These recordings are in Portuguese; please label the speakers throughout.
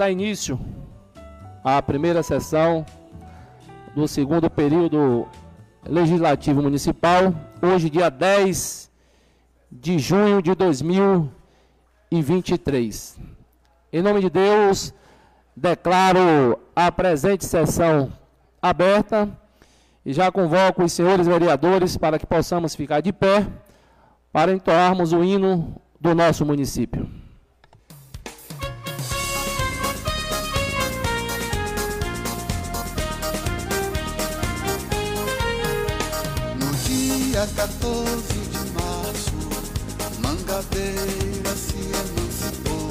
Speaker 1: dar início à primeira sessão do segundo período legislativo municipal, hoje, dia 10 de junho de 2023. Em nome de Deus, declaro a presente sessão aberta e já convoco os senhores vereadores para que possamos ficar de pé para entoarmos o hino do nosso município.
Speaker 2: Dia 14 de março, Mangabeira se emancipou,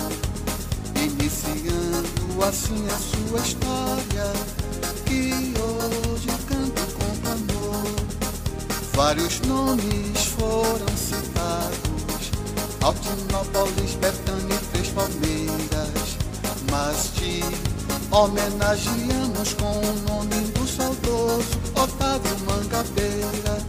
Speaker 2: iniciando assim a sua história, que hoje canto com amor. Vários nomes foram citados, Altinópolis, Betânia e Três Palmeiras, mas te homenageamos com o nome do saudoso Otávio Mangabeira.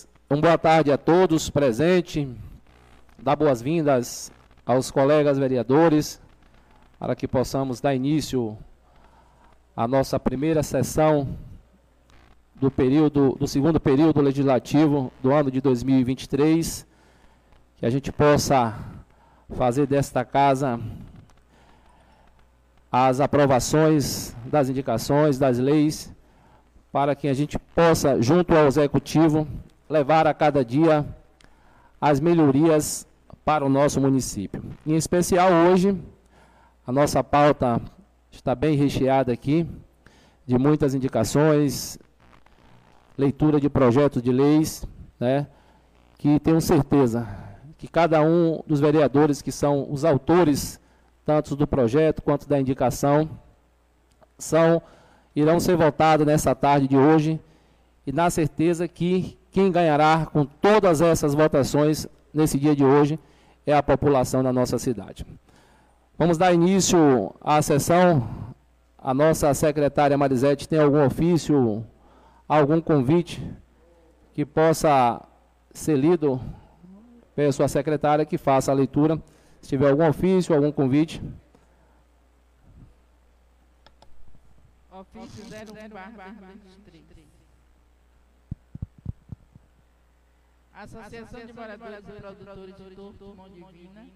Speaker 1: uma boa tarde a todos presentes. Dar boas-vindas aos colegas vereadores para que possamos dar início à nossa primeira sessão do período do segundo período legislativo do ano de 2023, que a gente possa fazer desta casa as aprovações das indicações das leis para que a gente possa, junto ao executivo, levar a cada dia as melhorias para o nosso município. Em especial hoje, a nossa pauta está bem recheada aqui, de muitas indicações, leitura de projetos de leis, né, que tenho certeza que cada um dos vereadores que são os autores, tanto do projeto quanto da indicação, são irão ser votados nessa tarde de hoje e na certeza que quem ganhará com todas essas votações nesse dia de hoje é a população da nossa cidade. Vamos dar início à sessão. A nossa secretária Marisete tem algum ofício, algum convite que possa ser lido pela sua secretária que faça a leitura. Se tiver algum ofício, algum convite.
Speaker 3: Ofício 01 barra 23. A Associação de Moradores e Produtores de Torto Mão Divina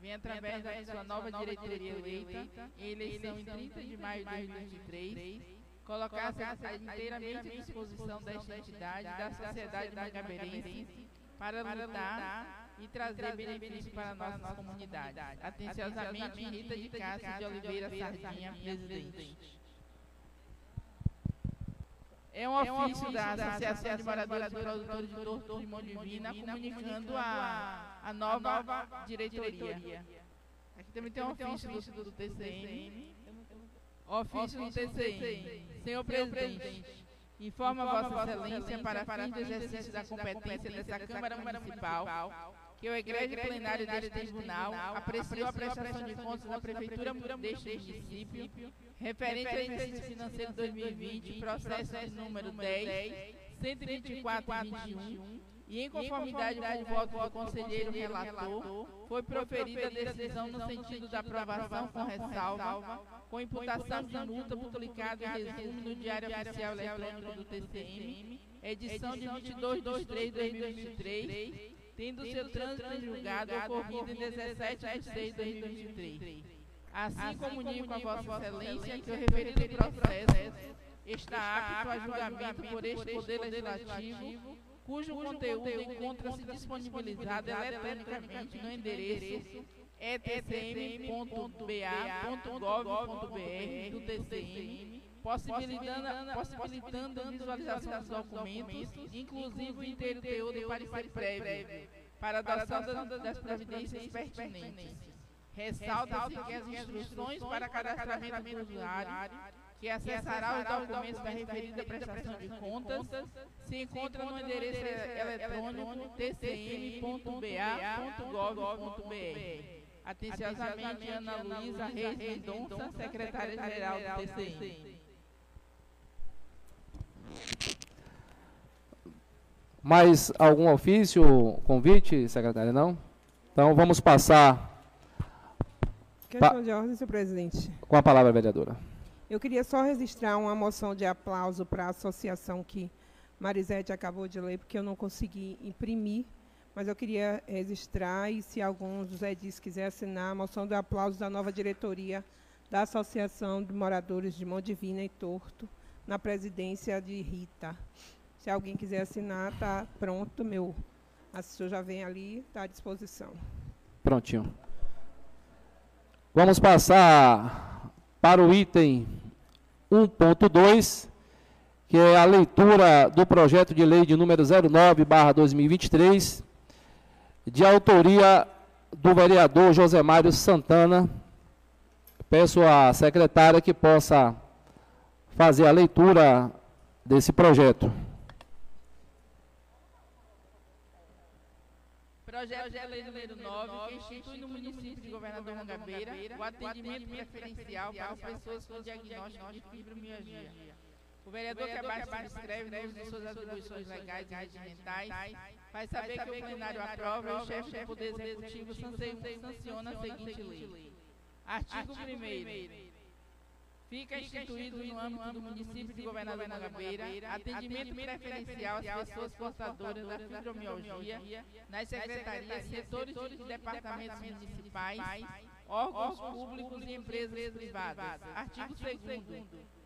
Speaker 3: vem através da sua nova diretoria eleita em eleição em 30 de maio de 2023 colocar-se inteiramente à disposição desta entidade da sociedade magabeirense para lutar e trazer benefícios para nossas comunidades. Atenciosamente, Rita de Castro de Oliveira Sardinha, presidente. É um ofício da Associação de Moradores e Produtores de Torto de Mão Divina comunicando a, a nova diretoria. Aqui também tem um ofício do, do TCM. Ofício do TCM. Senhor Presidente, informa Vossa Excelência para fins do exercício da competência dessa Câmara Municipal que o egrégio plenário deste tribunal apreciou a prestação de contas da Prefeitura deste município referente ao exercício financeiro 2020, processo de número 10, 12421, e em conformidade com o voto do conselheiro relator, foi proferida a decisão no sentido da aprovação com ressalva, com imputação de multa publicada em resumo no Diário Oficial Eletrônico do TCM, edição de 22 de 3 de 2023, tendo seu trânsito julgado ocorrido em 17 de 6 de 2023. Assim comunico a Vossa Excelência que o referido processo está apto a julgamento por este Poder Legislativo, cujo conteúdo encontra-se disponibilizado eletronicamente no endereço etcm.ba.gov.br do TCM, possibilitando, possibilitando a visualização dos documentos, inclusive o inteiro teor do parecer prévio, para adoção das, das providências pertinentes. Ressalta-se que as instruções para cadastramento do usuário que acessará os documentos da referida prestação de contas se encontra no endereço eletrônico tcm.ba.gov.br. Atenciosamente, Ana Luísa Reis Mendonça, secretária-geral do TCM.
Speaker 1: Mais algum ofício, convite, secretária? Não? Então vamos passar.
Speaker 4: Questão de ordem, senhor presidente.
Speaker 1: Com a palavra, vereadora.
Speaker 4: Eu queria só registrar uma moção de aplauso para a associação que Marisete acabou de ler, porque eu não consegui imprimir, mas eu queria registrar, e se algum José Dias quiser assinar, a moção de aplauso da nova diretoria da Associação de Moradores de Mão Divina e Torto, na presidência de Rita. Se alguém quiser assinar, está pronto. Meu assessor já vem ali, está à disposição.
Speaker 1: Prontinho. Vamos passar para o item 1.2, que é a leitura do projeto de lei de número 09/2023, de autoria do vereador José Mário Santana. Peço à secretária que possa fazer a leitura desse projeto.
Speaker 3: Projeto de lei número 9, que institui no município de Governador Mangabeira o atendimento preferencial para as pessoas com diagnóstico de fibromialgia. O vereador que abaixo no uso de suas atribuições legais e regimentais faz saber que o plenário aprova e o chefe do Poder Executivo sanciona a seguinte lei. Artigo 1 Fica instituído no âmbito do município de Governador Mangabeira atendimento preferencial às pessoas portadoras da fibromialgia nas secretarias, setores e departamentos municipais, órgãos públicos e empresas privadas. Artigo 2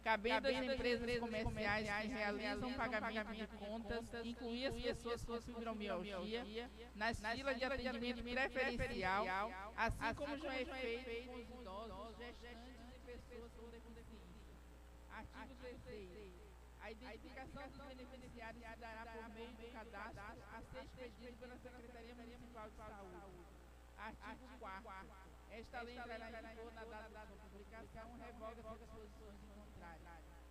Speaker 3: cabendo às empresas comerciais que realizam pagamento de contas, incluir as pessoas com fibromialgia nas filas de atendimento preferencial, assim como já é feito com os idosos, gestantes Artigo 16. A identificação dos beneficiários se dará por meio do cadastro a ser expedido pela Secretaria Municipal de Saúde. Artigo 4. Esta lei entrará em vigor na data da sua publicação, revoga as contrário.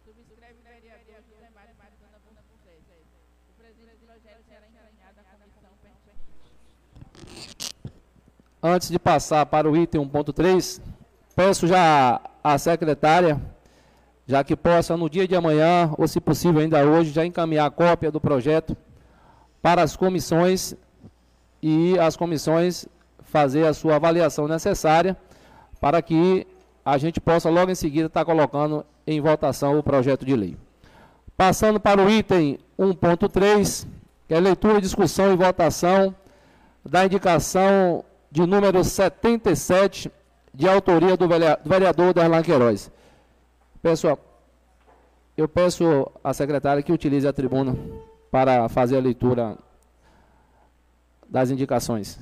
Speaker 3: Subscreve o vereador. O presidente do projeto será encaminhado à comissão pertinente.
Speaker 1: Antes de passar para o item 1.3, peço já à secretária já que possa no dia de amanhã, ou se possível ainda hoje, já encaminhar a cópia do projeto para as comissões e as comissões fazer a sua avaliação necessária para que a gente possa logo em seguida estar colocando em votação o projeto de lei. Passando para o item 1.3, que é leitura, discussão e votação da indicação de número 77, de autoria do vereador Darlan Queiroz. Pessoal, eu peço à secretária que utilize a tribuna para fazer a leitura das indicações.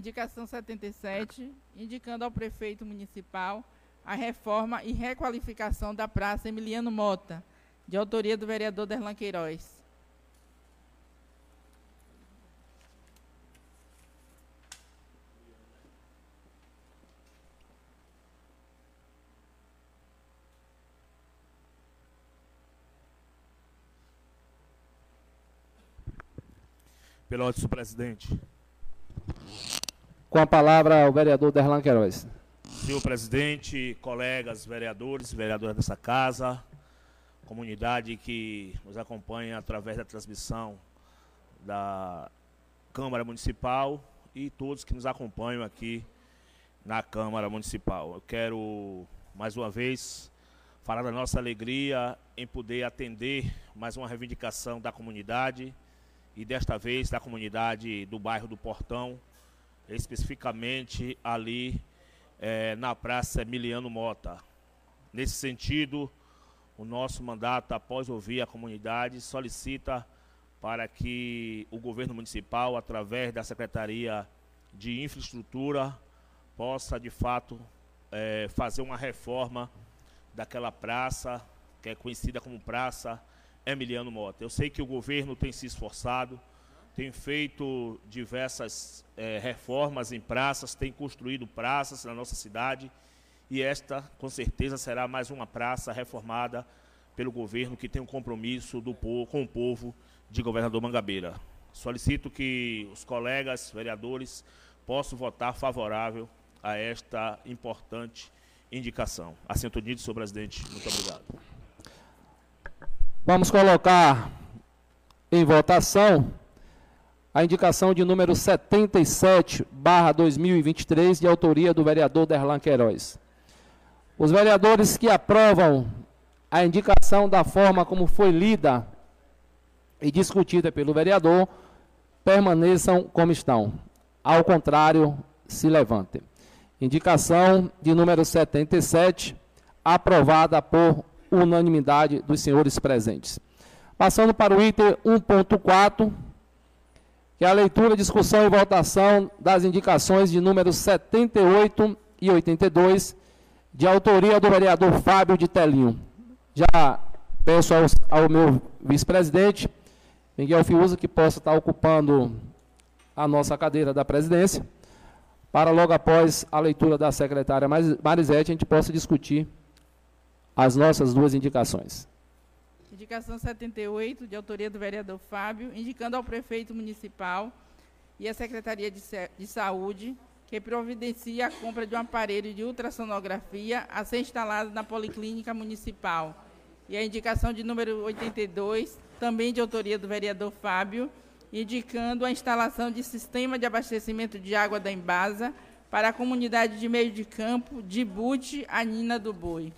Speaker 3: indicação 77, indicando ao prefeito municipal a reforma e requalificação da Praça Emiliano Mota, de autoria do vereador Derlan Queiroz.
Speaker 5: Pelo ódio, presidente.
Speaker 1: Com a palavra o vereador Derlan Queiroz.
Speaker 5: Senhor presidente, colegas vereadores, vereadoras dessa casa, comunidade que nos acompanha através da transmissão da Câmara Municipal e todos que nos acompanham aqui na Câmara Municipal. Eu quero, mais uma vez, falar da nossa alegria em poder atender mais uma reivindicação da comunidade e desta vez da comunidade do bairro do Portão, especificamente ali é, na Praça Emiliano Mota. Nesse sentido, o nosso mandato, após ouvir a comunidade, solicita para que o governo municipal, através da Secretaria de Infraestrutura, possa, de fato, é, fazer uma reforma daquela praça, que é conhecida como Praça Emiliano Mota. Eu sei que o governo tem se esforçado, tem feito diversas é, reformas em praças, tem construído praças na nossa cidade, e esta, com certeza, será mais uma praça reformada pelo governo que tem um compromisso do povo, com o povo de governador Mangabeira. Solicito que os colegas vereadores possam votar favorável a esta importante indicação. Assento unido, senhor presidente. Muito obrigado.
Speaker 1: Vamos colocar em votação a indicação de número 77, barra 2023, de autoria do vereador Derlan Queiroz. Os vereadores que aprovam a indicação da forma como foi lida e discutida pelo vereador permaneçam como estão. Ao contrário, se levantem. Indicação de número 77, aprovada por unanimidade dos senhores presentes. Passando para o item 1.4, que é a leitura, discussão e votação das indicações de números 78 e 82, de autoria do vereador Fábio de Telinho. Já peço ao, ao meu vice-presidente, Miguel Fiuza, que possa estar ocupando a nossa cadeira da presidência, para logo após a leitura da secretária Marisete, a gente possa discutir as nossas duas indicações.
Speaker 3: Indicação 78, de autoria do vereador Fábio, indicando ao prefeito municipal e à Secretaria de, de Saúde que providencia a compra de um aparelho de ultrassonografia a ser instalado na Policlínica Municipal. E a indicação de número 82, também de autoria do vereador Fábio, indicando a instalação de sistema de abastecimento de água da Embasa para a comunidade de meio de campo de Bute, Anina do Boi.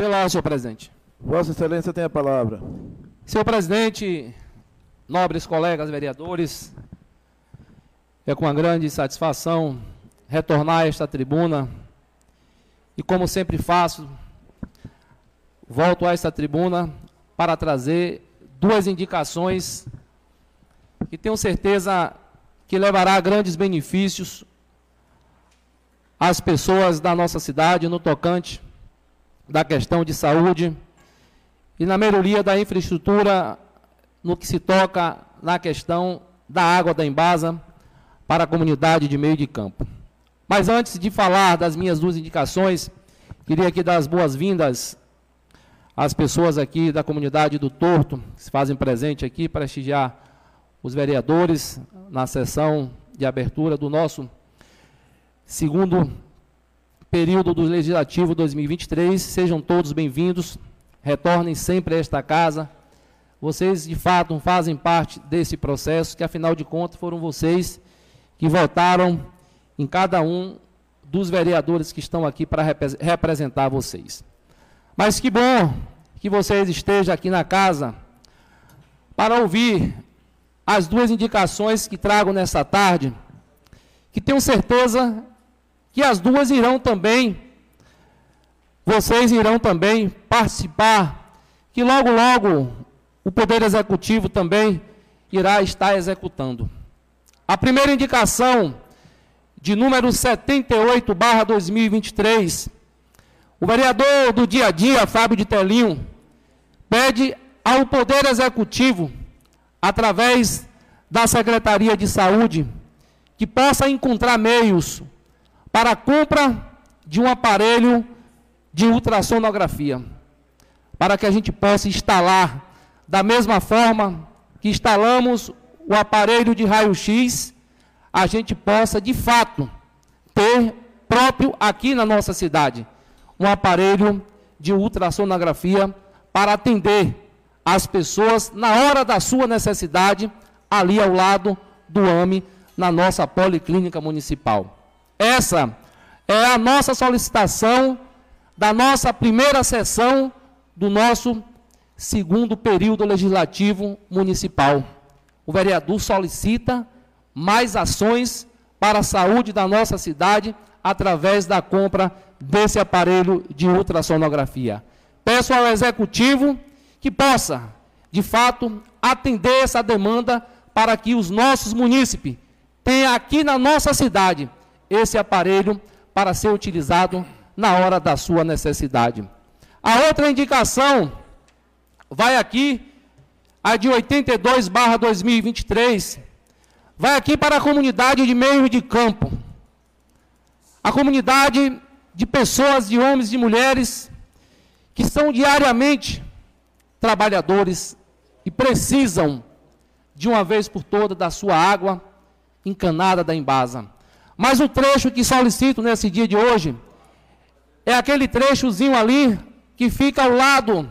Speaker 1: Pela senhor presidente.
Speaker 6: Vossa Excelência tem a palavra.
Speaker 1: Senhor presidente, nobres colegas vereadores, é com uma grande satisfação retornar a esta tribuna e, como sempre faço, volto a esta tribuna para trazer duas indicações que tenho certeza que levará grandes benefícios às pessoas da nossa cidade no tocante da questão de saúde e na melhoria da infraestrutura no que se toca na questão da água da Embasa para a comunidade de meio de campo. Mas antes de falar das minhas duas indicações, queria aqui dar as boas-vindas às pessoas aqui da comunidade do Torto, que se fazem presente aqui, para prestigiar os vereadores na sessão de abertura do nosso segundo período do Legislativo 2023. Sejam todos bem-vindos, retornem sempre a esta casa. Vocês, de fato, fazem parte desse processo, que afinal de contas foram vocês que votaram em cada um dos vereadores que estão aqui para representar vocês. Mas que bom que vocês estejam aqui na casa para ouvir as duas indicações que trago nessa tarde, que tenho certeza que as duas irão também, vocês irão também participar, que logo, logo o Poder Executivo também irá estar executando. A primeira indicação, de número 78, barra 2023, o vereador do dia a dia, Fábio de Telinho, pede ao Poder Executivo através da Secretaria de Saúde, que possa encontrar meios para a compra de um aparelho de ultrassonografia, para que a gente possa instalar da mesma forma que instalamos o aparelho de raio-x, a gente possa de fato ter próprio aqui na nossa cidade um aparelho de ultrassonografia para atender as pessoas na hora da sua necessidade ali ao lado do AME na nossa policlínica municipal. Essa é a nossa solicitação da nossa primeira sessão do nosso segundo período legislativo municipal. O vereador solicita mais ações para a saúde da nossa cidade através da compra desse aparelho de ultrassonografia. Peço ao executivo que possa, de fato, atender essa demanda para que os nossos munícipes tenham aqui na nossa cidade esse aparelho para ser utilizado na hora da sua necessidade. A outra indicação vai aqui, a de 82 barra 2023, vai aqui para a comunidade de meio de campo. A comunidade de pessoas, de homens e mulheres, que são diariamente trabalhadores e precisam, de uma vez por todas, da sua água encanada da Embasa. Mas o trecho que solicito nesse dia de hoje é aquele trechozinho ali que fica ao lado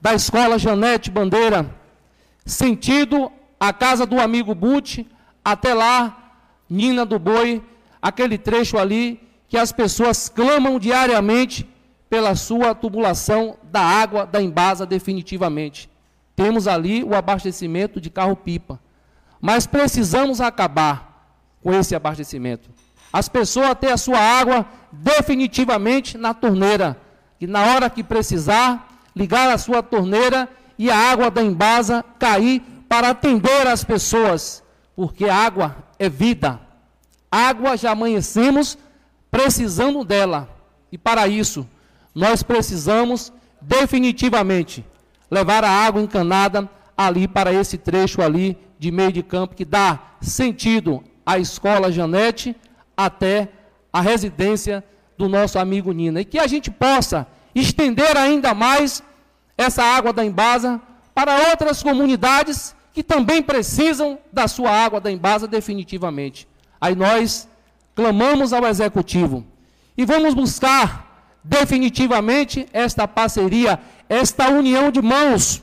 Speaker 1: da escola Janete Bandeira, sentido a casa do amigo Bute, até lá, Nina do Boi, aquele trecho ali que as pessoas clamam diariamente pela sua tubulação da água da Embasa definitivamente. Temos ali o abastecimento de carro-pipa. Mas precisamos acabar com esse abastecimento. As pessoas têm a sua água definitivamente na torneira. E na hora que precisar, ligar a sua torneira e a água da embasa cair para atender as pessoas, porque água é vida. Água já amanhecemos precisando dela. E para isso, nós precisamos definitivamente levar a água encanada ali para esse trecho ali de meio de campo que dá sentido à escola Janete até a residência do nosso amigo Nina. E que a gente possa estender ainda mais essa água da Embasa para outras comunidades que também precisam da sua água da Embasa definitivamente. Aí nós clamamos ao executivo e vamos buscar definitivamente esta parceria, esta união de mãos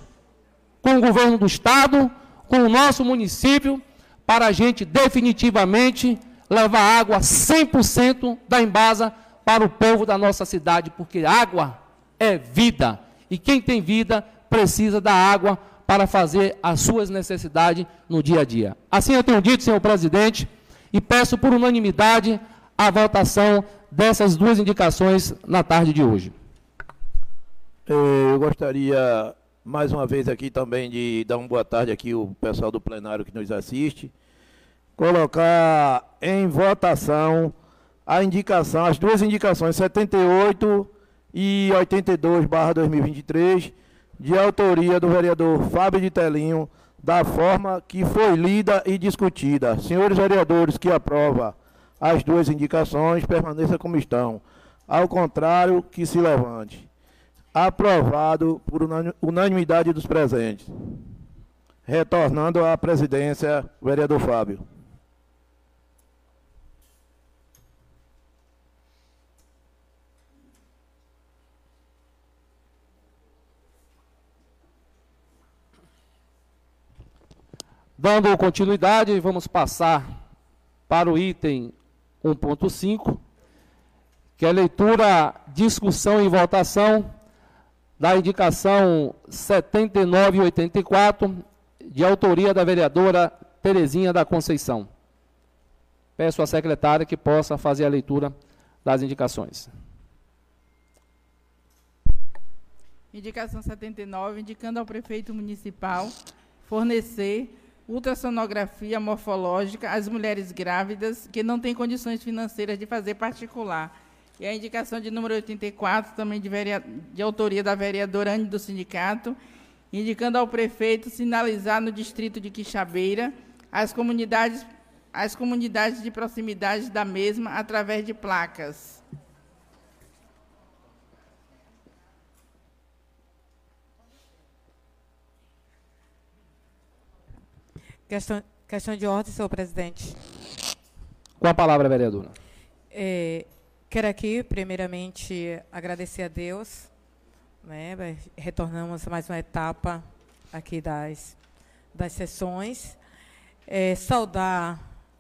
Speaker 1: com o governo do estado, com o nosso município, para a gente definitivamente levar água 100% da Embasa para o povo da nossa cidade, porque água é vida. E quem tem vida precisa da água para fazer as suas necessidades no dia a dia. Assim eu tenho dito, senhor presidente, e peço por unanimidade a votação dessas duas indicações na tarde de hoje.
Speaker 6: Eh, eu gostaria mais uma vez aqui também de dar uma boa tarde aqui o pessoal do plenário que nos assiste. Colocar em votação a indicação, as duas indicações 78 e 82 barra 2023, de autoria do vereador Fábio de Telinho, da forma que foi lida e discutida. Senhores vereadores que aprova as duas indicações, permaneça como estão. Ao contrário, que se levante. Aprovado por unanimidade dos presentes. Retornando à presidência, vereador Fábio.
Speaker 1: Dando continuidade, vamos passar para o item 1.5, que é leitura, discussão e votação da indicação 7984, de autoria da vereadora Terezinha da Conceição. Peço à secretária que possa fazer a leitura das indicações.
Speaker 3: Indicação 79, indicando ao prefeito municipal fornecer ultrassonografia morfológica às mulheres grávidas que não têm condições financeiras de fazer particular. E a indicação de número 84, também de, vereador, de autoria da vereadora Anne do Sindicato, indicando ao prefeito sinalizar no distrito de Quixabeira as comunidades, as comunidades de proximidade da mesma através de placas.
Speaker 7: Questão, questão de ordem, senhor presidente.
Speaker 1: Com a palavra, vereadora.
Speaker 7: É, quero aqui, primeiramente, agradecer a Deus. Né, retornamos a mais uma etapa aqui das, das sessões. É, saudar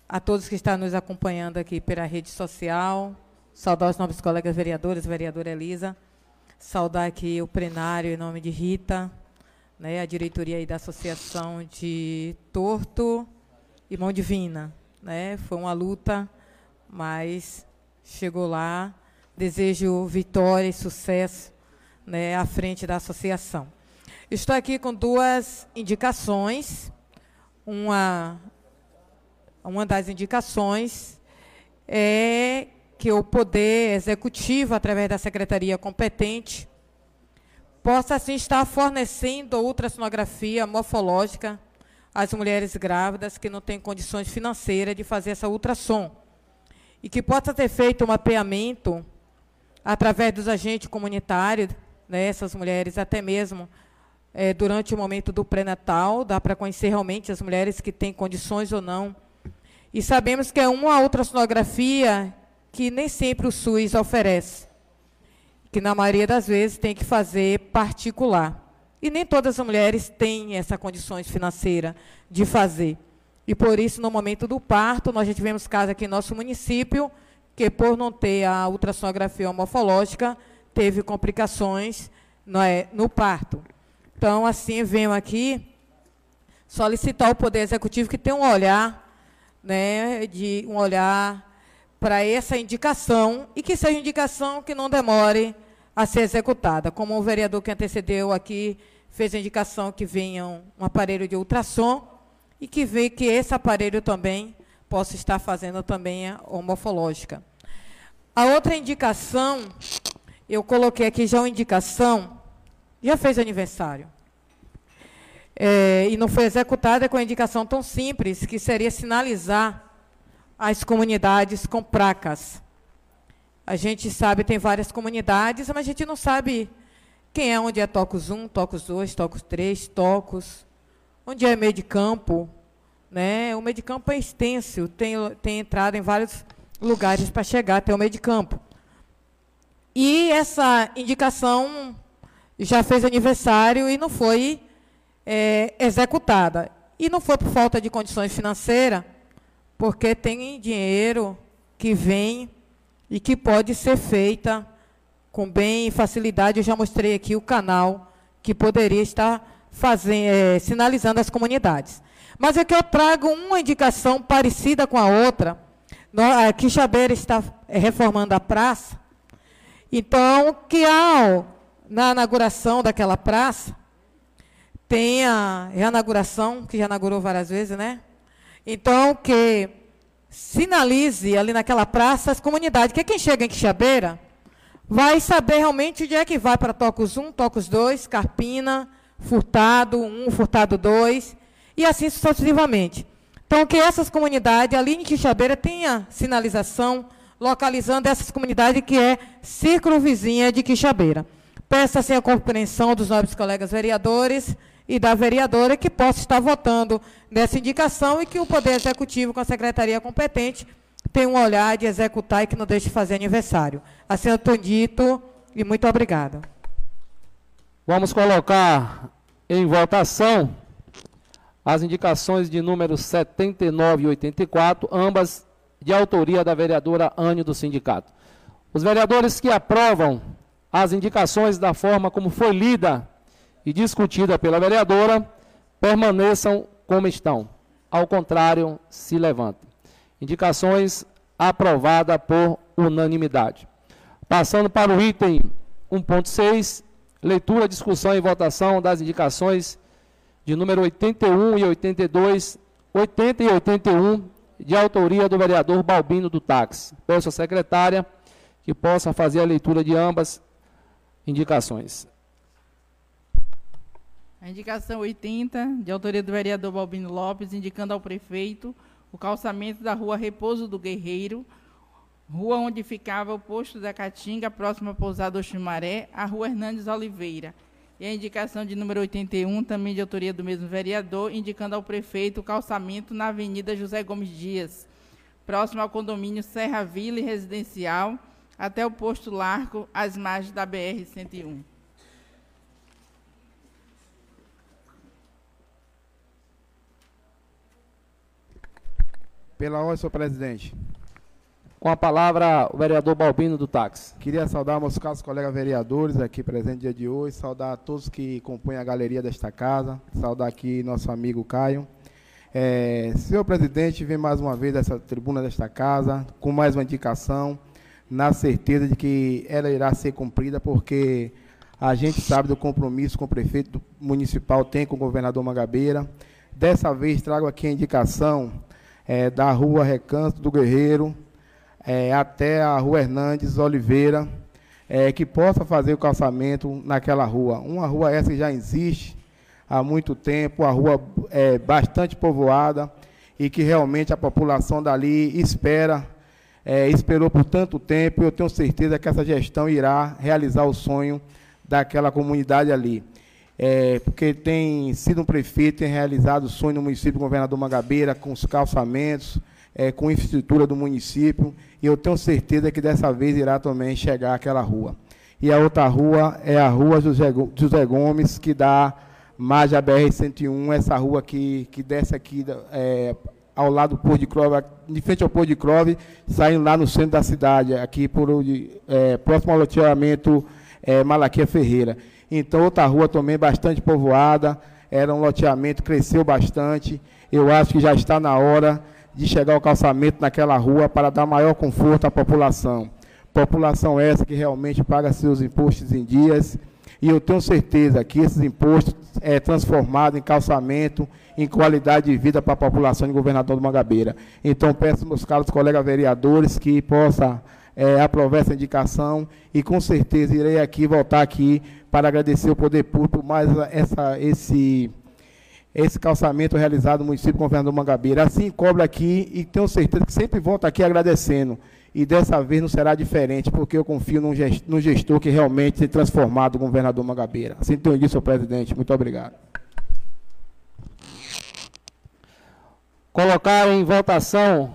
Speaker 7: a todos que estão nos acompanhando aqui pela rede social. Saudar os novos colegas vereadores, vereadora Elisa. Saudar aqui o plenário em nome de Rita, né, a diretoria da Associação de Torto e Mão Divina. Né? Foi uma luta, mas chegou lá. Desejo vitória e sucesso né, à frente da associação. Estou aqui com duas indicações. Uma, uma das indicações é que o Poder Executivo, através da Secretaria competente, possa assim estar fornecendo ultrassonografia morfológica às mulheres grávidas que não têm condições financeiras de fazer essa ultrassom. E que possa ter feito um mapeamento através dos agentes comunitários, né, essas mulheres, até mesmo é, durante o momento do pré-natal, dá para conhecer realmente as mulheres que têm condições ou não. E sabemos que é uma ultrassonografia que nem sempre o SUS oferece que na maioria das vezes tem que fazer particular. E nem todas as mulheres têm essas condições financeiras de fazer. E por isso, no momento do parto, nós já tivemos casos aqui em nosso município, que por não ter a ultrassonografia morfológica, teve complicações no, é, no parto. Então, assim, venho aqui solicitar ao Poder Executivo que tenha um olhar, né, de um olhar para essa indicação e que seja indicação que não demore a ser executada. Como o vereador que antecedeu aqui fez a indicação que venha um aparelho de ultrassom e que vê que esse aparelho também possa estar fazendo também a homológica. A outra indicação, eu coloquei aqui já uma indicação, já fez aniversário. É, e não foi executada com a indicação tão simples, que seria sinalizar as comunidades com placas. A gente sabe, tem várias comunidades, mas a gente não sabe quem é, onde é Tocos 1, Tocos 2, Tocos 3, Tocos, onde é meio de campo. Né? O meio de campo é extenso, tem, tem entrada em vários lugares para chegar até o meio de campo. E essa indicação já fez aniversário e não foi é, executada. E não foi por falta de condições financeiras, porque tem dinheiro que vem e que pode ser feita com bem facilidade. Eu já mostrei aqui o canal que poderia estar fazendo, é, sinalizando as comunidades. Mas é que eu trago uma indicação parecida com a outra. A Quixabeira está é, reformando a praça. Então, que ao, na inauguração daquela praça, tenha a inauguração, que já inaugurou várias vezes, né? Então, que sinalize ali naquela praça as comunidades. Que quem chega em Quixabeira vai saber realmente onde é que vai para Tocos 1, Tocos 2, Carpina, Furtado 1, Furtado 2, e assim sucessivamente. Então, que essas comunidades, ali em Quixabeira, tenha sinalização localizando essas comunidades que é círculo vizinha de Quixabeira. Peço assim a compreensão dos nobres colegas vereadores e da vereadora que possa estar votando nessa indicação e que o Poder Executivo, com a Secretaria competente, tenha um olhar de executar e que não deixe de fazer aniversário. Assim eu estou dito e muito obrigada.
Speaker 1: Vamos colocar em votação as indicações de números 79 e 84, ambas de autoria da vereadora Anne do sindicato. Os vereadores que aprovam as indicações da forma como foi lida e discutida pela vereadora permaneçam como estão. Ao contrário, se levantem. Indicações aprovada por unanimidade. Passando para o item 1.6, leitura, discussão e votação das indicações de número 81 e 82, 80 e 81, de autoria do vereador Balbino do Táxi. Peço à secretária que possa fazer a leitura de ambas indicações.
Speaker 3: A indicação 80, de autoria do vereador Balbino Lopes, indicando ao prefeito o calçamento da rua Repouso do Guerreiro, rua onde ficava o posto da Caatinga, próxima à pousada Oximaré, a rua Hernandes Oliveira. E a indicação de número 81, também de autoria do mesmo vereador, indicando ao prefeito o calçamento na Avenida José Gomes Dias, próximo ao condomínio Serra Vila e Residencial, até o posto Larco, às margens da BR-101.
Speaker 8: Pela ordem, senhor presidente.
Speaker 1: Com a palavra, o vereador Balbino do Táxi.
Speaker 8: Queria saudar meus caros colegas vereadores aqui presentes no dia de hoje, saudar todos que compõem a galeria desta casa, saudar aqui nosso amigo Caio. É, senhor presidente, vem mais uma vez dessa tribuna desta casa, com mais uma indicação, na certeza de que ela irá ser cumprida, porque a gente sabe do compromisso que o prefeito municipal tem com o governador Magabeira. Dessa vez trago aqui a indicação é, da rua Recanto do Guerreiro é, até a rua Hernandes Oliveira, é, que possa fazer o calçamento naquela rua. Uma rua essa que já existe há muito tempo, a rua é bastante povoada e que realmente a população dali espera, é, esperou por tanto tempo, e eu tenho certeza que essa gestão irá realizar o sonho daquela comunidade ali é, porque tem sido um prefeito, tem realizado o sonho no município do governador Magabeira, com os calçamentos, é, com infraestrutura do município, e eu tenho certeza que dessa vez irá também chegar aquela rua. E a outra rua é a rua José, Gomes, que dá mais a BR-101, essa rua que, que desce aqui é, ao lado do Pôr de Crove, de frente ao Pôr de Crove, saindo lá no centro da cidade, aqui por, é, próximo ao loteamento é, Malaquia Ferreira. Então, outra rua também bastante povoada, era um loteamento, cresceu bastante. Eu acho que já está na hora de chegar o calçamento naquela rua para dar maior conforto à população. População essa que realmente paga seus impostos em dias. E eu tenho certeza que esses impostos é transformado em calçamento, em qualidade de vida para a população de Governador do Mangabeira. Então, peço meus caros colegas vereadores que possam é, aprovar essa indicação e com certeza irei aqui voltar aqui para agradecer o Poder Público mais essa, esse, esse calçamento realizado no município do governador Mangabeira. Assim cobra aqui e tenho certeza que sempre volto aqui agradecendo. E dessa vez não será diferente, porque eu confio num gestor, num gestor que realmente se transformado o governador Mangabeira. Assim entendi, senhor presidente. Muito obrigado.
Speaker 1: Colocar em votação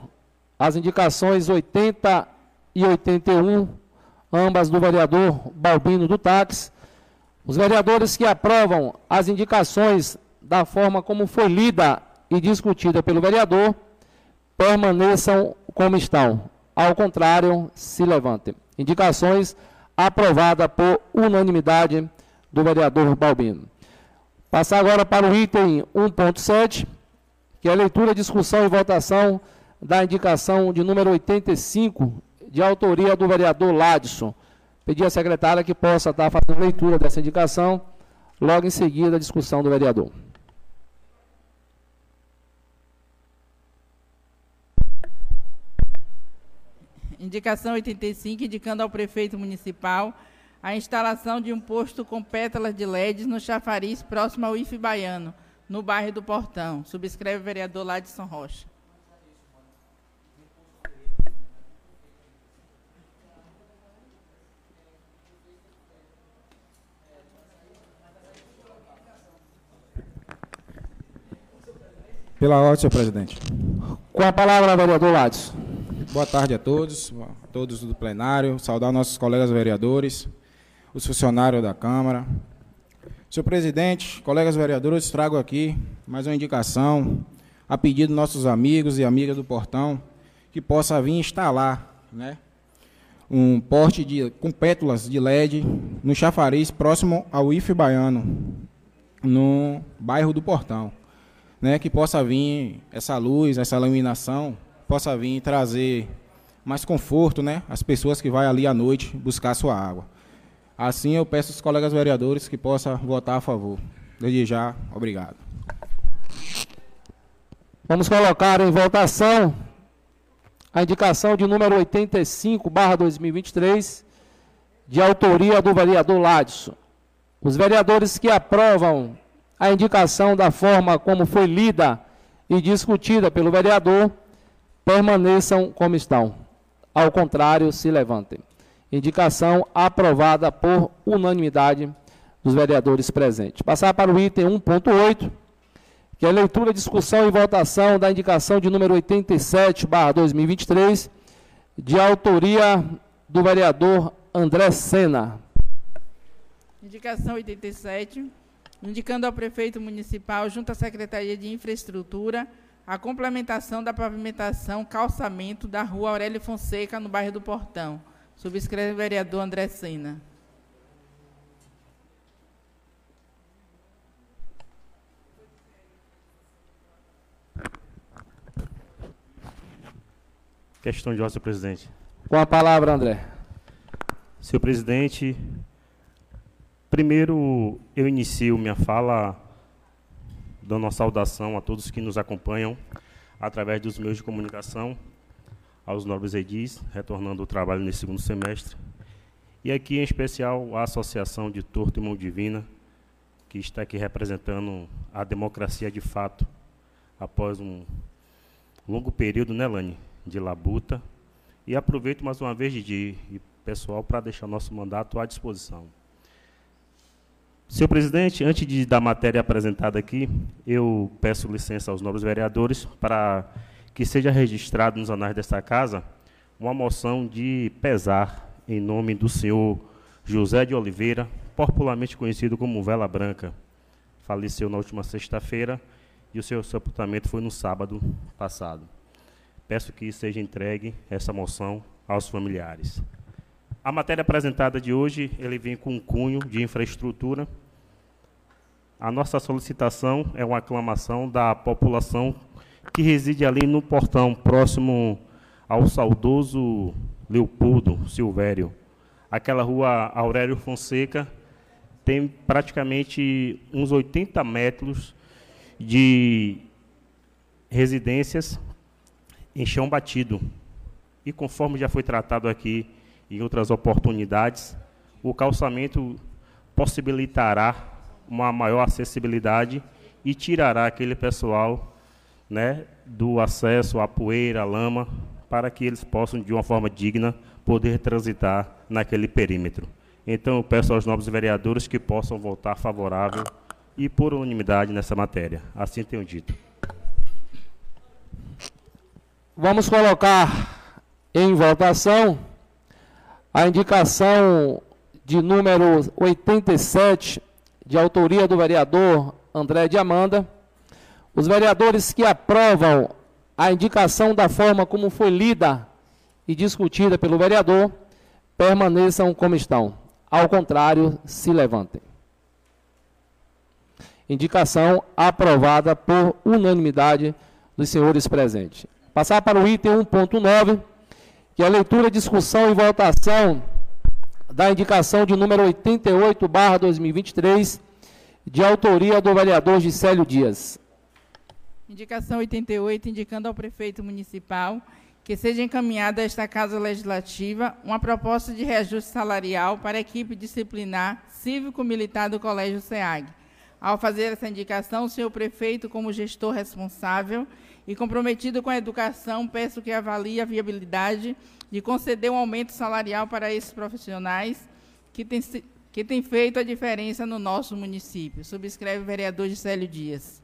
Speaker 1: as indicações 80 e 81, ambas do vereador Balbino do Táxi, os vereadores que aprovam as indicações da forma como foi lida e discutida pelo vereador, permaneçam como estão. Ao contrário, se levantem. Indicações aprovada por unanimidade do vereador Balbino. Passar agora para o item 1.7, que é a leitura, discussão e votação da indicação de número 85, de autoria do vereador Ladson. Pedir à secretária que possa estar fazendo leitura dessa indicação, logo em seguida a discussão do vereador.
Speaker 3: Indicação 85, indicando ao prefeito municipal a instalação de um posto com pétalas de LEDs no chafariz próximo ao IF Baiano, no bairro do Portão. Subscreve o vereador Ladson Rocha.
Speaker 9: Pela ordem, senhor presidente.
Speaker 1: Com a palavra, vereador Lades.
Speaker 9: Boa tarde a todos, a todos do plenário, saudar nossos colegas vereadores, os funcionários da Câmara. Senhor presidente, colegas vereadores, trago aqui mais uma indicação, a pedido dos nossos amigos e amigas do Portão, que possa vir instalar né, um porte de, com pétalas de LED no chafariz próximo ao IF Baiano, no bairro do Portão né, que possa vir essa luz, essa iluminação, possa vir trazer mais conforto, né, às pessoas que vão ali à noite buscar sua água. Assim, eu peço aos colegas vereadores que possam votar a favor. Desde já, obrigado.
Speaker 1: Vamos colocar em votação a indicação de número 85, barra 2023, de autoria do vereador Ladson. Os vereadores que aprovam a indicação da forma como foi lida e discutida pelo vereador permaneçam como estão. Ao contrário, se levantem. Indicação aprovada por unanimidade dos vereadores presentes. Passar para o item 1.8, que é leitura, discussão e votação da indicação de número 87, barra 2023, de autoria do vereador André Sena.
Speaker 3: Indicação 87, indicando ao prefeito municipal, junto à Secretaria de Infraestrutura, a complementação da pavimentação, calçamento da rua Aurélio Fonseca, no bairro do Portão. Subscreve o vereador André Sena.
Speaker 10: Questão de ordem, presidente.
Speaker 1: Com a palavra, André.
Speaker 10: Senhor presidente, primeiro eu inicio minha fala dando uma saudação a todos que nos acompanham através dos meios de comunicação, aos nobres edis, retornando ao trabalho nesse segundo semestre, e aqui em especial a Associação de Torto e Mão Divina, que está aqui representando a democracia de fato, após um longo período, né, Lani, de labuta. E aproveito mais uma vez, Didi e pessoal, para deixar nosso mandato à disposição. Senhor presidente, antes de da matéria apresentada aqui, eu peço licença aos nobres vereadores para que seja registrado nos anais desta casa uma moção de pesar em nome do senhor José de Oliveira, popularmente conhecido como Vela Branca. Faleceu na última sexta-feira e o seu sepultamento foi no sábado passado. Peço que seja entregue essa moção aos familiares. A matéria apresentada de hoje, ele vem com um cunho de infraestrutura. A nossa solicitação é uma aclamação da população que reside ali no portão, próximo ao saudoso Leopoldo Silvério. Aquela rua Aurélio Fonseca tem praticamente uns 80 metros de residências em chão batido. E conforme já foi tratado aqui em outras oportunidades, o calçamento possibilitará uma maior acessibilidade e tirará aquele pessoal né, do acesso à poeira, à lama, para que eles possam, de uma forma digna, poder transitar naquele perímetro. Então, eu peço aos nobres vereadores que possam votar favorável e por unanimidade nessa matéria. Assim tenho dito.
Speaker 1: Vamos colocar em votação a indicação de número 87, de autoria do vereador André de Amanda. Os vereadores que aprovam a indicação da forma como foi lida e discutida pelo vereador, permaneçam como estão. Ao contrário, se levantem. Indicação aprovada por unanimidade dos senhores presentes. Passar para o item 1.9 que a leitura, discussão e votação da indicação de número 88, barra 2023, de autoria do vereador Gisélio Dias.
Speaker 3: Indicação 88, indicando ao prefeito municipal que seja encaminhada a esta Casa Legislativa uma proposta de reajuste salarial para a equipe disciplinar cívico-militar do Colégio SEAG. Ao fazer essa indicação, o senhor prefeito, como gestor responsável, e comprometido com a educação, peço que avalie a viabilidade de conceder um aumento salarial para esses profissionais que têm que tem feito a diferença no nosso município. Subscreve o vereador Gisélio Dias.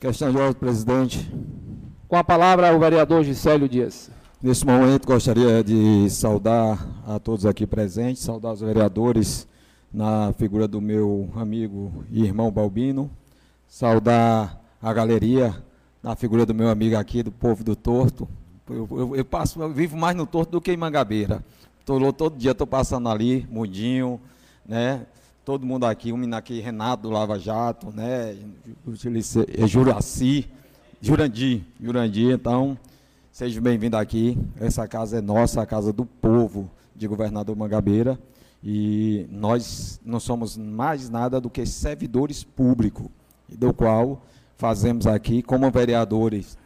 Speaker 11: Questão de ordem, presidente.
Speaker 1: Com a palavra, o vereador Gisélio Dias.
Speaker 11: Nesse momento, gostaria de saudar a todos aqui presentes, saudar os vereadores na figura do meu amigo e irmão Balbino, saudar a galeria na figura do meu amigo aqui, do povo do Torto. Eu, eu, eu passo, eu vivo mais no Torto do que em Mangabeira. Tô, todo dia estou passando ali, Mundinho, né? Todo mundo aqui, um menino aqui, Renato do Lava Jato, né? Juraci, Jurandir, Jurandir, então, seja bem-vindo aqui. Essa casa é nossa, a casa do povo de governador Mangabeira e nós não somos mais nada do que servidores públicos, do qual fazemos aqui como vereadores.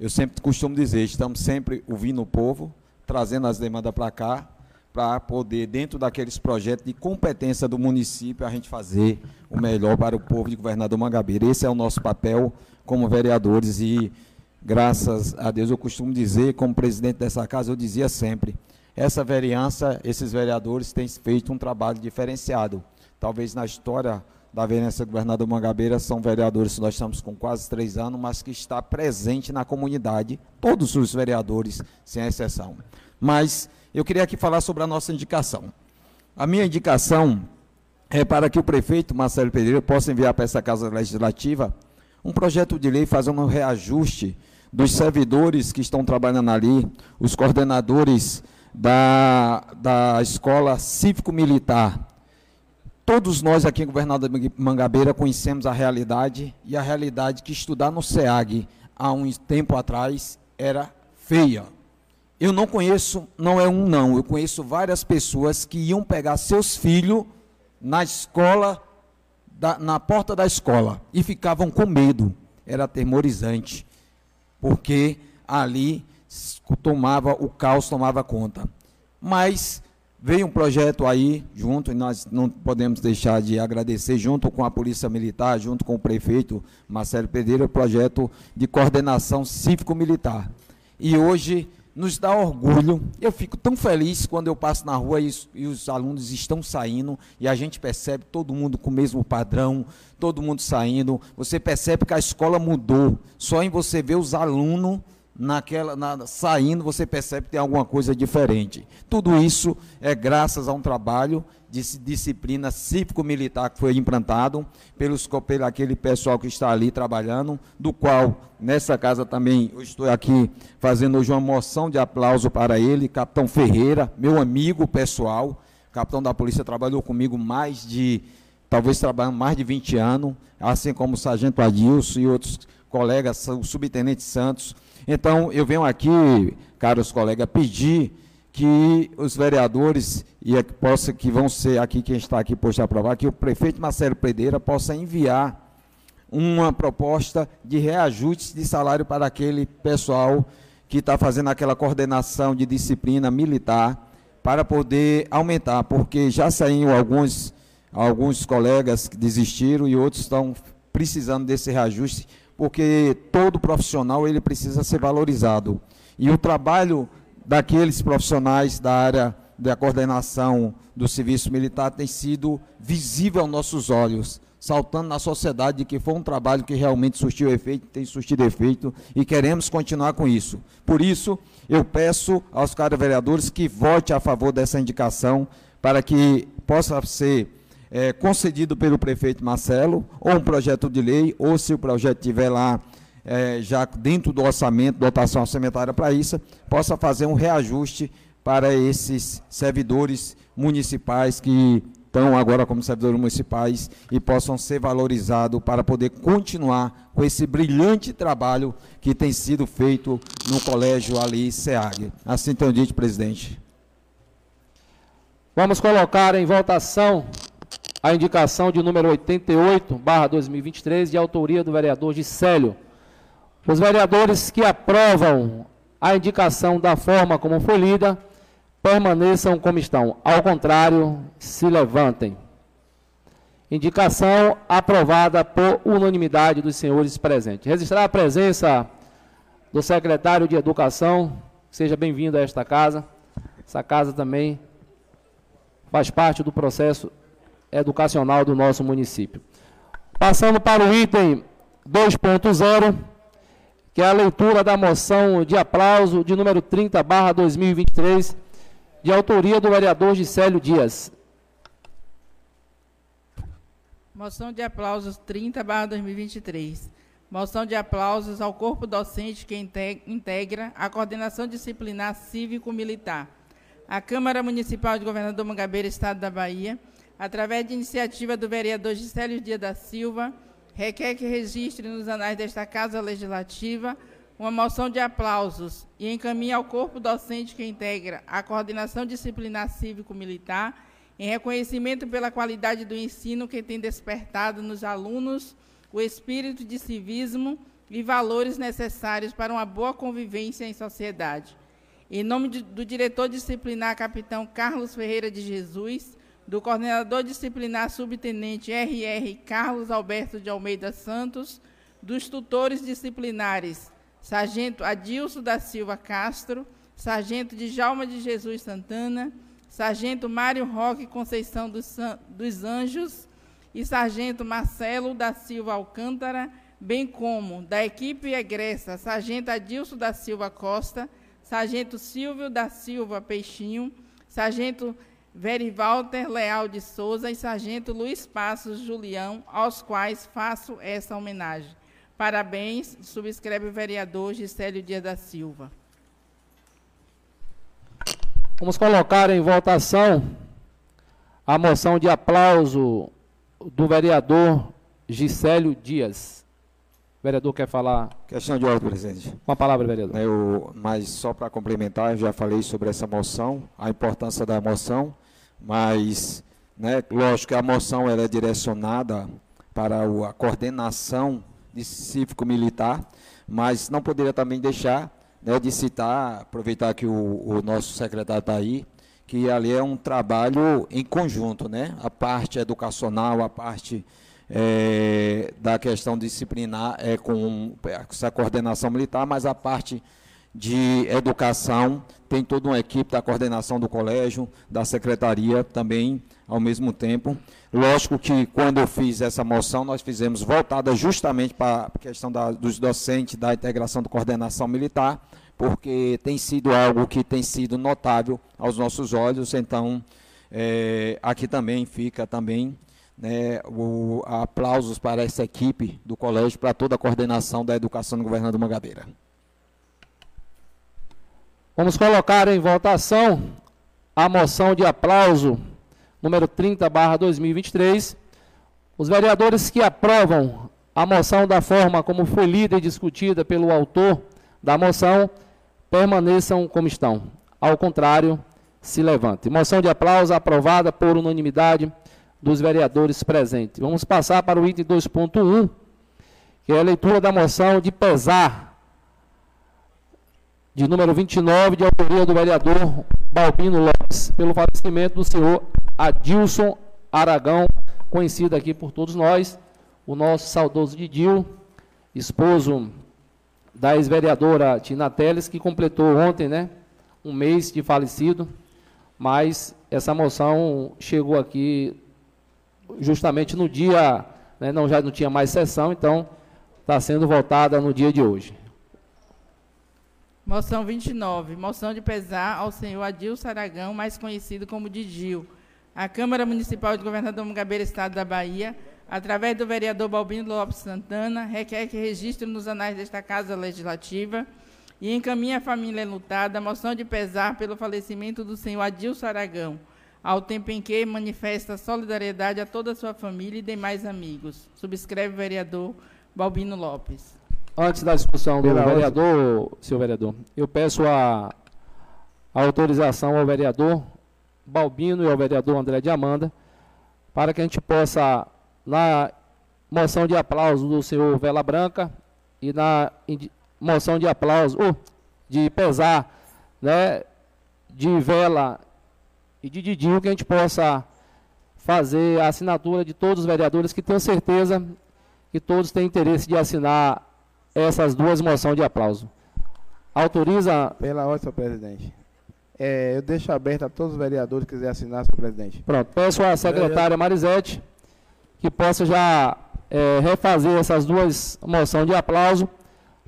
Speaker 11: Eu sempre costumo dizer, estamos sempre ouvindo o povo, trazendo as demandas para cá, para poder, dentro daqueles projetos de competência do município, a gente fazer o melhor para o povo de Governador Mangabeira. Esse é o nosso papel como vereadores e, graças a Deus, eu costumo dizer, como presidente dessa casa, eu dizia sempre, essa vereança, esses vereadores têm feito um trabalho diferenciado. Talvez na história da vereança governador Mangabeira são vereadores, nós estamos com quase três anos, mas que está presente na comunidade, todos os vereadores, sem exceção. Mas eu queria aqui falar sobre a nossa indicação. A minha indicação é para que o prefeito Marcelo Pereira possa enviar para essa Casa Legislativa um projeto de lei fazendo um reajuste dos servidores que estão trabalhando ali, os coordenadores da, da Escola Cívico-Militar, Todos nós aqui em Governador Mangabeira conhecemos a realidade e a realidade que estudar no SEAG há um tempo atrás era feia. Eu não conheço, não é um não, eu conheço várias pessoas que iam pegar seus filhos na escola, da, na porta da escola e ficavam com medo. Era atemorizante, porque ali tomava o caos tomava conta. Mas Veio um projeto aí, junto, e nós não podemos deixar de agradecer, junto com a Polícia Militar, junto com o prefeito Marcelo Pereira, o projeto de coordenação cívico-militar. E hoje nos dá orgulho. Eu fico tão feliz quando eu passo na rua e, e, os alunos estão saindo e a gente percebe todo mundo com o mesmo padrão, todo mundo saindo. Você percebe que a escola mudou. Só em você ver os alunos naquela na, saindo você percebe que tem alguma coisa diferente. Tudo isso é graças a um trabalho de disciplina cívico-militar que foi implantado pelos pelo aquele pessoal que está ali trabalhando, do qual nessa casa também eu estou aqui fazendo hoje uma moção de aplauso para ele, capitão Ferreira, meu amigo pessoal, capitão da polícia trabalhou comigo mais de talvez trabalhando mais de 20 anos, assim como o sargento Adilson e outros colegas, o subtenente Santos, então, eu venho aqui, caros colegas, pedir que os vereadores e que possa que vão ser aqui quem está aqui posto a aprovar que o prefeito Marcelo Pereira possa enviar uma proposta de reajuste de salário para aquele pessoal que está fazendo aquela coordenação de disciplina militar para poder aumentar, porque já saíram alguns alguns colegas que desistiram e outros estão precisando desse reajuste porque todo profissional ele precisa ser valorizado. E o trabalho daqueles profissionais da área da coordenação do serviço militar tem sido visível aos nossos olhos, saltando na sociedade de que foi um trabalho que realmente surtiu efeito, tem surtido efeito e queremos continuar com isso. Por isso, eu peço aos caros vereadores que votem a favor dessa indicação para que possa ser é, concedido pelo prefeito Marcelo, ou um projeto de lei, ou se o projeto estiver lá é, já dentro do orçamento, dotação orçamentária para isso, possa fazer um reajuste para esses servidores municipais que estão agora como servidores municipais e possam ser valorizados para poder continuar com esse brilhante trabalho que tem sido feito no Colégio Ali SEAG. Assim tenho dito, presidente.
Speaker 1: Vamos colocar em votação a indicação de número 88, barra 2023, de autoria do vereador Gisélio. Os vereadores que aprovam a indicação da forma como foi lida, permaneçam como estão. Ao contrário, se levantem. Indicação aprovada por unanimidade dos senhores presentes. Registrar a presença do secretário de Educação. Seja bem-vindo a esta casa. Essa casa também faz parte do processo educacional do nosso município. Passando para o item 2.0, que é a leitura da moção de aplauso de número 30, barra 2023, de autoria do vereador Gisélio Dias.
Speaker 3: Moção de aplausos 30, barra 2023. Moção de aplausos ao corpo docente que integra a coordenação disciplinar cívico-militar. A Câmara Municipal de Governador Mangabeira, Estado da Bahia, através de iniciativa do vereador Gisélio Dia da Silva, requer que registre nos anais desta Casa Legislativa uma moção de aplausos e encaminhe ao corpo docente que integra a coordenação disciplinar cívico-militar em reconhecimento pela qualidade do ensino que tem despertado nos alunos o espírito de civismo e valores necessários para uma boa convivência em sociedade. Em nome de, do diretor disciplinar, capitão Carlos Ferreira de Jesus, do coordenador disciplinar, subtenente RR Carlos Alberto de Almeida Santos, dos tutores disciplinares, sargento Adilson da Silva Castro, sargento Djalma de Jesus Santana, sargento Mário Roque Conceição dos, dos Anjos e sargento Marcelo da Silva Alcântara, bem como da equipe egressa, sargento Adilson da Silva Costa, sargento Silvio da Silva Peixinho, sargento Verivalter Leal de Souza e sargento Luiz Passos Julião, aos quais faço essa homenagem. Parabéns, subscreve o vereador Gisélio Dias da Silva.
Speaker 1: Vamos colocar em votação a moção de aplauso do vereador Gisélio Dias. O vereador quer falar?
Speaker 11: Questão de ordem, presidente.
Speaker 1: Com a palavra, vereador.
Speaker 11: Eu, mas só para complementar, eu já falei sobre essa moção, a importância da moção, mas, né, lógico que a moção ela é direcionada para a coordenação de cívico-militar, mas não poderia também deixar né, de citar, aproveitar que o, o nosso secretário está aí, que ali é um trabalho em conjunto, né? A parte educacional, a parte é, da questão disciplinar é com essa coordenação militar, mas a parte de educação tem toda uma equipe da coordenação do colégio, da secretaria também ao mesmo tempo. Lógico que quando eu fiz essa moção, nós fizemos voltada justamente para a questão da, dos docentes, da integração da coordenação militar, porque tem sido algo que tem sido notável aos nossos olhos, então é, aqui também fica também né, o, aplausos para essa equipe do colégio, para toda a coordenação da educação do governador Mangabeira.
Speaker 1: Vamos colocar em votação a moção de aplauso número 30, barra 2023. Os vereadores que aprovam a moção da forma como foi lida e discutida pelo autor da moção, permaneçam como estão. Ao contrário, se levante. Moção de aplauso aprovada por unanimidade dos vereadores presentes. Vamos passar para o item 2.1, que é a leitura da moção de pesar, de número 29, de autoria do vereador Balbino Lopes, pelo falecimento do senhor Adilson Aragão, conhecido aqui por todos nós, o nosso saudoso Didil, esposo da ex-vereadora Tina Teles, que completou ontem, né, um mês de falecido, mas essa moção chegou aqui justamente no dia, né, não, já não tinha mais sessão, então está sendo votada no dia de hoje.
Speaker 3: Moção 29. Moção de pesar ao senhor Adilson Aragão, mais conhecido como Digil. A Câmara Municipal de Governador Mugabeira, Estado da Bahia, através do vereador Balbino Lopes Santana, requer que registre nos anais desta Casa Legislativa e encaminhe à família lutada a moção de pesar pelo falecimento do senhor Adilson Aragão, ao tempo em que manifesta solidariedade a toda a sua família e demais amigos. Subscreve o vereador Balbino Lopes.
Speaker 1: Antes da discussão do Pela vereador, senhor vereador, eu peço a, a, autorização ao vereador Balbino e ao vereador André de Amanda para que a gente possa, na moção de aplauso do senhor Vela Branca e na moção de aplauso, uh, de pesar, né, de Vela e de Didinho que a gente possa fazer a assinatura de todos os vereadores que tenho certeza que todos têm interesse de assinar essas duas moções de aplauso. Autoriza.
Speaker 8: Pela ordem, senhor presidente. É, eu deixo aberto a todos os vereadores que quiserem assinar, senhor presidente.
Speaker 1: Pronto. Peço à secretária Marisete que possa já é, refazer essas duas moções de aplauso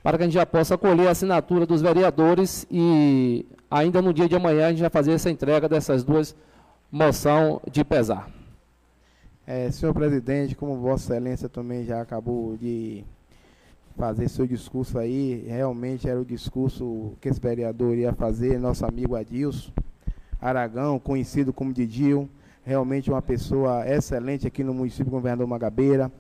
Speaker 1: para que a gente já possa colher a assinatura dos vereadores e ainda no dia de amanhã a gente vai fazer essa entrega dessas duas moção de pesar.
Speaker 8: É, senhor presidente, como Vossa Excelência também já acabou de fazer seu discurso aí, realmente era o discurso que esse vereador ia fazer, nosso amigo Adilson Aragão, conhecido como Didil, realmente uma pessoa excelente aqui no município do Governador Magabeira,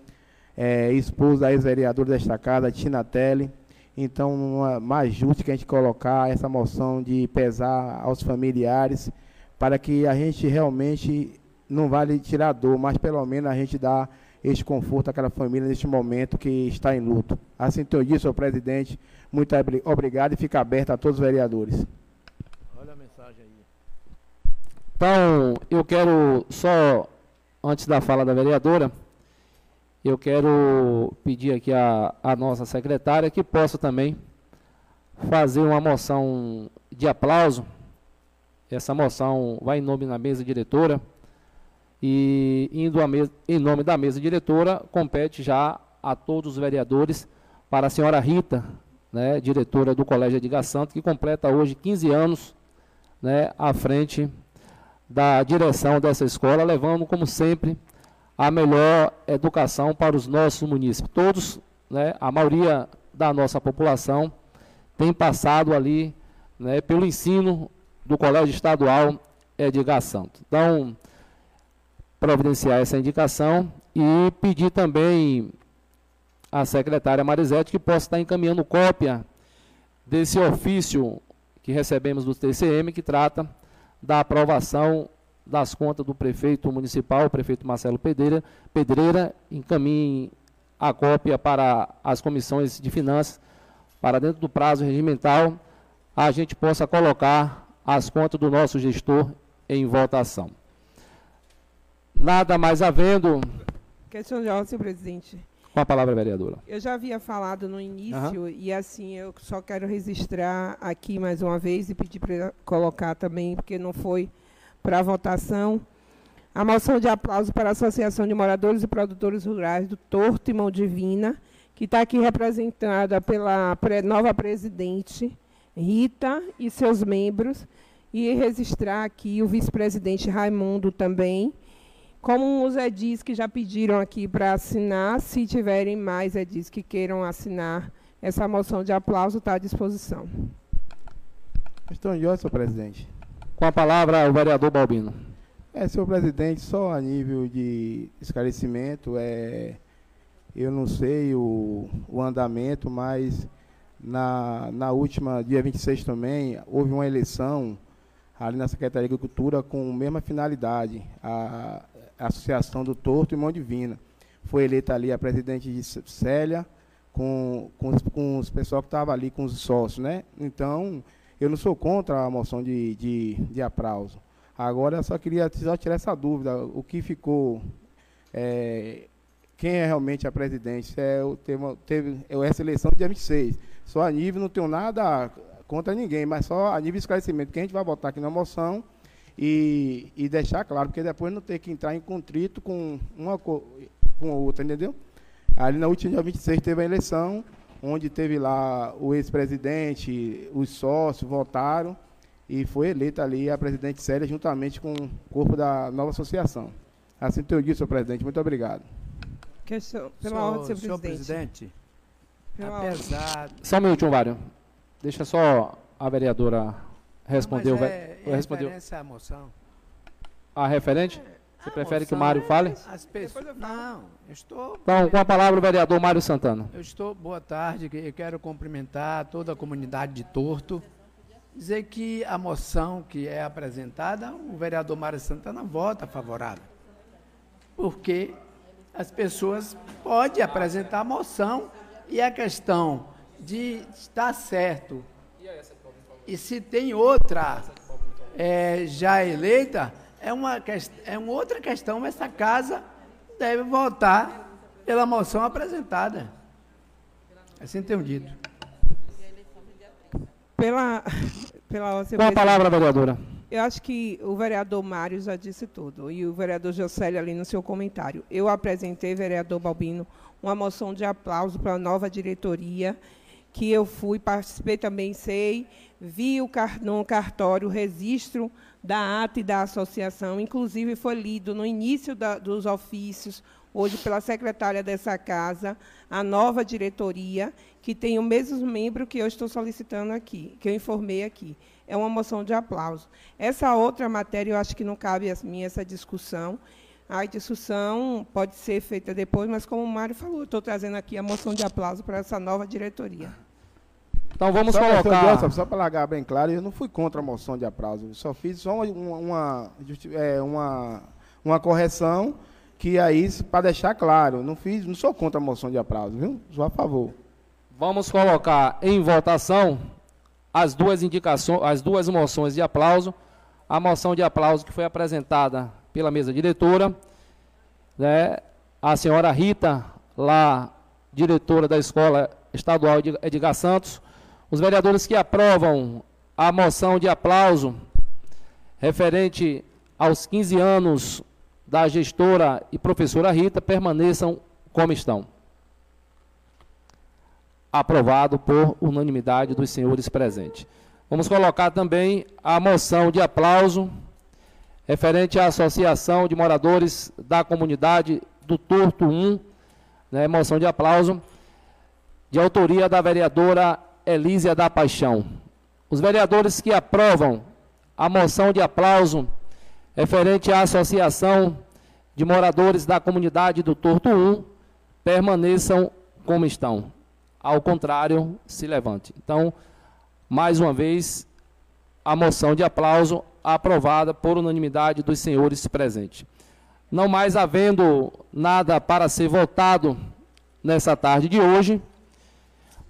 Speaker 8: é, esposa da ex-vereadora desta casa, Tina Telle, então, mais justo que a gente colocar essa moção de pesar aos familiares, para que a gente realmente não vale tirar dor, mas pelo menos a gente dá este conforto àquela família neste momento que está em luto. Assim então eu disse, senhor presidente, muito obrigado e fica aberto a todos os vereadores.
Speaker 1: Então, eu quero só, antes da fala da vereadora, eu quero pedir aqui a, a nossa secretária que possa também fazer uma moção de aplauso. Essa moção vai em nome da mesa diretora e indo em nome da mesa diretora, compete já a todos os vereadores para a senhora Rita, né, diretora do Colégio Edgar Santos, que completa hoje 15 anos né, à frente da direção dessa escola, levando, como sempre, a melhor educação para os nossos munícipes. Todos, né, a maioria da nossa população, tem passado ali né, pelo ensino do Colégio Estadual Edgar Santos. Então, providenciar essa indicação e pedir também à secretária Marisete que possa estar encaminhando cópia desse ofício que recebemos do TCM, que trata da aprovação das contas do prefeito municipal, o prefeito Marcelo Pedreira, Pedreira encaminhe a cópia para as comissões de finanças, para dentro do prazo regimental, a gente possa colocar as contas do nosso gestor em votação. Nada mais havendo.
Speaker 4: Questão de ordem, senhor presidente.
Speaker 1: Com a palavra, vereadora.
Speaker 4: Eu já havia falado no início, uhum. e assim, eu só quero registrar aqui mais uma vez e pedir para colocar também, porque não foi para votação. A moção de aplauso para a Associação de Moradores e Produtores Rurais do Torto e Mão Divina, que está aqui representada pela nova presidente, Rita, e seus membros, e registrar aqui o vice-presidente Raimundo também, como os edis que já pediram aqui para assinar, se tiverem mais edis que queiram assinar, essa moção de aplauso está à disposição.
Speaker 8: Questão de ordem, senhor presidente.
Speaker 1: Com a palavra, o vereador Balbino.
Speaker 8: É, senhor presidente, só a nível de esclarecimento, é, eu não sei o, o andamento, mas na, na última, dia 26 também, houve uma eleição ali na Secretaria de Agricultura com a mesma finalidade. A, Associação do Torto e Mão Divina. Foi eleita ali a presidente de Célia, com, com, os, com os pessoal que estava ali, com os sócios, né? Então, eu não sou contra a moção de, de, de aplauso. Agora, eu só queria só tirar essa dúvida, o que ficou, é, quem é realmente a presidente? É, teve, teve essa eleição dia 26. Só a nível, não tenho nada contra ninguém, mas só a nível de esclarecimento, que a gente vai votar aqui na moção, e, e deixar claro, porque depois não ter que entrar em contrito com uma com outra, entendeu? Ali na última dia 26 teve a eleição, onde teve lá o ex-presidente, os sócios votaram e foi eleita ali a presidente Célia juntamente com o corpo da nova associação. Assim eu disse, senhor presidente. Muito obrigado.
Speaker 4: Questão, pela senhor, ordem, senhor, senhor presidente.
Speaker 1: Pela apesar... Só um minutinho, Mário. Deixa só a vereadora Respondeu,
Speaker 12: Não, é,
Speaker 1: vai, respondeu.
Speaker 12: à moção.
Speaker 1: A referente? Você a prefere que o Mário fale?
Speaker 12: As pessoas, não, eu estou.
Speaker 1: Então, com a palavra o vereador Mário Santana.
Speaker 12: Eu estou, boa tarde, eu quero cumprimentar toda a comunidade de Torto. Dizer que a moção que é apresentada, o vereador Mário Santana vota favorável. Porque as pessoas podem apresentar a moção e a questão de estar certo e se tem outra é, já eleita, é uma, é uma outra questão. Essa casa deve votar pela moção apresentada. Assim tenho dito.
Speaker 4: Pela, pela
Speaker 1: Qual a palavra, vereadora?
Speaker 4: Eu acho que o vereador Mário já disse tudo, e o vereador Josélio ali no seu comentário. Eu apresentei, vereador Balbino, uma moção de aplauso para a nova diretoria, que eu fui, participei também, sei, vi no cartório o registro da ata e da associação, inclusive foi lido no início da, dos ofícios, hoje pela secretária dessa casa, a nova diretoria, que tem o mesmo membro que eu estou solicitando aqui, que eu informei aqui. É uma moção de aplauso. Essa outra matéria, eu acho que não cabe a mim essa discussão. A discussão pode ser feita depois, mas como o Mário falou, estou trazendo aqui a moção de aplauso para essa nova diretoria.
Speaker 1: Então vamos só colocar.
Speaker 8: Só, só para largar bem claro, eu não fui contra a moção de aplauso. Eu só fiz só uma, uma, é, uma, uma correção que aí, para deixar claro, não fiz, não sou contra a moção de aplauso, viu? Sou a favor.
Speaker 1: Vamos colocar em votação as duas indicações, as duas moções de aplauso. A moção de aplauso que foi apresentada pela mesa diretora, né, a senhora Rita, lá diretora da Escola Estadual Edgar Santos, os vereadores que aprovam a moção de aplauso referente aos 15 anos da gestora e professora Rita permaneçam como estão. Aprovado por unanimidade dos senhores presentes. Vamos colocar também a moção de aplauso referente à Associação de Moradores da Comunidade do Torto 1, né, moção de aplauso, de autoria da vereadora Elísia da Paixão. Os vereadores que aprovam a moção de aplauso referente à Associação de Moradores da Comunidade do Torto 1 permaneçam como estão. Ao contrário, se levante. Então, mais uma vez, a moção de aplauso aprovada por unanimidade dos senhores presentes. Não mais havendo nada para ser votado nessa tarde de hoje,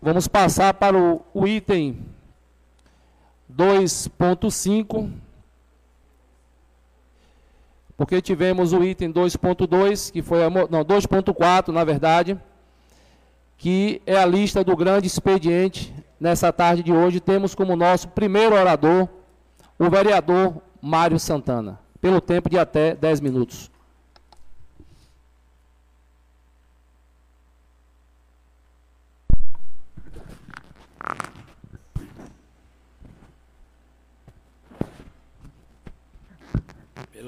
Speaker 1: vamos passar para o, o item 2.5, porque tivemos o item 2.2, que foi a, não, 2.4, na verdade, que é a lista do grande expediente nessa tarde de hoje. Temos como nosso primeiro orador o vereador Mário Santana, pelo tempo de até 10 minutos.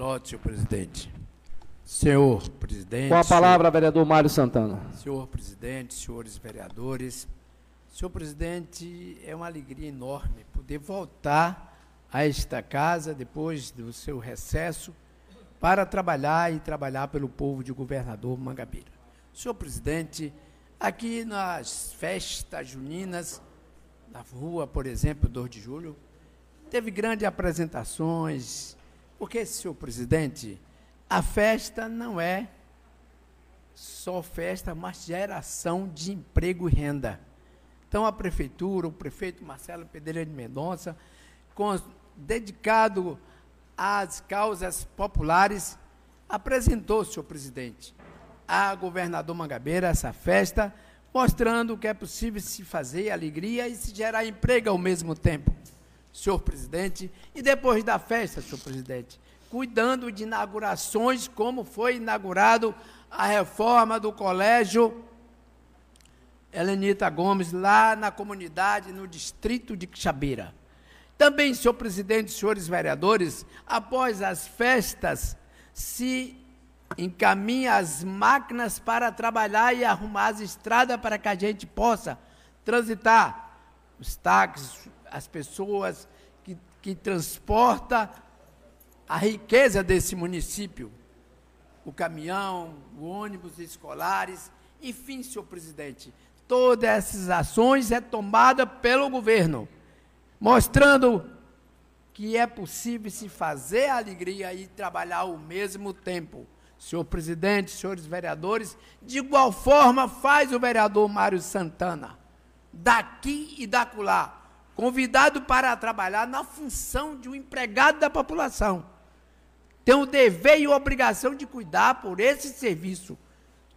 Speaker 12: Pelote, senhor presidente. Senhor presidente.
Speaker 1: Com a palavra, senhor, vereador Mário Santana.
Speaker 12: Senhor presidente, senhores vereadores. Senhor presidente, é uma alegria enorme poder voltar a esta casa depois do seu recesso para trabalhar e trabalhar pelo povo de governador Mangabeira. Senhor presidente, aqui nas festas juninas, na rua, por exemplo, 2 de julho, teve grandes apresentações, porque, senhor presidente, a festa não é só festa, mas geração de emprego e renda. Então, a prefeitura, o prefeito Marcelo Pedreira de Mendonça, com, dedicado às causas populares, apresentou, senhor presidente, a governador Mangabeira essa festa, mostrando que é possível se fazer alegria e se gerar emprego ao mesmo tempo, senhor presidente. E depois da festa, senhor presidente, cuidando de inaugurações, como foi inaugurado a reforma do colégio Helenita Gomes, lá na comunidade, no distrito de Quixabeira. Também, senhor presidente, senhores vereadores, após as festas, se encaminha as máquinas para trabalhar e arrumar as estradas para que a gente possa transitar os táxis, as pessoas que, que transporta a riqueza desse município, o caminhão, o ônibus escolares, enfim, senhor presidente, todas essas ações é tomada pelo governo mostrando que é possível se fazer alegria e trabalhar ao mesmo tempo. Senhor presidente, senhores vereadores, de igual forma faz o vereador Mário Santana, daqui e daculá, convidado para trabalhar na função de um empregado da população. Tem o dever e a obrigação de cuidar por esse serviço.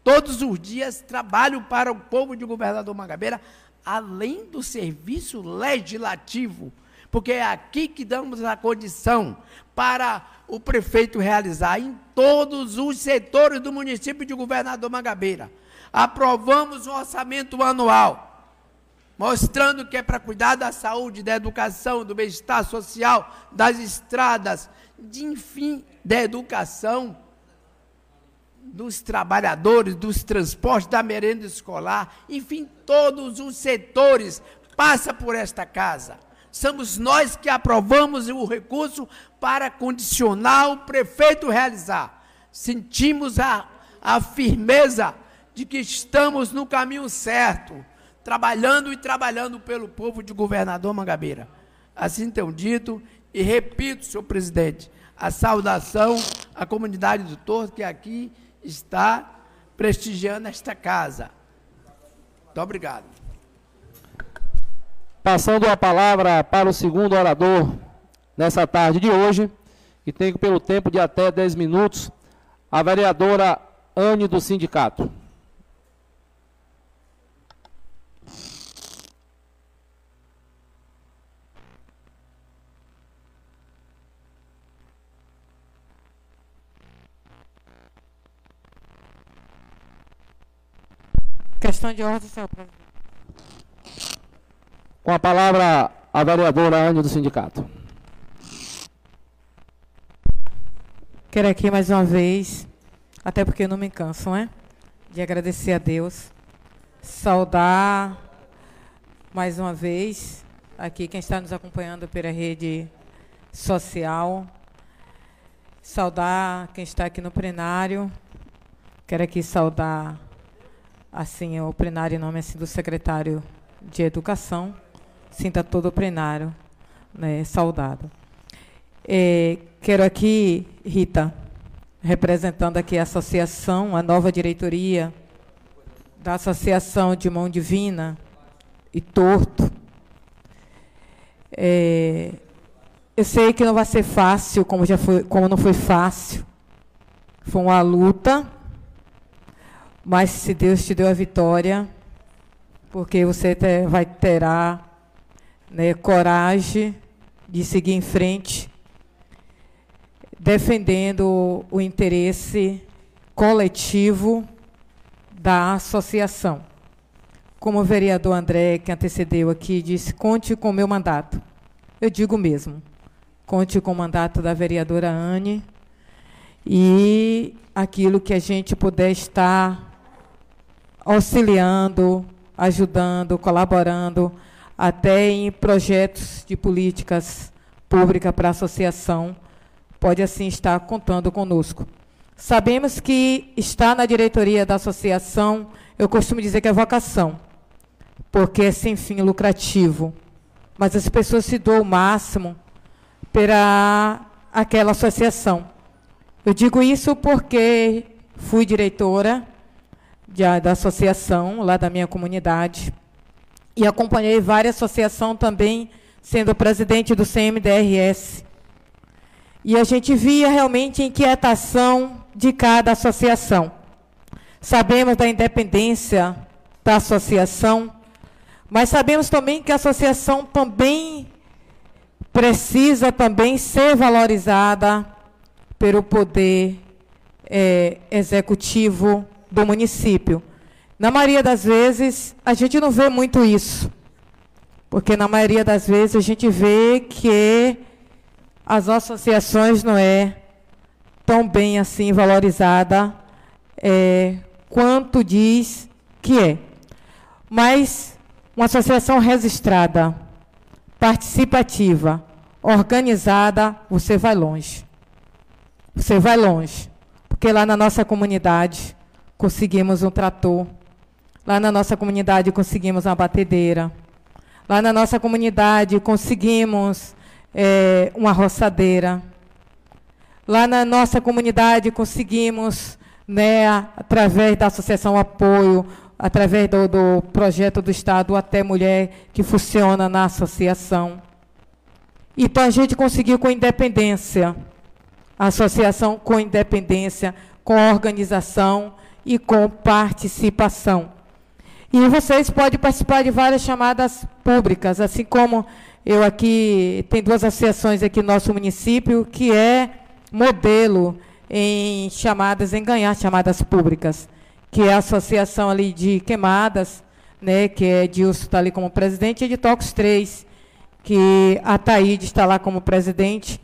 Speaker 12: Todos os dias trabalho para o povo de governador Mangabeira, além do serviço legislativo, porque é aqui que damos a condição para o prefeito realizar em todos os setores do município de Governador Mangabeira. Aprovamos o orçamento anual, mostrando que é para cuidar da saúde, da educação, do bem-estar social, das estradas, de enfim, da educação dos trabalhadores, dos transportes, da merenda escolar, enfim, todos os setores passa por esta casa. Somos nós que aprovamos o recurso para condicionar o prefeito realizar. Sentimos a, a firmeza de que estamos no caminho certo, trabalhando e trabalhando pelo povo de governador Mangabeira. Assim tenho dito e repito, senhor presidente, a saudação à comunidade do Torto que aqui está prestigiando esta casa. Muito obrigado.
Speaker 1: Passando a palavra para o segundo orador nessa tarde de hoje, que tem pelo tempo de até 10 minutos, a vereadora Anne do Sindicato.
Speaker 7: Questão de ordem, senhor presidente.
Speaker 1: Com a palavra, a vereadora Anne do Sindicato.
Speaker 7: Quero aqui mais uma vez, até porque eu não me canso, né? De agradecer a Deus, saudar mais uma vez aqui quem está nos acompanhando pela rede social, saudar quem está aqui no plenário. Quero aqui saudar assim o plenário em nome assim, do secretário de Educação. Sinta todo o plenário né, saudado. É, quero aqui, Rita, representando aqui a associação, a nova diretoria da Associação de Mão Divina e Torto. É, eu sei que não vai ser fácil, como já foi, como não foi fácil. Foi uma luta, mas se Deus te deu a vitória, porque você ter, vai terá né, coragem de seguir em frente, defendendo o interesse coletivo da associação. Como o vereador André, que antecedeu aqui, disse: conte com o meu mandato. Eu digo mesmo, conte com o mandato da vereadora Anne e aquilo que a gente puder estar auxiliando, ajudando, colaborando, até em projetos de políticas públicas para a associação, pode assim estar contando conosco. Sabemos que está na diretoria da associação, eu costumo dizer que é vocação, porque é sem fim lucrativo. Mas as pessoas se doam o máximo para aquela associação. Eu digo isso porque fui diretora de, da associação lá da minha comunidade e acompanhei várias associações também, sendo presidente do CMDRS. E a gente via realmente a inquietação de cada associação. Sabemos da independência da associação, mas sabemos também que a associação também precisa também ser valorizada pelo poder é, executivo do município. Na maioria das vezes, a gente não vê muito isso. Porque na maioria das vezes a gente vê que as associações não é tão bem assim valorizada é, quanto diz que é. Mas uma associação registrada, participativa, organizada, você vai longe. Você vai longe. Porque lá na nossa comunidade conseguimos um trator. Lá na nossa comunidade conseguimos uma batedeira. Lá na nossa comunidade conseguimos é, uma roçadeira. Lá na nossa comunidade conseguimos, né, através da Associação Apoio, através do, do projeto do Estado Até Mulher, que funciona na associação. Então a gente conseguiu com independência, a associação com independência, com organização e com participação. E vocês podem participar de várias chamadas públicas, assim como eu aqui, tem duas associações aqui no nosso município, que é modelo em chamadas, em ganhar chamadas públicas, que é a Associação ali de Queimadas, né, que é Dilson está ali como presidente, e de Tox 3, que a Taíde está lá como presidente,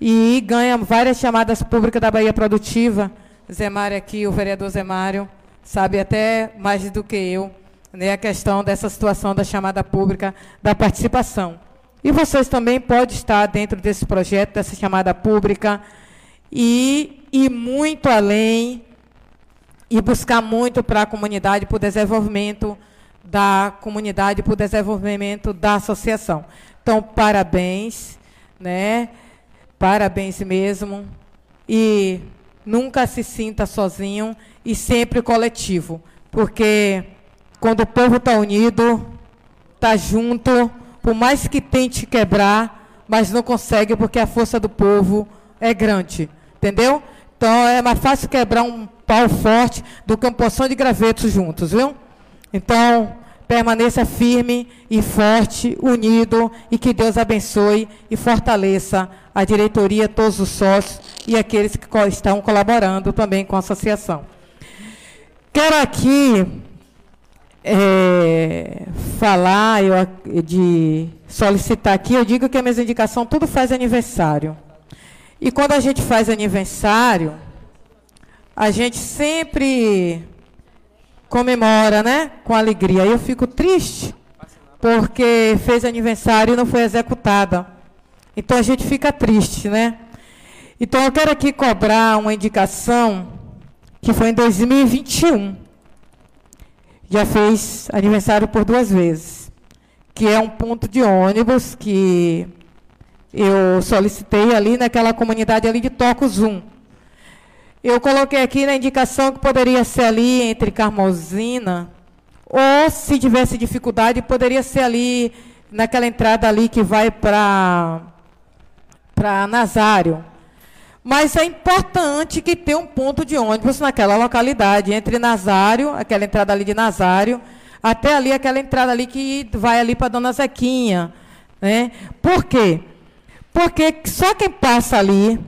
Speaker 7: e ganha várias chamadas públicas da Bahia Produtiva, Zé Mário aqui, o vereador Zé Mário, sabe até mais do que eu, né, a questão dessa situação da chamada pública, da participação. E vocês também podem estar dentro desse projeto, dessa chamada pública, e ir muito além, e buscar muito para a comunidade, para o desenvolvimento da comunidade, para o desenvolvimento da associação. Então, parabéns, né? Parabéns mesmo. E nunca se sinta sozinho e sempre coletivo, porque quando o povo está unido, está junto, por mais que tente quebrar, mas não consegue porque a força do povo é grande, entendeu? Então é mais fácil quebrar um pau forte do que uma porção de gravetos juntos, viu? Então, permaneça firme e forte, unido, e que Deus abençoe e fortaleça a diretoria, todos os sócios e aqueles que estão colaborando também com a associação. Quero aqui é, falar, eu, de solicitar aqui, eu digo que a minha indicação tudo faz aniversário. E quando a gente faz aniversário, a gente sempre comemora, né? Com alegria. Eu fico triste porque fez aniversário e não foi executada. Então a gente fica triste, né? Então eu quero aqui cobrar uma indicação que foi em 2021. Já fez aniversário por duas vezes. Que é um ponto de ônibus que eu solicitei ali naquela comunidade ali de Tocos 1. Eu coloquei aqui na indicação que poderia ser ali entre Carmozina, ou se tivesse dificuldade, poderia ser ali naquela entrada ali que vai para para Nazário. Mas é importante que tenha um ponto de ônibus naquela localidade, entre Nazário, aquela entrada ali de Nazário, até ali aquela entrada ali que vai ali para Dona Zequinha. Né? Por quê? Porque só quem passa ali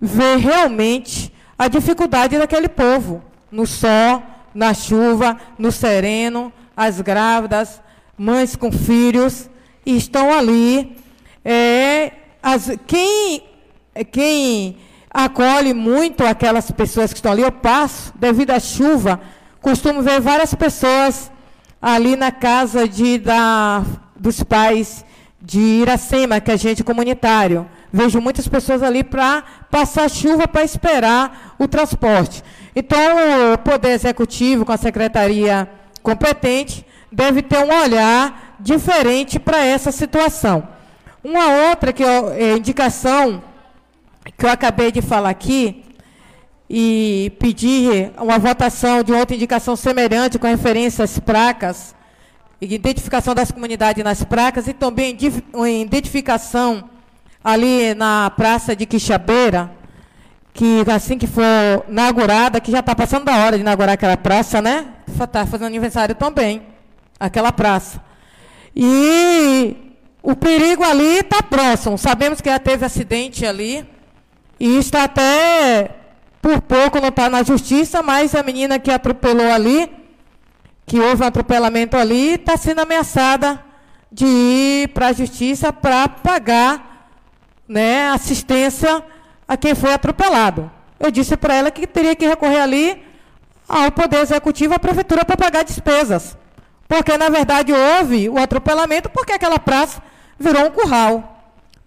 Speaker 7: vê realmente a dificuldade daquele povo, no sol, na chuva, no sereno, as grávidas, mães com filhos, estão ali. É, as, quem, quem acolhe muito aquelas pessoas que estão ali, eu passo, devido à chuva, costumo ver várias pessoas ali na casa de, da, dos pais de Iracema, que é gente comunitário. Vejo muitas pessoas ali para passar chuva para esperar o transporte. Então, o Poder Executivo, com a secretaria competente, deve ter um olhar diferente para essa situação. Uma outra que eu, é, indicação que eu acabei de falar aqui, e pedir uma votação de outra indicação semelhante com referência às placas, identificação das comunidades nas placas e também identificação ali na Praça de Quixabeira, que assim que for inaugurada, que já está passando da hora de inaugurar aquela praça, né? Está fazendo aniversário também, aquela praça. E o perigo ali está próximo. Sabemos que já teve acidente ali. E está até, por pouco, não está na justiça, mas a menina que atropelou ali, que houve um atropelamento ali, está sendo ameaçada de ir para a justiça para pagar né, assistência a quem foi atropelado. Eu disse para ela que teria que recorrer ali ao Poder Executivo, à Prefeitura, para pagar despesas. Porque, na verdade, houve o atropelamento porque aquela praça virou um curral.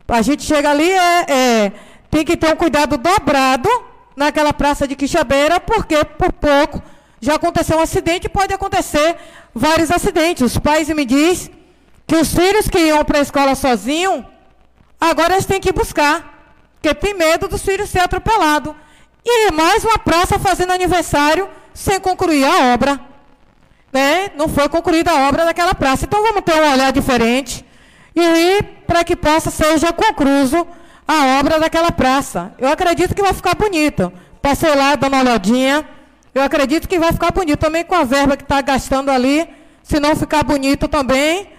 Speaker 7: A gente chega ali, é, é, tem que ter um cuidado dobrado naquela praça de Quixabeira, porque, por pouco, já aconteceu um acidente pode acontecer vários acidentes. Os pais me dizem que os filhos que iam para a escola sozinhos Agora eles têm que buscar, porque tem medo dos filhos ser atropelado. E mais uma praça fazendo aniversário sem concluir a obra. Né? Não foi concluída a obra daquela praça. Então vamos ter um olhar diferente e para que possa seja concluído a obra daquela praça. Eu acredito que vai ficar bonito. Passei lá dando uma olhadinha. Eu acredito que vai ficar bonito também com a verba que está gastando ali. Se não ficar bonito também,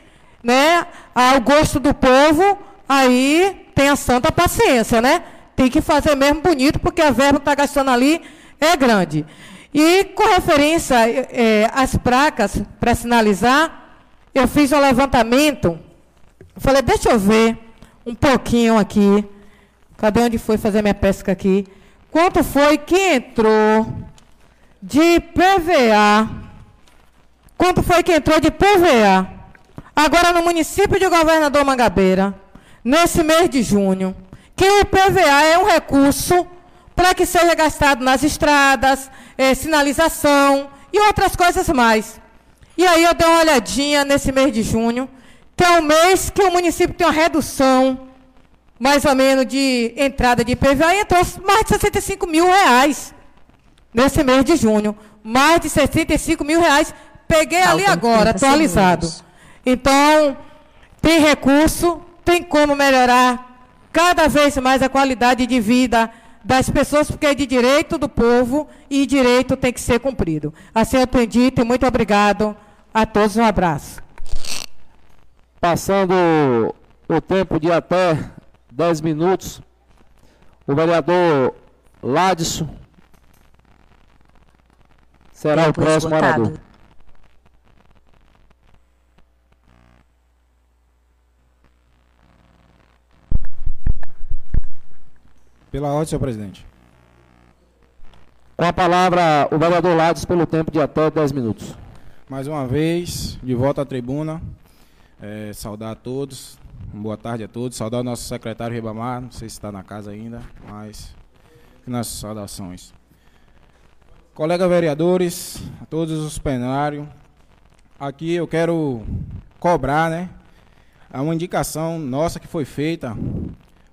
Speaker 7: né, ao gosto do povo, aí tem a santa paciência, né? Tem que fazer mesmo bonito, porque a verba que está gastando ali é grande. E com referência é, às placas, para sinalizar, eu fiz um levantamento. Falei, deixa eu ver um pouquinho aqui. Cadê onde foi fazer minha pesca aqui? Quanto foi que entrou de PVA? Quanto foi que entrou de PVA? Agora no município de Governador Mangabeira nesse mês de junho, que o IPVA é um recurso para que seja gastado nas estradas, é, sinalização e outras coisas mais. E aí eu dei uma olhadinha nesse mês de junho, que é o mês que o município tem uma redução, mais ou menos, de entrada de IPVA, e entrou mais de 65 mil reais nesse mês de junho. Mais de 65 mil reais. Peguei ali agora, atualizado. Então, tem recurso, tem como melhorar cada vez mais a qualidade de vida das pessoas, porque é de direito do povo e direito tem que ser cumprido. Assim eu tenho dito e muito obrigado a todos. Um abraço.
Speaker 1: Passando o tempo de até 10 minutos, o vereador Ladson será o próximo orador.
Speaker 9: Pela ordem, senhor presidente.
Speaker 1: Com a palavra, o vereador Lades, pelo tempo de até 10 minutos.
Speaker 9: Mais uma vez, de volta à tribuna, é, saudar a todos, boa tarde a todos, saudar o nosso secretário Ribamar, não sei se está na casa ainda, mas nossas saudações. Colega vereadores, a todos os plenários, aqui eu quero cobrar, né, uma indicação nossa que foi feita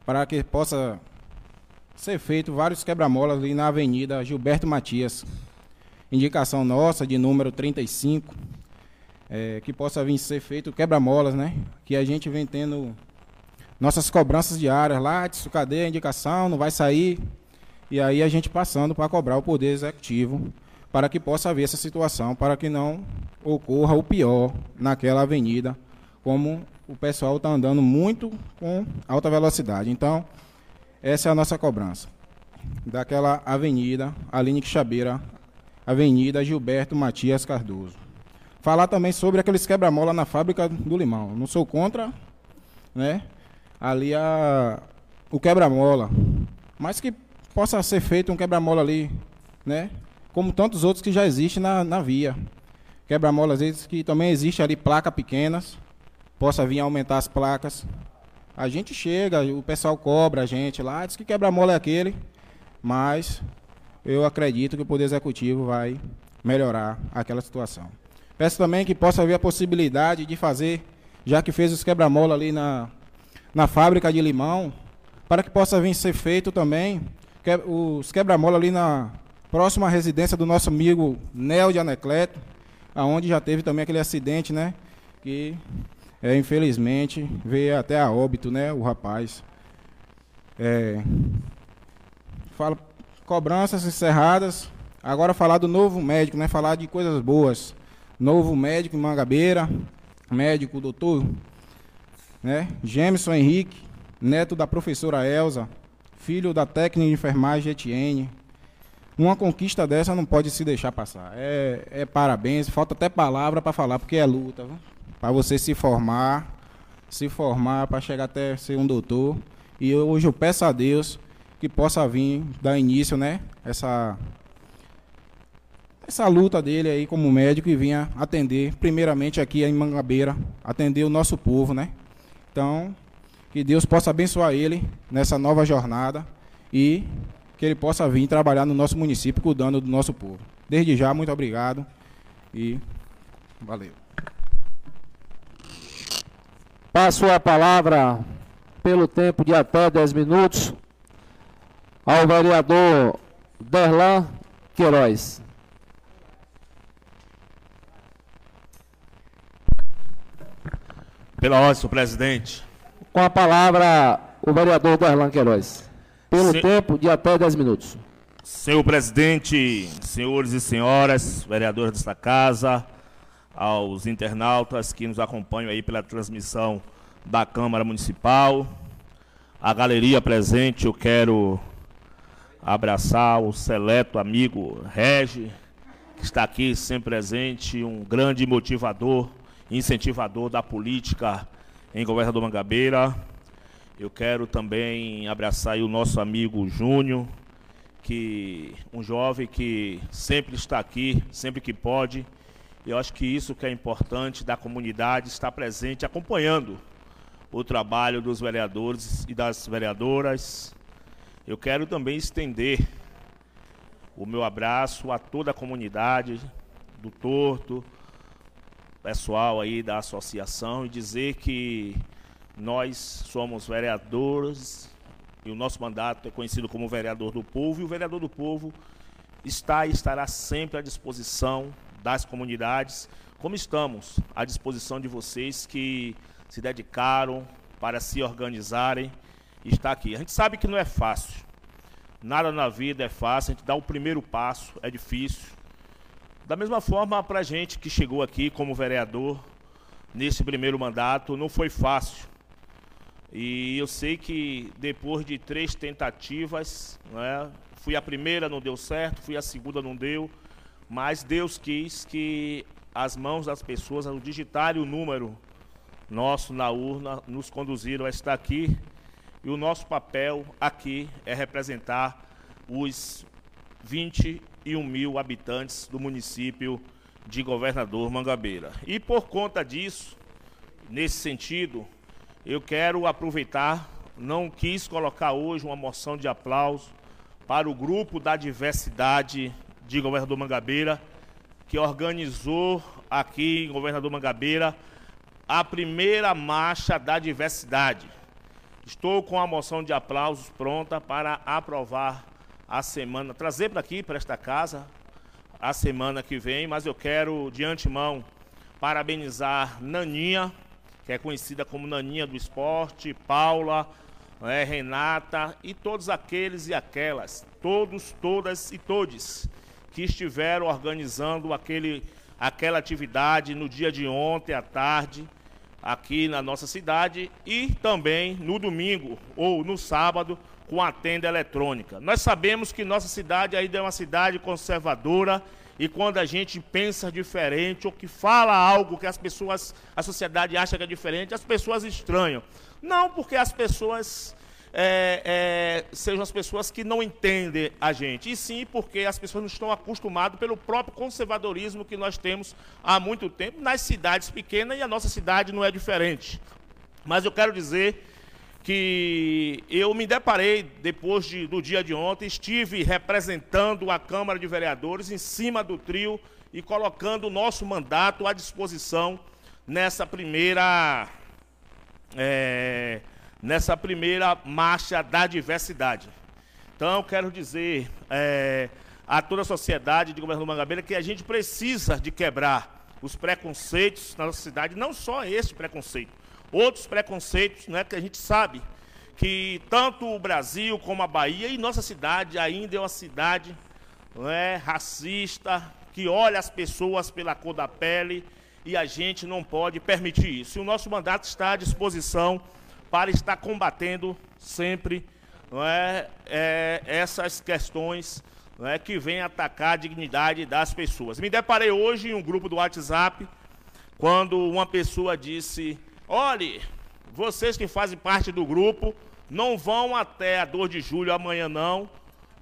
Speaker 9: para que possa ser feito vários quebra-molas ali na Avenida Gilberto Matias. Indicação nossa de número 35, é, que possa vir ser feito quebra-molas, né? Que a gente vem tendo nossas cobranças diárias lá, de cadê a indicação, não vai sair. E aí a gente passando para cobrar o Poder Executivo para que possa haver essa situação, para que não ocorra o pior naquela avenida, como o pessoal está andando muito com alta velocidade. Então, essa é a nossa cobrança. Daquela avenida, Aline Quixabeira, Avenida Gilberto Matias Cardoso. Falar também sobre aqueles quebra-mola na fábrica do limão. Não sou contra, né? Ali a, o quebra-mola. Mas que possa ser feito um quebra-mola ali, né? Como tantos outros que já existem na, na via. Quebra-mola, às vezes, que também existe ali placas pequenas. Possa vir aumentar as placas. A gente chega, o pessoal cobra a gente lá, diz que quebra-mola é aquele, mas eu acredito que o Poder Executivo vai melhorar aquela situação. Peço também que possa haver a possibilidade de fazer, já que fez os quebra-mola ali na, na fábrica de limão, para que possa vir ser feito também que, os quebra-mola ali na próxima residência do nosso amigo Nel de Anecleto, aonde já teve também aquele acidente, né? Que é, infelizmente, veio até a óbito, né, o rapaz. É, fala, cobranças encerradas. Agora falar do novo médico, né, falar de coisas boas. Novo médico em Mangabeira, médico doutor, né, Gemson Henrique, neto da professora Elza, filho da técnica de enfermagem Etienne. Uma conquista dessa não pode se deixar passar. É, é parabéns, falta até palavra para falar, porque é luta. Viu? Para você se formar, se formar para chegar até ser um doutor. E hoje eu peço a Deus que possa vir dar início, né, essa essa luta dele aí como médico e vinha atender primeiramente aqui em Mangabeira, atender o nosso povo, né? Então, que Deus possa abençoar ele nessa nova jornada e que ele possa vir trabalhar no nosso município cuidando do nosso povo. Desde já, muito obrigado e valeu.
Speaker 1: Passo a palavra, pelo tempo de até 10 minutos, ao vereador Derlan Queiroz.
Speaker 5: Pela ordem, senhor presidente.
Speaker 1: Com a palavra, o vereador Derlan Queiroz. Pelo Se... tempo de até 10 minutos.
Speaker 5: Senhor presidente, senhores e senhoras, vereadores desta casa, aos internautas que nos acompanham aí pela transmissão da Câmara Municipal. A galeria presente, eu quero abraçar o seleto amigo Regi, que está aqui sempre presente, um grande motivador, incentivador da política em Governador Mangabeira. Eu quero também abraçar o nosso amigo Júnior, que um jovem que sempre está aqui, sempre que pode, eu acho que isso que é importante da comunidade estar presente, acompanhando o trabalho dos vereadores e das vereadoras. Eu quero também estender o meu abraço a toda a comunidade do Torto, pessoal aí da associação e dizer que nós somos vereadores e o nosso mandato é conhecido como vereador do povo e o vereador do povo está e estará sempre à disposição das comunidades, como estamos à disposição de vocês que se dedicaram para se organizarem e estar aqui. A gente sabe que não é fácil. Nada na vida é fácil, a gente dá o primeiro passo, é difícil. Da mesma forma, para a gente que chegou aqui como vereador, nesse primeiro mandato, não foi fácil. E eu sei que depois de três tentativas, né, fui a primeira, não deu certo, fui a segunda, não deu, mas Deus quis que as mãos das pessoas, ao digitarem o número nosso na urna, nos conduziram a estar aqui. E o nosso papel aqui é representar os 21 mil habitantes do município de Governador Mangabeira. E por conta disso, nesse sentido, eu quero aproveitar, não quis colocar hoje uma moção de aplauso para o grupo da diversidade de Governador Mangabeira, que organizou aqui em Governador Mangabeira a primeira marcha da diversidade. Estou com a moção de aplausos pronta para aprovar a semana, trazer para aqui, para esta casa, a semana que vem, mas eu quero, de antemão, parabenizar Naninha, que é conhecida como Naninha do Esporte, Paula, é, Renata e todos aqueles e aquelas, todos, todas e todes que estiveram organizando aquele, aquela atividade no dia de ontem à tarde, aqui na nossa cidade e também no domingo ou no sábado com a tenda eletrônica. Nós sabemos que nossa cidade ainda é uma cidade conservadora e quando a gente pensa diferente ou que fala algo que as pessoas, a sociedade acha que é diferente, as pessoas estranham. Não porque as pessoas é, é, sejam as pessoas que não entendem a gente, e sim porque as pessoas não estão acostumadas pelo próprio conservadorismo que nós temos há muito tempo nas cidades pequenas e a nossa cidade não é diferente. Mas eu quero dizer que eu me deparei, depois de, do dia de ontem, estive representando a Câmara de Vereadores em cima do trio e colocando o nosso mandato à disposição nessa primeira, é, nessa primeira marcha da diversidade. Então, quero dizer é, a toda a sociedade de Governador Mangabeira que a gente precisa de quebrar os preconceitos na nossa cidade, não só esse preconceito, outros preconceitos né, que a gente sabe que tanto o Brasil como a Bahia e nossa cidade ainda é uma cidade né, racista, que olha as pessoas pela cor da pele e a gente não pode permitir isso. E o nosso mandato está à disposição para estar combatendo sempre não é, é essas questões não é, que vêm atacar a dignidade das pessoas. Me deparei hoje em um grupo do WhatsApp quando uma pessoa disse Olhe, vocês que fazem parte do grupo, não vão até a 2 de julho amanhã não,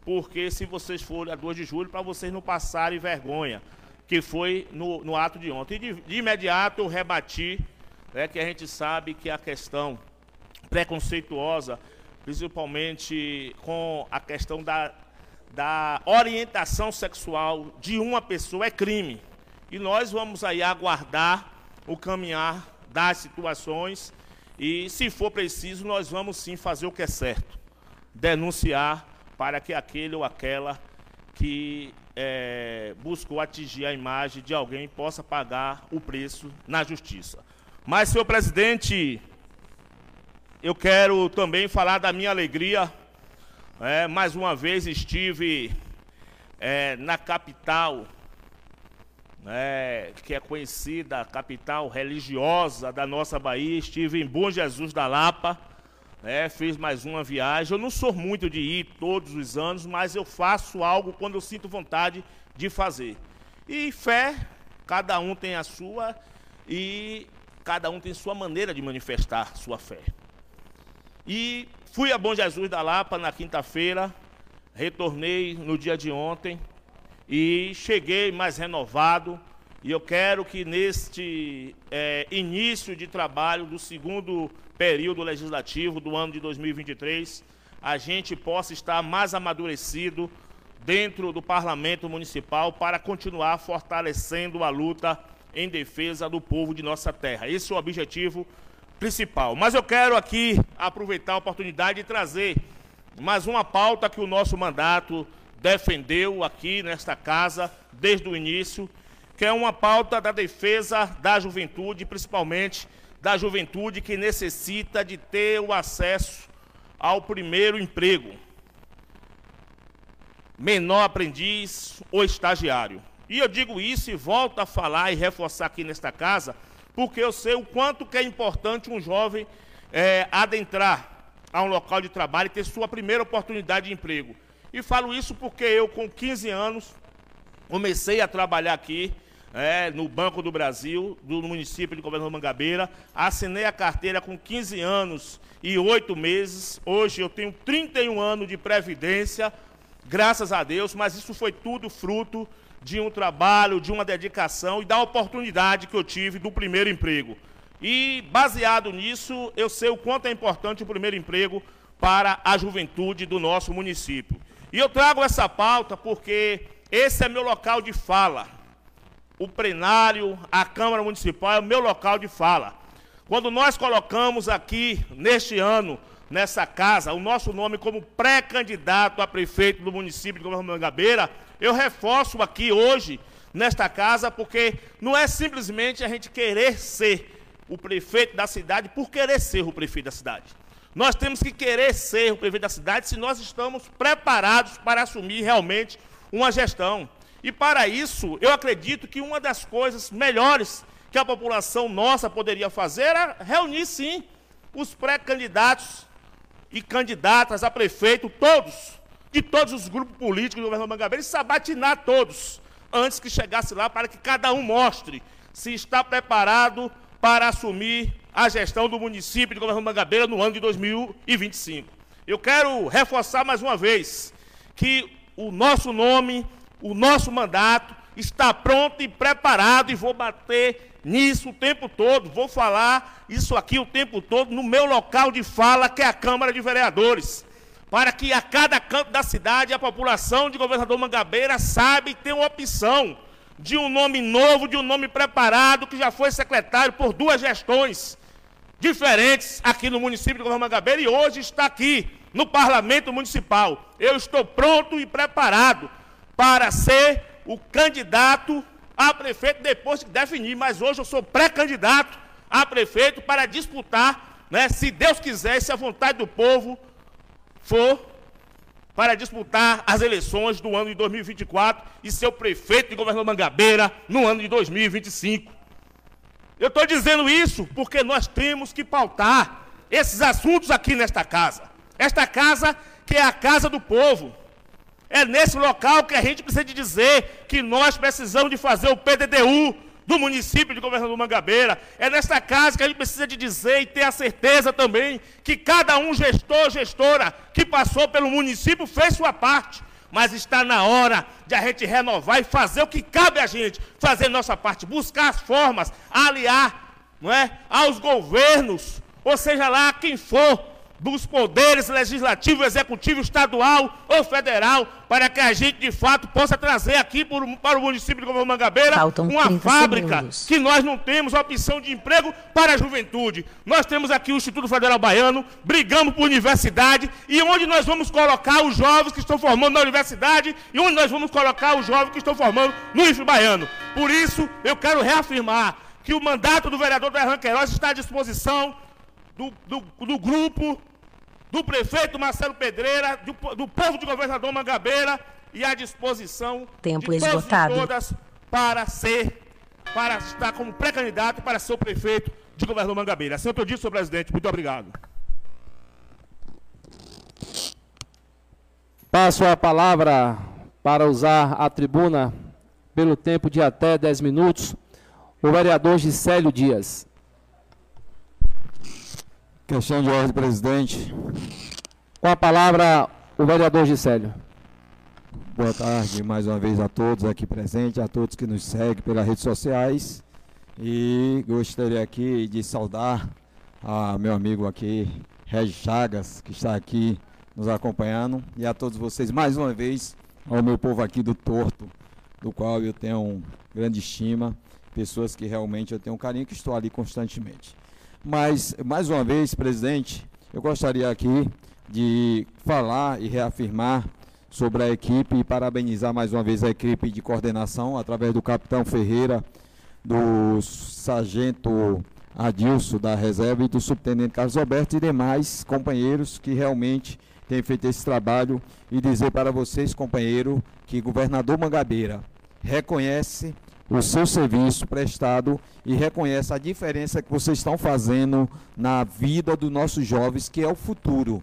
Speaker 5: porque se vocês forem a 2 de julho, para vocês não passarem vergonha, que foi no, no ato de ontem. E de, de imediato eu rebati, né, que a gente sabe que a questão preconceituosa, principalmente com a questão da, da orientação sexual de uma pessoa, é crime. E nós vamos aí aguardar o caminhar das situações e, se for preciso, nós vamos sim fazer o que é certo. Denunciar para que aquele ou aquela que é, buscou atingir a imagem de alguém possa pagar o preço na justiça. Mas, senhor presidente, eu quero também falar da minha alegria. É, mais uma vez estive é, na capital né, que é conhecida, a capital religiosa da nossa Bahia. Estive em Bom Jesus da Lapa, né, fiz mais uma viagem. Eu não sou muito de ir todos os anos, mas eu faço algo quando eu sinto vontade de fazer. E fé, cada um tem a sua e cada um tem sua maneira de manifestar sua fé. E fui a Bom Jesus da Lapa na quinta-feira, retornei no dia de ontem e cheguei mais renovado. E eu quero que neste é, início de trabalho do segundo período legislativo do ano de 2023, a gente possa estar mais amadurecido dentro do Parlamento Municipal para continuar fortalecendo a luta em defesa do povo de nossa terra. Esse é o objetivo principal. Mas eu quero aqui aproveitar a oportunidade e trazer mais uma pauta que o nosso mandato defendeu aqui nesta casa desde o início, que é uma pauta da defesa da juventude, principalmente da juventude que necessita de ter o acesso ao primeiro emprego. Menor aprendiz ou estagiário. E eu digo isso e volto a falar e reforçar aqui nesta casa, porque eu sei o quanto que é importante um jovem é, adentrar a um local de trabalho e ter sua primeira oportunidade de emprego. E falo isso porque eu, com 15 anos, comecei a trabalhar aqui é, no Banco do Brasil, do município de Governador Mangabeira. Assinei a carteira com 15 anos e 8 meses. Hoje eu tenho 31 anos de previdência, graças a Deus, mas isso foi tudo fruto de um trabalho, de uma dedicação e da oportunidade que eu tive do primeiro emprego. E, baseado nisso, eu sei o quanto é importante o primeiro emprego para a juventude do nosso município. E eu trago essa pauta porque esse é meu local de fala. O plenário, a Câmara Municipal é o meu local de fala. Quando nós colocamos aqui, neste ano, nessa casa, o nosso nome como pré-candidato a prefeito do município de Mangabeira, eu reforço aqui hoje, nesta casa, porque não é simplesmente a gente querer ser o prefeito da cidade por querer ser o prefeito da cidade. Nós temos que querer ser o prefeito da cidade se nós estamos preparados para assumir realmente uma gestão. E para isso, eu acredito que uma das coisas melhores que a população nossa poderia fazer era reunir, sim, os pré-candidatos e candidatas a prefeito, todos, de todos os grupos políticos do governo Mangabeira, e sabatinar todos, antes que chegasse lá, para que cada um mostre se está preparado para assumir a gestão do município de Governador Mangabeira no ano de 2025. Eu quero reforçar mais uma vez que o nosso nome, o nosso mandato está pronto e preparado e vou bater nisso o tempo todo, vou falar isso aqui o tempo todo no meu local de fala, que é a Câmara de Vereadores, para que a cada canto da cidade a população de Governador Mangabeira sabe e tem uma opção de um nome novo, de um nome preparado, que já foi secretário por duas gestões diferentes aqui no município de Governador Mangabeira e hoje está aqui no Parlamento Municipal. Eu estou pronto e preparado para ser o candidato a prefeito depois de definir, mas hoje eu sou pré-candidato a prefeito para disputar, né, se Deus quiser, se a vontade do povo for para disputar as eleições do ano de 2024 e ser o prefeito de governador Mangabeira no ano de 2025. Eu estou dizendo isso porque nós temos que pautar esses assuntos aqui nesta casa. Esta casa que é a casa do povo. É nesse local que a gente precisa de dizer que nós precisamos de fazer o PDDU, do município de Governador Mangabeira. É nesta casa que a gente precisa de dizer e ter a certeza também que cada um gestor, gestora que passou pelo município fez sua parte. Mas está na hora de a gente renovar e fazer o que cabe a gente, fazer nossa parte, buscar as formas, aliar não é, aos governos, ou seja lá quem for, dos poderes legislativo, executivo, estadual ou federal, para que a gente, de fato, possa trazer aqui para o município de Governador Mangabeira Faltam uma fábrica segundos. que nós não temos opção de emprego para a juventude. Nós temos aqui o Instituto Federal Baiano, brigamos por universidade, e onde nós vamos colocar os jovens que estão formando na universidade e onde nós vamos colocar os jovens que estão formando no IF Baiano. Por isso, eu quero reafirmar que o mandato do vereador Berran Queiroz está à disposição do, do, do grupo do prefeito Marcelo Pedreira, do, do povo de governador Mangabeira e à disposição
Speaker 13: Tempo
Speaker 5: de
Speaker 13: esgotado.
Speaker 5: todas para ser, para estar como pré-candidato para ser o prefeito de governador Mangabeira. Assim eu disse, senhor presidente. Muito obrigado.
Speaker 1: Passo a palavra para usar a tribuna pelo tempo de até 10 minutos, o vereador Gisélio Dias.
Speaker 11: Questão de ordem, presidente.
Speaker 1: Com a palavra, o vereador Gisélio.
Speaker 11: Boa tarde mais uma vez a todos aqui presentes, a todos que nos seguem pelas redes sociais. E gostaria aqui de saudar a meu amigo aqui, Regis Chagas, que está aqui nos acompanhando, e a todos vocês mais uma vez, ao meu povo aqui do Torto, do qual eu tenho grande estima, pessoas que realmente eu tenho um carinho, que estou ali constantemente. Mas, mais uma vez, presidente, eu gostaria aqui de falar e reafirmar sobre a equipe e parabenizar mais uma vez a equipe de coordenação através do capitão Ferreira, do sargento Adilson da reserva e do subtenente Carlos Roberto e demais companheiros que realmente têm feito esse trabalho e dizer para vocês, companheiro, que governador Mangabeira reconhece o seu serviço prestado e reconhece a diferença que vocês estão fazendo na vida dos nossos jovens, que é o futuro.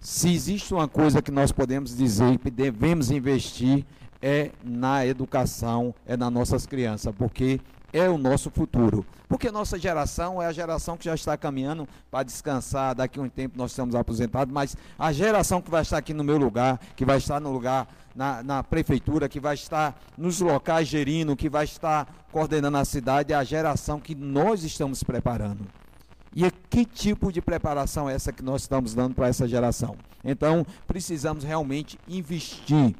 Speaker 11: Se existe uma coisa que nós podemos dizer que devemos investir é na educação, é nas nossas crianças, porque é o nosso futuro. Porque nossa geração é a geração que já está caminhando para descansar, daqui a um tempo nós estamos aposentados, mas a geração que vai estar aqui no meu lugar, que vai estar no lugar na, na prefeitura, que vai estar nos locais gerindo, que vai estar coordenando a cidade, é a geração que nós estamos preparando. E que tipo de preparação é essa que nós estamos dando para essa geração? Então, precisamos realmente investir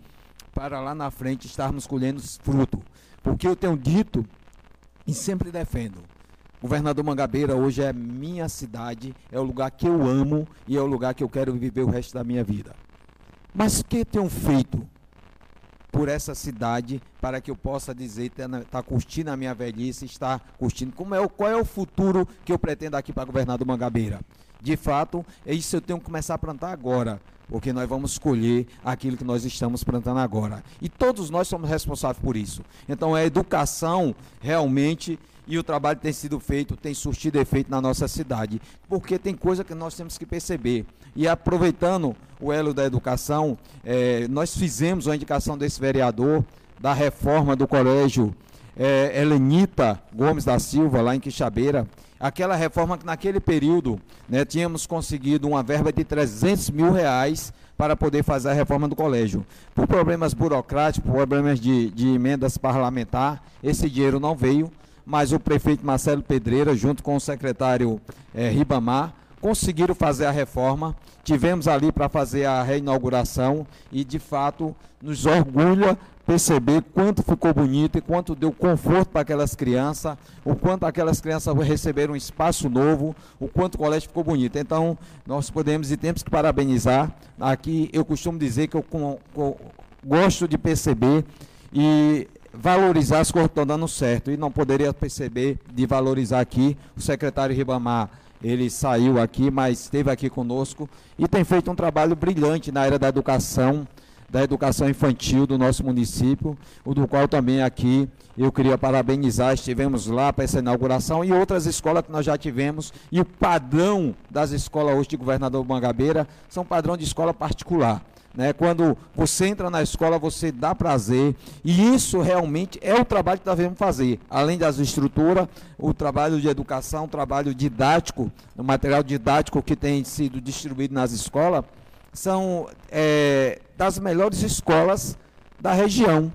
Speaker 11: para lá na frente estarmos colhendo fruto. Porque eu tenho dito e sempre defendo. Governador Mangabeira hoje é minha cidade, é o lugar que eu amo e é o lugar que eu quero viver o resto da minha vida. Mas o que tenho feito por essa cidade para que eu possa dizer estar tá curtindo a minha velhice, estar curtindo? Como é, qual é o futuro que eu pretendo aqui para governador Mangabeira? De fato, é isso que eu tenho que começar a plantar agora porque nós vamos escolher aquilo que nós estamos plantando agora. E todos nós somos responsáveis por isso. Então, a educação realmente e o trabalho tem sido feito, tem surtido efeito na nossa cidade, porque tem coisa que nós temos que perceber. E aproveitando o elo da educação, é, nós fizemos a indicação desse vereador da reforma do colégio é, Helenita Gomes da Silva, lá em Quixabeira, aquela reforma que naquele período né, tínhamos conseguido uma verba de 300 mil reais para poder fazer a reforma do colégio. Por problemas burocráticos, por problemas de, de emendas parlamentar, esse dinheiro não veio, mas o prefeito Marcelo Pedreira, junto com o secretário eh, Ribamar, conseguiram fazer a reforma. Tivemos ali para fazer a reinauguração e, de fato, nos orgulha perceber quanto ficou bonito e quanto deu conforto para aquelas crianças, o quanto aquelas crianças receberam um espaço novo, o quanto o colégio ficou bonito. Então, nós podemos e temos que parabenizar. Aqui eu costumo dizer que eu, com, com, gosto de perceber e valorizar as coisas que estão dando certo. E não poderia perceber de valorizar aqui o secretário Ribamar. Ele saiu aqui, mas esteve aqui conosco e tem feito um trabalho brilhante na área da educação da educação infantil do nosso município, o do qual também aqui eu queria parabenizar, estivemos lá para essa inauguração e outras escolas que nós já tivemos, e o padrão das escolas hoje de Governador Mangabeira são padrão de escola particular. Né? Quando você entra na escola, você dá prazer, e isso realmente é o trabalho que nós devemos fazer. Além das estruturas, o trabalho de educação, o trabalho didático, o material didático que tem sido distribuído nas escolas, são é, das melhores escolas da região,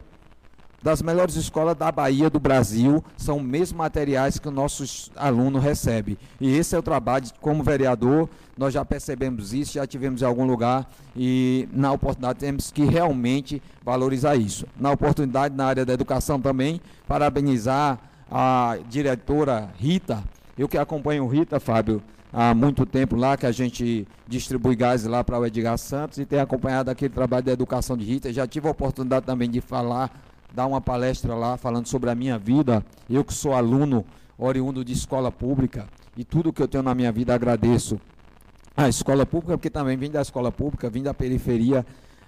Speaker 11: das melhores escolas da Bahia, do Brasil, são os mesmos materiais que os nossos alunos recebem. E esse é o trabalho, como vereador, nós já percebemos isso, já tivemos em algum lugar e na oportunidade temos que realmente valorizar isso. Na oportunidade, na área da educação também, parabenizar a diretora Rita, eu que acompanho Rita, Fábio, há muito tempo lá, que a gente distribui gás lá para o Edgar Santos e tem acompanhado aquele trabalho da educação de Rita. Já tive a oportunidade também de falar, dar uma palestra lá falando sobre a minha vida. Eu que sou aluno oriundo de escola pública e tudo que eu tenho na minha vida agradeço à escola pública, porque também vim da escola pública, vim da periferia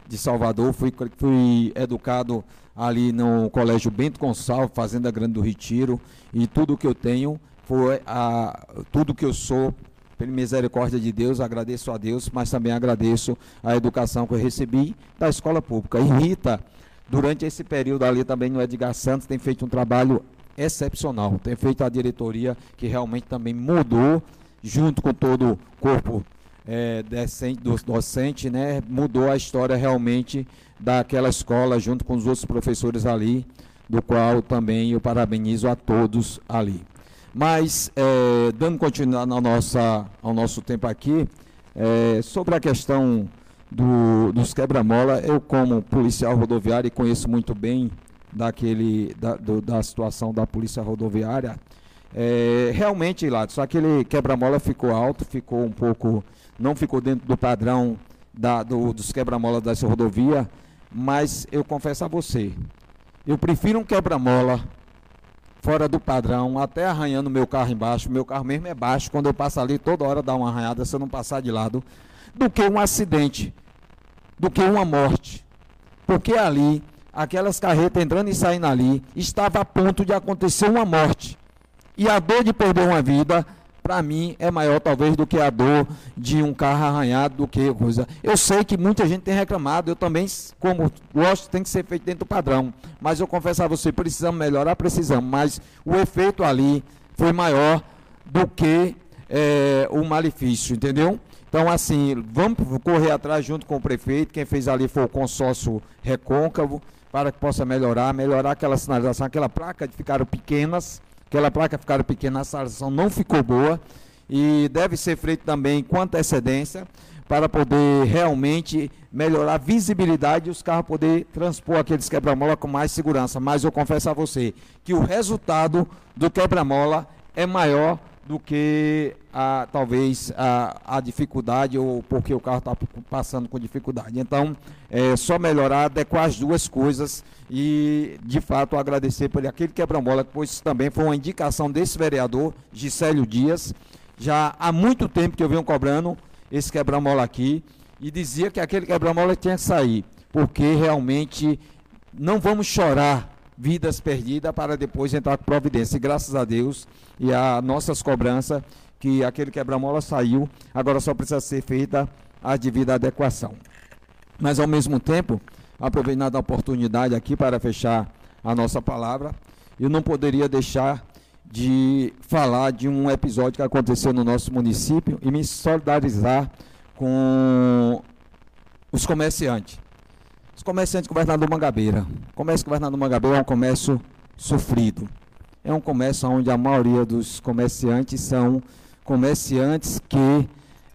Speaker 11: de Salvador, fui, fui educado ali no Colégio Bento Gonçalves, Fazenda Grande do Retiro, e tudo que eu tenho foi a, tudo que eu sou pela misericórdia de Deus, agradeço a Deus, mas também agradeço a educação que eu recebi da escola pública. E Rita, durante esse período ali também no Edgar Santos, tem feito um trabalho excepcional. Tem feito a diretoria que realmente também mudou, junto com todo o corpo é, decente, do docente, né, mudou a história realmente daquela escola, junto com os outros professores ali, do qual também eu parabenizo a todos ali. Mas, é, dando continuidade ao nosso tempo aqui, é, sobre a questão do, dos quebra-mola, eu como policial rodoviário e conheço muito bem daquele, da, do, da situação da polícia rodoviária, é, realmente, lá, só aquele quebra-mola ficou alto, ficou um pouco, não ficou dentro do padrão da, do, dos quebra-mola dessa rodovia, mas eu confesso a você, eu prefiro um quebra-mola fora do padrão, até arranhando meu carro embaixo. Meu carro mesmo é baixo, quando eu passo ali toda hora dá uma arranhada se eu não passar de lado, do que um acidente, do que uma morte. Porque ali, aquelas carretas entrando e saindo ali, estava a ponto de acontecer uma morte. E a dor de perder uma vida para mim é maior talvez do que a dor de um carro arranhado, do que coisa. Eu sei que muita gente tem reclamado, eu também, como gosto, tem que ser feito dentro do padrão. Mas eu confesso a você, precisamos melhorar, precisamos, mas o efeito ali foi maior do que é, o malefício, entendeu? Então, assim, vamos correr atrás junto com o prefeito, quem fez ali foi o consórcio recôncavo, para que possa melhorar, melhorar aquela sinalização, aquela placa de ficaram pequenas, aquela placa ficaram pequena, a sinalização não ficou boa e deve ser feito também com antecedência para poder realmente melhorar a visibilidade e os carros poder transpor aqueles quebra-mola com mais segurança. Mas eu confesso a você que o resultado do quebra-mola é maior do que a, talvez a, a dificuldade ou porque o carro está passando com dificuldade. Então, é só melhorar, adequar as duas coisas e, de fato, agradecer por aquele quebra-mola, pois também foi uma indicação desse vereador, Gisélio Dias. Já há muito tempo que eu venho cobrando esse quebra-mola aqui e dizia que aquele quebra-mola tinha que sair, porque realmente não vamos chorar vidas perdidas para depois entrar com providência. E graças a Deus e a nossas cobranças, que aquele quebra-mola saiu, agora só precisa ser feita a devida adequação. Mas ao mesmo tempo, aproveitando a oportunidade aqui para fechar a nossa palavra, eu não poderia deixar de falar de um episódio que aconteceu no nosso município e me solidarizar com os comerciantes. Os comerciantes do governador Mangabeira. O comércio do governador Mangabeira é um comércio sofrido. É um comércio onde a maioria dos comerciantes são comerciantes que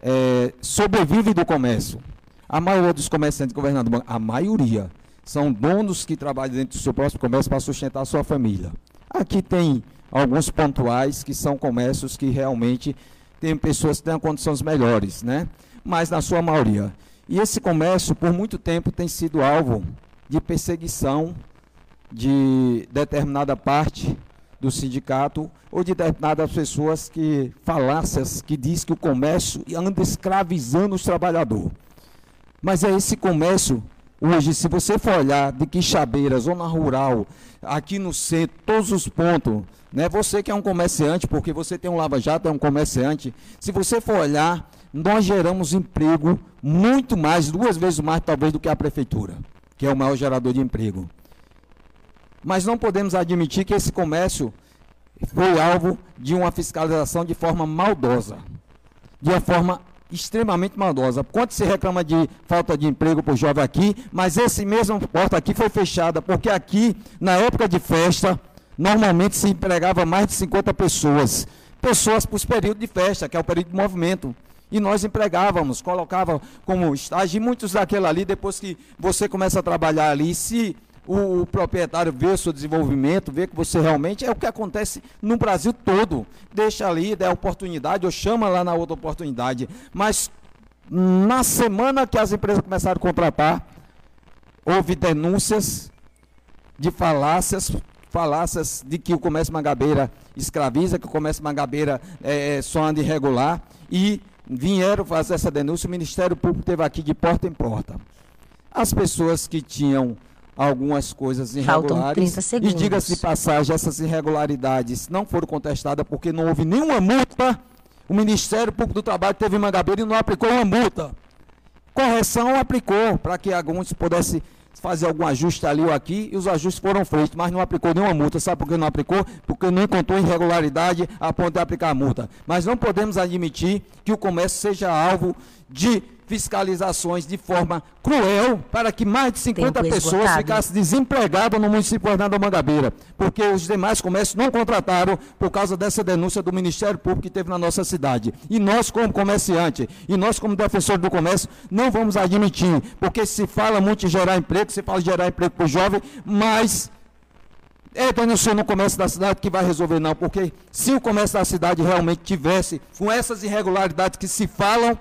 Speaker 11: é, sobrevivem do comércio. A maioria dos comerciantes do governador, a maioria, são donos que trabalham dentro do seu próprio comércio para sustentar a sua família. Aqui tem alguns pontuais que são comércios que realmente tem pessoas que têm condições melhores, né? Mas na sua maioria. E esse comércio, por muito tempo, tem sido alvo de perseguição de determinada parte do sindicato ou de determinadas pessoas que falácias que diz que o comércio anda escravizando os trabalhadores. Mas é esse comércio, hoje, se você for olhar de Quixabeira, zona rural, aqui no centro, todos os pontos, né? Você que é um comerciante, porque você tem um lava-jato, é um comerciante. Se você for olhar, nós geramos emprego muito mais, duas vezes mais talvez do que a prefeitura, que é o maior gerador de emprego. Mas não podemos admitir que esse comércio foi alvo de uma fiscalização de forma maldosa, de uma forma extremamente maldosa. Quanto se reclama de falta de emprego o jovem aqui, mas esse mesmo porta aqui foi fechada, porque aqui, na época de festa, normalmente se empregava mais de 50 pessoas. Pessoas para os períodos de festa, que é o período de movimento. E nós empregávamos, colocava como estágio, e muitos daquele ali, depois que você começa a trabalhar ali, se o, o, proprietário vê o seu desenvolvimento, vê que você realmente é o que acontece no Brasil todo. Deixa ali, dá oportunidade, ou chama lá na outra oportunidade. Mas na semana que as empresas começaram a contratar, houve denúncias de falácias, falácias de que o comércio mangabeira escraviza, que o comércio mangabeira é só anda irregular, e vieram fazer essa denúncia, o Ministério Público teve aqui de porta em porta. As pessoas que tinham algumas coisas irregulares. E diga-se de passagem, essas irregularidades não foram contestadas porque não houve nenhuma multa. O Ministério Público do Trabalho teve Mangabeira e não aplicou uma multa. Correção aplicou para que alguns pudessem fazer algum ajuste ali ou aqui e os ajustes foram feitos, mas não aplicou nenhuma multa. Sabe por que não aplicou? Porque não encontrou irregularidade a ponto de aplicar a multa. Mas não podemos admitir que o comércio seja alvo de fiscalizações de forma cruel para que mais de 50 pessoas ficassem desempregadas no município Fernando Mangabeira, porque os demais comércios não contrataram por causa dessa denúncia do Ministério Público que teve na nossa cidade. E nós, como comerciante, e nós, como defensor do comércio, não vamos admitir, porque se fala muito em gerar emprego, se fala em gerar emprego para o jovem, mas é denunciar no comércio da cidade que vai resolver, não, porque se o comércio da cidade realmente tivesse com essas irregularidades que se falam,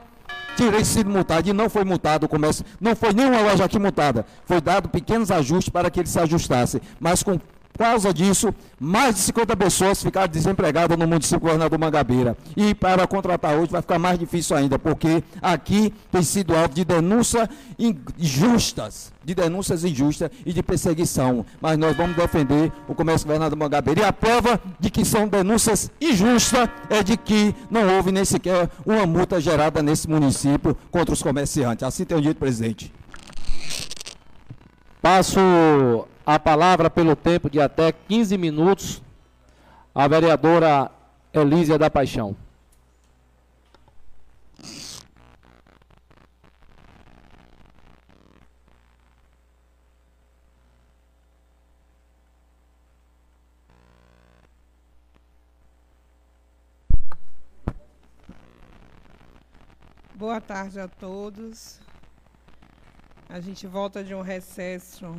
Speaker 11: tirei sido multado e não foi multado o comércio, não foi nenhuma loja aqui multada. Foi dado pequenos ajustes para que ele se ajustasse, mas com causa disso, mais de 50 pessoas ficaram desempregadas no município do Governador Mangabeira. E para contratar hoje vai ficar mais difícil ainda, porque aqui tem sido alvo de denúncias injustas, de denúncias injustas e de perseguição. Mas nós vamos defender o comércio do Governador Mangabeira. E a prova de que são denúncias injustas é de que não houve nem sequer uma multa gerada nesse município contra os comerciantes. Assim tem o dito, presidente.
Speaker 1: Passo a palavra pelo tempo de até 15 minutos à vereadora Elísia da Paixão.
Speaker 4: Boa tarde a todos. A gente volta de um recesso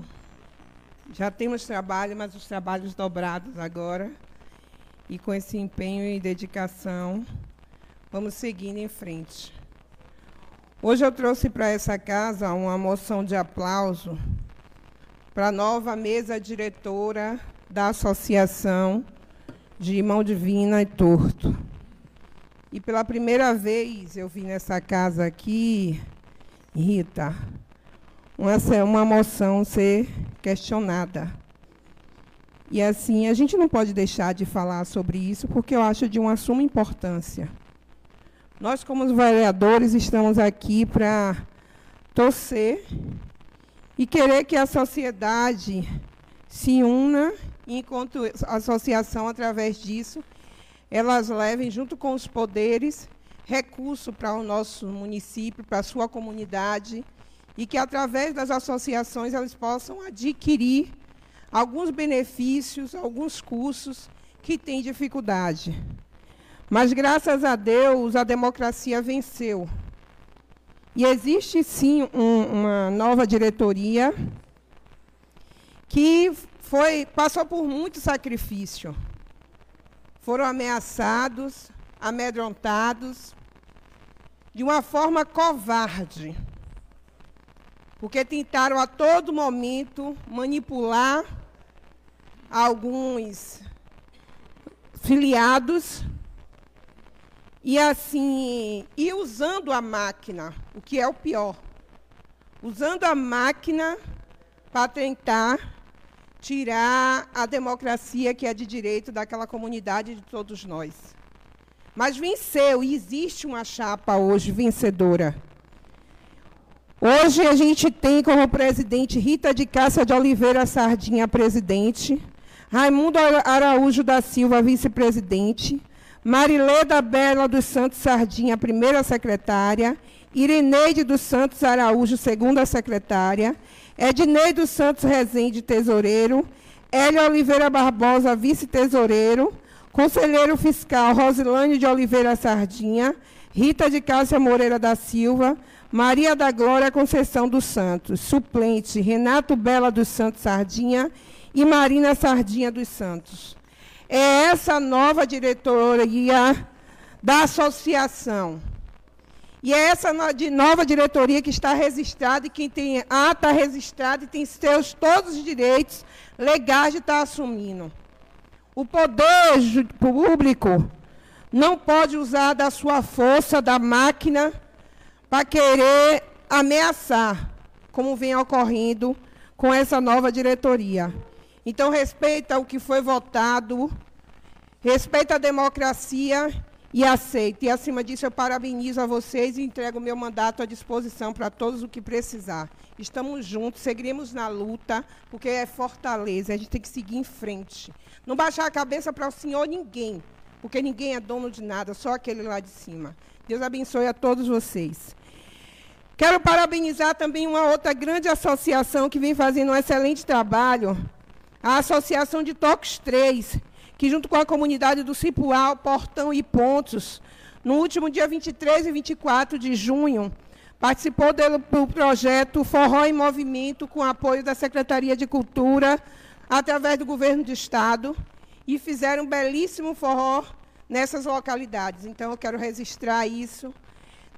Speaker 4: já temos trabalho, mas os trabalhos dobrados agora. E com esse empenho e dedicação, vamos seguindo em frente. Hoje eu trouxe para essa casa uma moção de aplauso para a nova mesa diretora da Associação de Mão Divina e Torto. E pela primeira vez eu vim nessa casa aqui, Rita, uma, uma moção ser questionada. E assim, a gente não pode deixar de falar sobre isso, porque eu acho de uma suma importância. Nós, como vereadores, estamos aqui para torcer e querer que a sociedade se una, enquanto associação, através disso, elas levem, junto com os poderes, recurso para o nosso município, para a sua comunidade, e que, através das associações, elas possam adquirir alguns benefícios, alguns cursos que têm dificuldade. Mas, graças a Deus, a democracia venceu. E existe, sim, um, uma nova diretoria que foi, passou por muito sacrifício. Foram ameaçados, amedrontados, de uma forma covarde porque tentaram a todo momento manipular alguns filiados e assim, e usando a máquina, o que é o pior, usando a máquina para tentar tirar a democracia que é de direito daquela comunidade de todos nós. Mas venceu e existe uma chapa hoje vencedora. Hoje a gente tem como presidente Rita de Cássia de Oliveira Sardinha, presidente, Raimundo Araújo da Silva, vice-presidente, Marileda Bela dos Santos Sardinha, primeira secretária, Irineide dos Santos Araújo, segunda secretária, Ednei dos Santos Rezende, tesoureiro, Hélio Oliveira Barbosa, vice-tesoureiro, conselheiro fiscal Rosilane de Oliveira Sardinha, Rita de Cássia Moreira da Silva, Maria da Glória Conceição dos Santos, suplente Renato Bela dos Santos Sardinha e Marina Sardinha dos Santos. É essa nova diretoria da associação. E é essa nova diretoria que está registrada e quem tem ata registrada e tem seus todos os direitos legais de estar assumindo. O poder público não pode usar da sua força, da máquina, para querer ameaçar, como vem ocorrendo com essa nova diretoria. Então, respeita o que foi votado, respeita a democracia e aceita. E, acima disso, eu parabenizo a vocês e entrego o meu mandato à disposição para todos o que precisar. Estamos juntos, seguiremos na luta, porque é fortaleza, a gente tem que seguir em frente. Não baixar a cabeça para o senhor ninguém, porque ninguém é dono de nada, só aquele lá de cima. Deus abençoe a todos vocês. Quero parabenizar também uma outra grande associação que vem fazendo um excelente trabalho, a Associação de Toques 3, que junto com a comunidade do Cipual, Portão e Pontos, no último dia 23 e 24 de junho, participou do, projeto Forró em Movimento, com apoio da Secretaria de Cultura, através do Governo do Estado, e fizeram um belíssimo forró nessas localidades. Então, eu quero registrar isso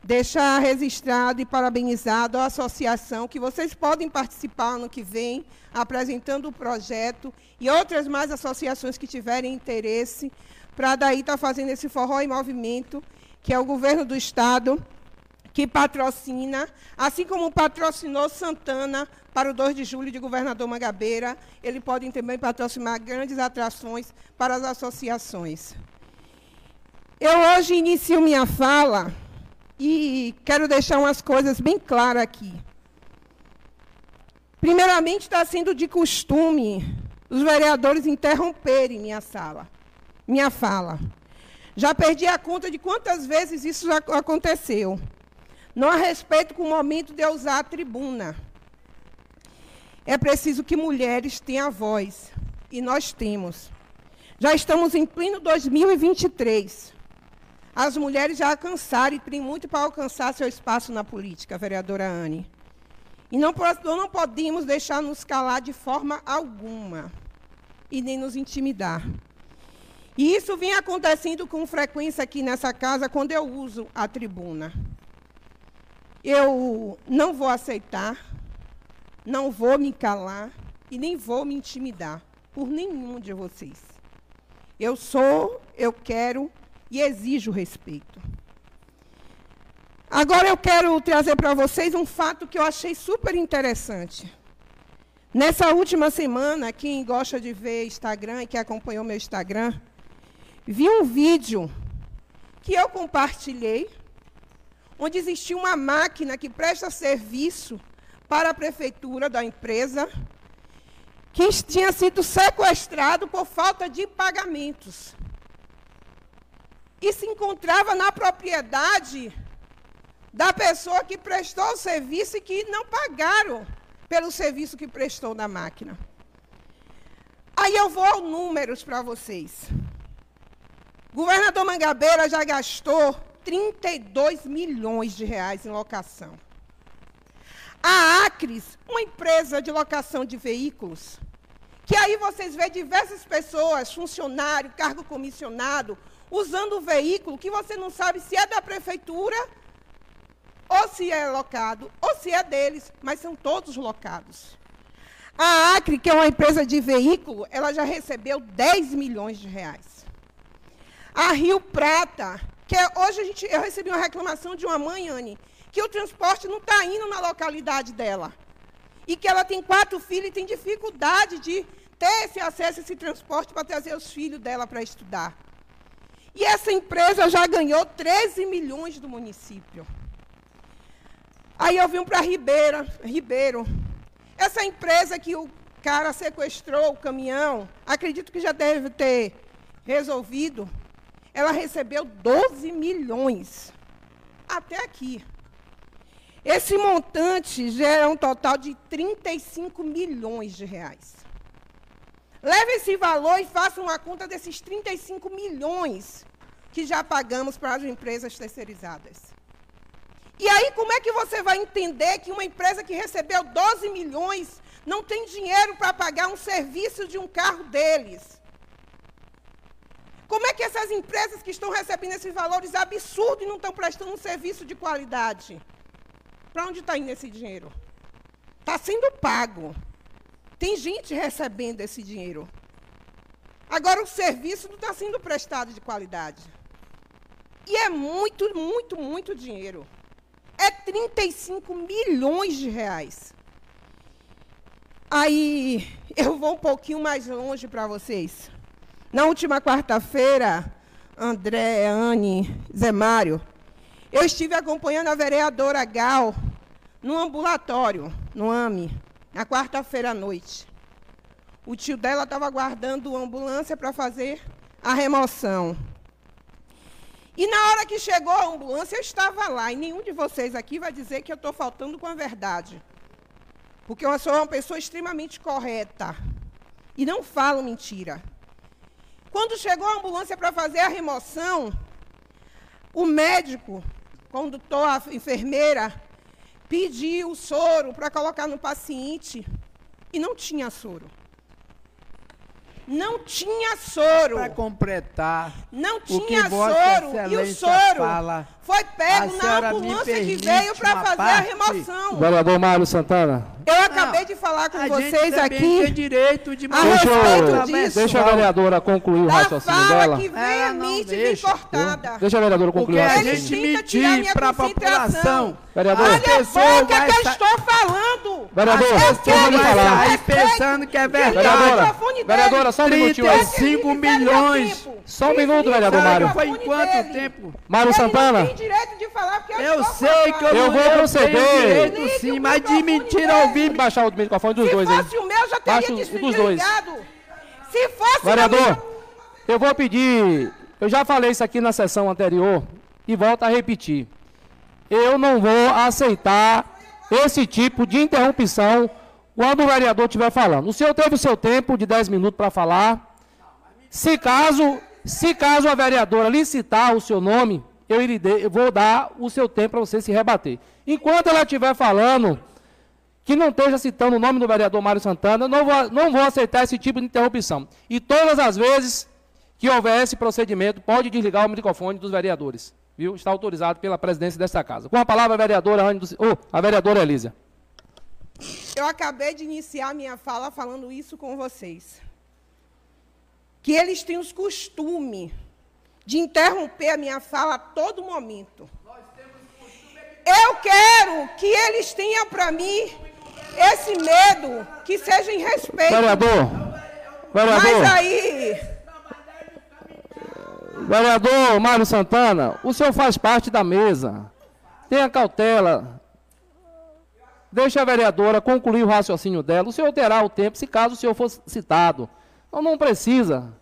Speaker 4: deixar registrado e parabenizado a associação, que vocês podem participar ano que vem, apresentando o projeto, e outras mais associações que tiverem interesse, para daí estar tá fazendo esse forró em movimento, que é o governo do Estado, que patrocina, assim como patrocinou Santana para o 2 de julho de Governador Mangabeira, ele pode também patrocinar grandes atrações para as associações. Eu hoje inicio minha fala e quero deixar umas coisas bem claras aqui. Primeiramente, está sendo de costume os vereadores interromperem minha sala, minha fala. Já perdi a conta de quantas vezes isso aconteceu. Não há respeito com o momento de eu usar a tribuna. É preciso que mulheres tenham voz. E nós temos. Já estamos em pleno 2023. As mulheres já alcançaram e têm muito para alcançar seu espaço na política, vereadora Anne. E não, não podemos deixar nos calar de forma alguma. E nem nos intimidar. E isso vem acontecendo com frequência aqui nessa casa quando eu uso a tribuna. Eu não vou aceitar, não vou me calar e nem vou me intimidar por nenhum de vocês. Eu sou, eu quero e exijo respeito. Agora eu quero trazer para vocês um fato que eu achei super interessante. Nessa última semana, quem gosta de ver Instagram e que acompanhou meu Instagram, vi um vídeo que eu compartilhei onde existia uma máquina que presta serviço para a prefeitura da empresa, que tinha sido sequestrado por falta de pagamentos. E se encontrava na propriedade da pessoa que prestou o serviço e que não pagaram pelo serviço que prestou na máquina. Aí eu vou números para vocês. O governador Mangabeira já gastou 32 milhões de reais em locação. A Acres, uma empresa de locação de veículos, que aí vocês vê diversas pessoas, funcionário, cargo comissionado, usando o veículo que você não sabe se é da prefeitura, ou se é locado, ou se é deles, mas são todos locados. A Acre, que é uma empresa de veículo, ela já recebeu 10 milhões de reais. A Rio Prata, que é, hoje a gente, eu recebi uma reclamação de uma mãe, Anne, que o transporte não está indo na localidade dela. E que ela tem quatro filhos e tem dificuldade de ter esse acesso esse transporte para trazer os filhos dela para estudar. E essa empresa já ganhou 13 milhões do município. Aí eu vim para Ribeira, Ribeiro. Essa empresa que o cara sequestrou o caminhão, acredito que já deve ter resolvido ela recebeu 12 milhões. Até aqui. Esse montante gera um total de 35 milhões de reais. Leve esse valor e faça uma conta desses 35 milhões que já pagamos para as empresas terceirizadas. E aí, como é que você vai entender que uma empresa que recebeu 12 milhões não tem dinheiro para pagar um serviço de um carro deles? Como é que essas empresas que estão recebendo esses valores absurdos e não estão prestando um serviço de qualidade? Para onde está indo esse dinheiro? Está sendo pago. Tem gente recebendo esse dinheiro. Agora, o serviço não está sendo prestado de qualidade. E é muito, muito, muito dinheiro. É 35 milhões de reais. Aí, eu vou um pouquinho mais longe para vocês. Na última quarta-feira, André, Anne, Zé Mário, eu estive acompanhando a vereadora Gal no ambulatório, no AME, na quarta-feira à noite. O tio dela estava aguardando a ambulância para fazer a remoção. E na hora que chegou a ambulância, eu estava lá. E nenhum de vocês aqui vai dizer que eu estou faltando com a verdade. Porque eu sou uma pessoa extremamente correta. E não falo mentira. Quando chegou a ambulância para fazer a remoção, o médico, condutor, a enfermeira, pediu soro para colocar no paciente e não tinha soro. Não tinha soro.
Speaker 12: Para completar.
Speaker 4: Não
Speaker 12: o
Speaker 4: tinha soro. E o soro
Speaker 12: fala,
Speaker 4: foi
Speaker 12: a
Speaker 4: pego na ambulância que veio para fazer a
Speaker 12: parte?
Speaker 4: remoção.
Speaker 1: Vereador Mário Santana.
Speaker 4: Eu acabei de falar com
Speaker 12: a gente
Speaker 4: vocês aqui.
Speaker 12: tem direito de
Speaker 4: a
Speaker 1: Deixa,
Speaker 4: respeito disso.
Speaker 1: deixa a vereadora concluir o
Speaker 4: da
Speaker 1: raciocínio
Speaker 4: fala
Speaker 1: dela.
Speaker 4: que vem cortada.
Speaker 1: Deixa a vereadora concluir
Speaker 12: Porque
Speaker 1: o
Speaker 12: a
Speaker 1: raciocínio.
Speaker 12: gente mentir para a população.
Speaker 1: Vereador.
Speaker 4: Olha a boca que eu
Speaker 12: sa-
Speaker 4: estou falando.
Speaker 1: Vereador,
Speaker 4: eu quero
Speaker 1: falar.
Speaker 12: Aí pensando que é verdade.
Speaker 1: Vereadora, vereadora, só um minutinho aí.
Speaker 12: 35 milhões.
Speaker 1: Só um minuto, vereador Mário.
Speaker 12: foi em quanto tempo?
Speaker 1: Mário
Speaker 4: não
Speaker 1: Santana.
Speaker 4: Direito de falar porque
Speaker 12: Eu sei que eu,
Speaker 1: Eu vou
Speaker 12: eu
Speaker 1: proceder.
Speaker 12: direito sim, mas de mentira ouvir.
Speaker 1: Baixar o microfone dos
Speaker 4: Se
Speaker 1: dois aí.
Speaker 4: fosse o meu, já teria desligado.
Speaker 1: dos dois.
Speaker 4: Se fosse
Speaker 1: Vereador,
Speaker 4: o meu...
Speaker 1: eu vou pedir. Eu já falei isso aqui na sessão anterior e volto a repetir. Eu não vou aceitar esse tipo de interrupção quando o vereador estiver falando. O senhor teve o seu tempo de 10 minutos para falar. Se caso, se caso a vereadora licitar o seu nome, eu, dê- eu vou dar o seu tempo para você se rebater. Enquanto ela estiver falando, que não esteja citando o nome do vereador Mário Santana, não vou, não vou aceitar esse tipo de interrupção. E todas as vezes que houver esse procedimento, pode desligar o microfone dos vereadores. Viu? Está autorizado pela presidência desta casa. Com a palavra, a vereadora, Anne do, oh, a vereadora Elísia.
Speaker 4: Eu acabei de iniciar minha fala falando isso com vocês. Que eles têm os costumes de interromper a minha fala a todo momento. Eu quero que eles tenham para mim esse medo, que seja em respeito.
Speaker 1: Vereador, vereador.
Speaker 4: Mas aí,
Speaker 1: Vereador Mário Santana, o senhor faz parte da mesa. Tenha cautela. Deixe a vereadora concluir o raciocínio dela. O senhor terá o tempo, se caso o senhor for citado. Então não precisa.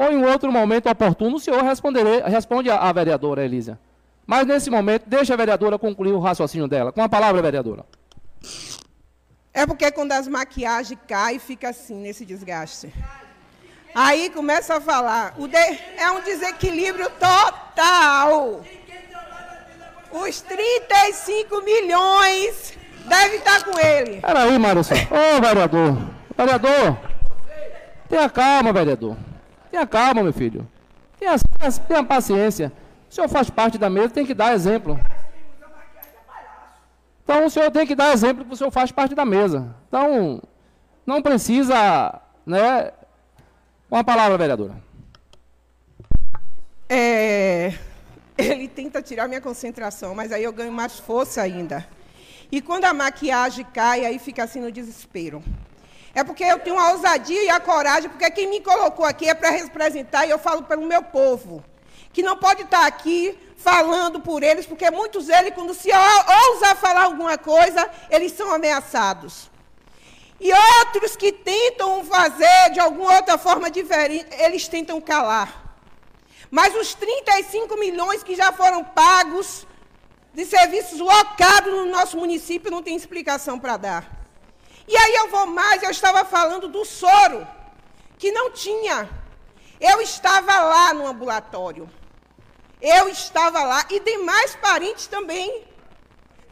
Speaker 1: Ou em outro momento oportuno, o senhor responde à, vereadora Elísia. Mas nesse momento, deixe a vereadora concluir o raciocínio dela. Com a palavra, vereadora.
Speaker 4: é porque quando as maquiagens caem, fica assim, nesse desgaste. Aí começa a falar. De- É um desequilíbrio total. Os 35 milhões devem estar com ele.
Speaker 1: Peraí, Santana. Ô, vereador. Vereador. Tenha calma, vereador. Tenha calma, meu filho. Tenha, tenha, paciência. O senhor faz parte da mesa, tem que dar exemplo. Então, o senhor tem que dar exemplo que o senhor faz parte da mesa. Então, não precisa, né? Com a palavra, vereadora.
Speaker 4: É, ele tenta tirar minha concentração, mas aí eu ganho mais força ainda. E quando a maquiagem cai, aí fica assim no desespero. É porque eu tenho a ousadia e a coragem, porque quem me colocou aqui é para representar e eu falo pelo meu povo. Que não pode estar aqui falando por eles, porque muitos deles, quando se ou- ousar falar alguma coisa, eles são ameaçados. E outros que tentam fazer de alguma outra forma diferente, eles tentam calar. Mas os 35 milhões que já foram pagos de serviços locados no nosso município não tem explicação para dar. E aí eu vou mais, eu estava falando do soro, que não tinha. Eu estava lá no ambulatório. Eu estava lá e tem mais parentes também.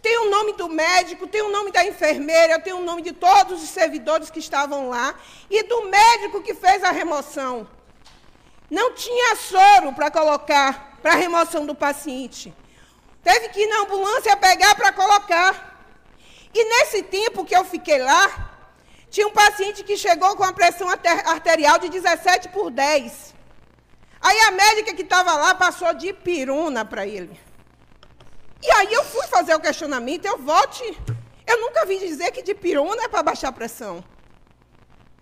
Speaker 4: Tem o nome do médico, tem o nome da enfermeira, tem o nome de todos os servidores que estavam lá e do médico que fez a remoção. Não tinha soro para colocar para a remoção do paciente. Teve que ir na ambulância pegar para colocar. E nesse tempo que eu fiquei lá, tinha um paciente que chegou com a pressão arter- arterial de 17 por 10. Aí a médica que estava lá passou de piruna para ele. E aí eu fui fazer o questionamento, eu volte. Eu nunca vi dizer que de pirona é para baixar a pressão.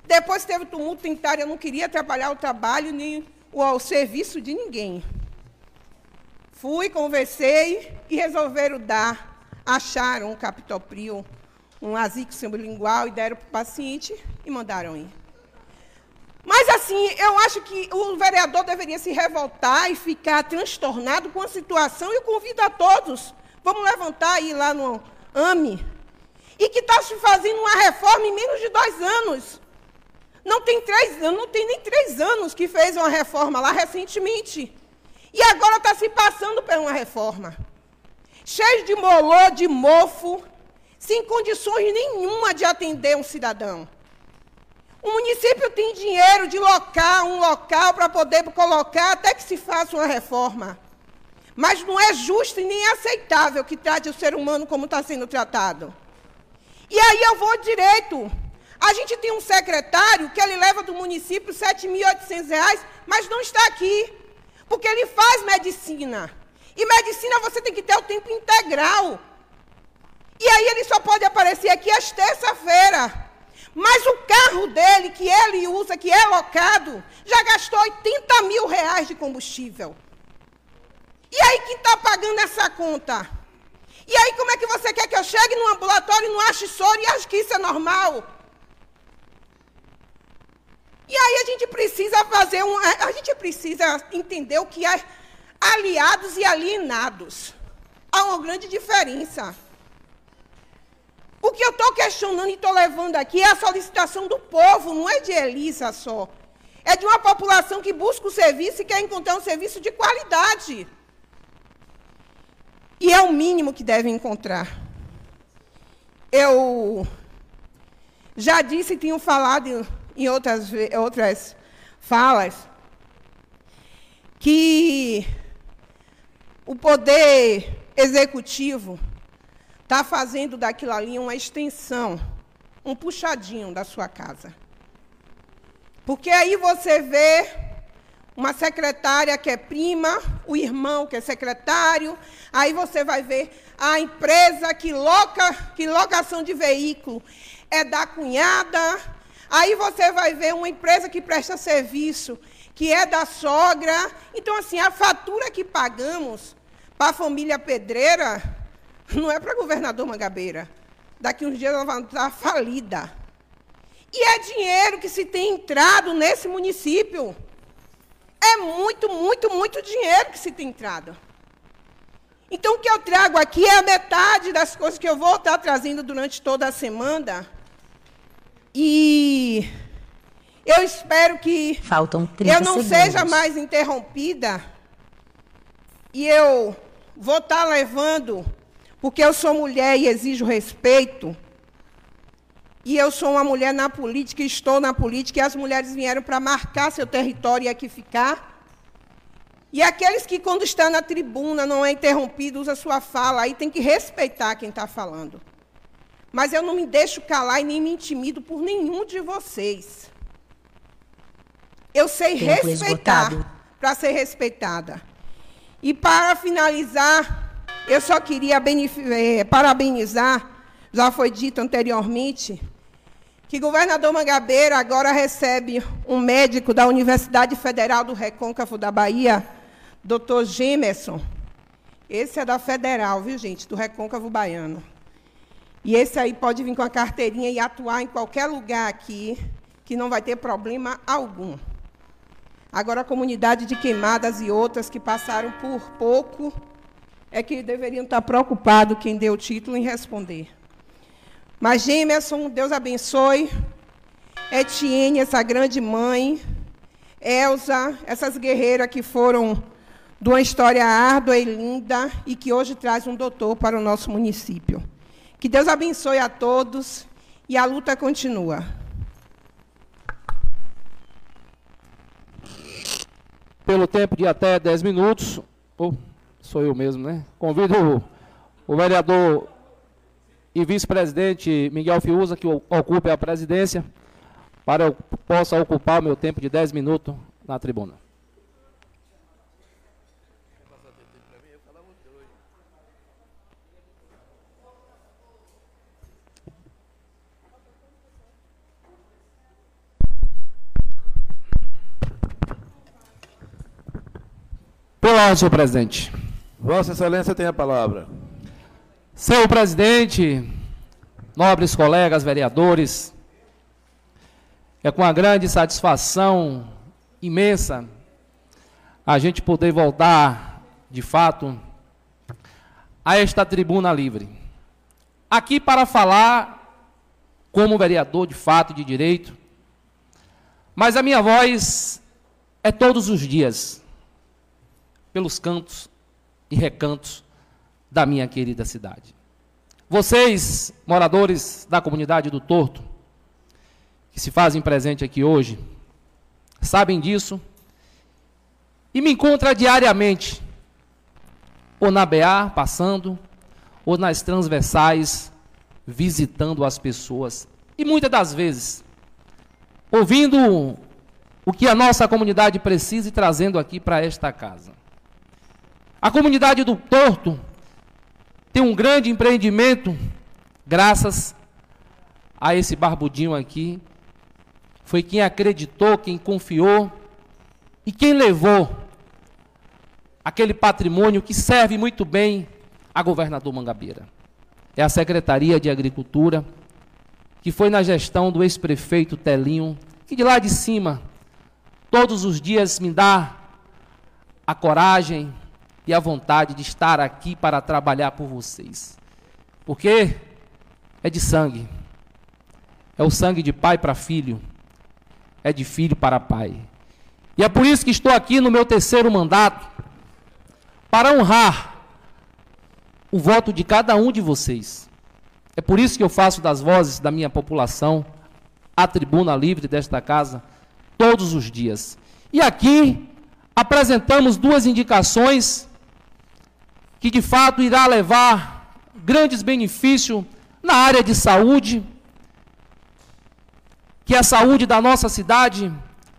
Speaker 4: Depois teve tumulto dentário, eu não queria atrapalhar o trabalho nem o, o serviço de ninguém. Fui, conversei e resolveram dar. Acharam um captopril, um azique sublingual e deram para o paciente e mandaram ir. Mas assim, eu acho que o vereador deveria se revoltar e ficar transtornado com a situação. Eu convido a todos, vamos levantar aí lá no AME, e que está se fazendo uma reforma em menos de dois anos. Não tem três anos, não tem nem três anos que fez uma reforma lá recentemente. E agora está se passando por uma reforma. Cheio de molô, de mofo, sem condições nenhuma de atender um cidadão. O município tem dinheiro de local, um local para poder colocar até que se faça uma reforma. Mas não é justo e nem aceitável que trate o ser humano como está sendo tratado. E aí eu vou direito. A gente tem um secretário que ele leva do município R$ 7.800, mas não está aqui. Porque ele faz medicina. E medicina você tem que ter o tempo integral. E aí ele só pode aparecer aqui às terça-feira. Mas o carro dele, que ele usa, que é locado, já gastou 80 mil reais de combustível. E aí quem está pagando essa conta? E aí como é que você quer que eu chegue no ambulatório e não ache soro e ache que isso é normal? E aí a gente precisa fazer um. A gente precisa entender o que é aliados e alienados. Há uma grande diferença. O que eu estou questionando e estou levando aqui é a solicitação do povo, não é de Elisa só. É de uma população que busca o serviço e quer encontrar um serviço de qualidade. E é o mínimo que deve encontrar. Eu já disse e tenho falado em outras, outras falas que o poder executivo está fazendo daquilo ali uma extensão, um puxadinho da sua casa. Porque aí você vê uma secretária que é prima, o irmão que é secretário, aí você vai ver a empresa que loca, que locação de veículo é da cunhada, aí você vai ver uma empresa que presta serviço que é da sogra. Então assim, a fatura que pagamos para a família Pedreira não é para governador Mangabeira. Daqui uns dias ela vai estar falida. E é dinheiro que se tem entrado nesse município. É muito, muito, muito dinheiro que se tem entrado. Então, o que eu trago aqui é a metade das coisas que eu vou estar trazendo durante toda a semana. E eu espero que
Speaker 13: Faltam 30
Speaker 4: eu não
Speaker 13: segundos.
Speaker 4: seja mais interrompida. E eu vou estar levando porque eu sou mulher e exijo respeito. E eu sou uma mulher na política, estou na política, e as mulheres vieram para marcar seu território e aqui ficar. E aqueles que, quando estão na tribuna, não é interrompido, usa sua fala, aí tem que respeitar quem está falando. Mas eu não me deixo calar e nem me intimido por nenhum de vocês. Eu sei
Speaker 13: Tempo
Speaker 4: respeitar para ser respeitada. E para finalizar, eu só queria eh, parabenizar, já foi dito anteriormente, que governador Mangabeira agora recebe um médico da Universidade Federal do Recôncavo da Bahia, doutor Gemerson. Esse é da Federal, viu, gente? Do Recôncavo Baiano. E esse aí pode vir com a carteirinha e atuar em qualquer lugar aqui, que não vai ter problema algum. Agora, a comunidade de Queimadas e outras que passaram por pouco é que deveriam estar preocupados quem deu o título em responder. Mas, Gemerson, Deus abençoe. Etienne, essa grande mãe. Elza, essas guerreiras que foram de uma história árdua e linda e que hoje traz um doutor para o nosso município. Que Deus abençoe a todos e a luta continua.
Speaker 1: Pelo tempo de até 10 minutos, oh, sou eu mesmo, né? Convido o, o vereador e vice-presidente Miguel Fiuza, que ocupe a presidência, para eu possa ocupar o meu tempo de 10 minutos na tribuna. Olá, senhor presidente.
Speaker 6: Vossa Excelência tem a palavra.
Speaker 1: Senhor presidente, nobres colegas vereadores, é com uma grande satisfação imensa a gente poder voltar, de fato, a esta tribuna livre. Aqui para falar como vereador de fato e de direito, mas a minha voz é todos os dias, pelos cantos e recantos da minha querida cidade. Vocês, moradores da comunidade do Torto, que se fazem presente aqui hoje sabem disso e me encontra diariamente, ou na BA, passando, ou nas transversais, visitando as pessoas. E muitas das vezes, ouvindo o que a nossa comunidade precisa e trazendo aqui para esta casa. A comunidade do Torto tem um grande empreendimento, graças a esse barbudinho aqui. Foi quem acreditou, quem confiou e quem levou aquele patrimônio que serve muito bem a governador Mangabeira. É a Secretaria de Agricultura, que foi na gestão do ex-prefeito Telinho, que de lá de cima, todos os dias me dá a coragem e a vontade de estar aqui para trabalhar por vocês. Porque é de sangue. É o sangue de pai para filho. É de filho para pai. E é por isso que estou aqui no meu terceiro mandato para honrar o voto de cada um de vocês. É por isso que eu faço das vozes da minha população a tribuna livre desta casa todos os dias. E aqui apresentamos duas indicações que de fato irá levar grandes benefícios na área de saúde, que a saúde da nossa cidade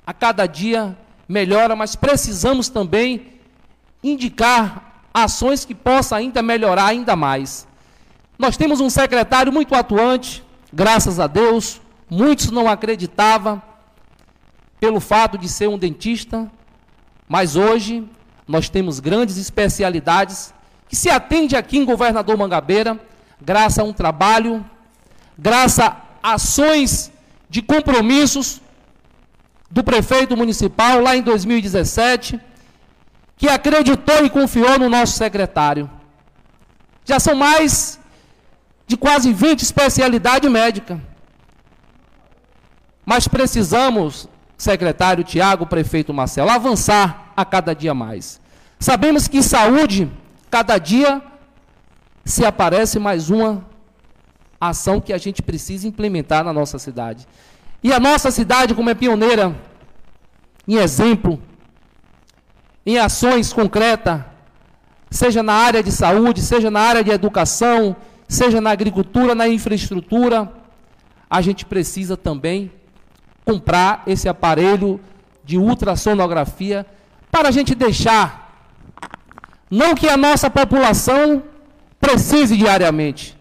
Speaker 1: a cada dia melhora, mas precisamos também indicar ações que possam ainda melhorar ainda mais. Nós temos um secretário muito atuante, graças a Deus, muitos não acreditavam pelo fato de ser um dentista, mas hoje nós temos grandes especialidades que se atende aqui em Governador Mangabeira, graças a um trabalho, graças a ações de compromissos do prefeito municipal lá em 2017, que acreditou e confiou no nosso secretário. Já são mais de quase 20 especialidades médicas. Mas precisamos, secretário Tiago, prefeito Marcelo, avançar a cada dia mais. Sabemos que saúde, cada dia se aparece mais uma ação que a gente precisa implementar na nossa cidade. E a nossa cidade, como é pioneira em exemplo em ações concretas, seja na área de saúde, seja na área de educação, seja na agricultura, na infraestrutura, a gente precisa também comprar esse aparelho de ultrassonografia para a gente deixar, não que a nossa população precise diariamente,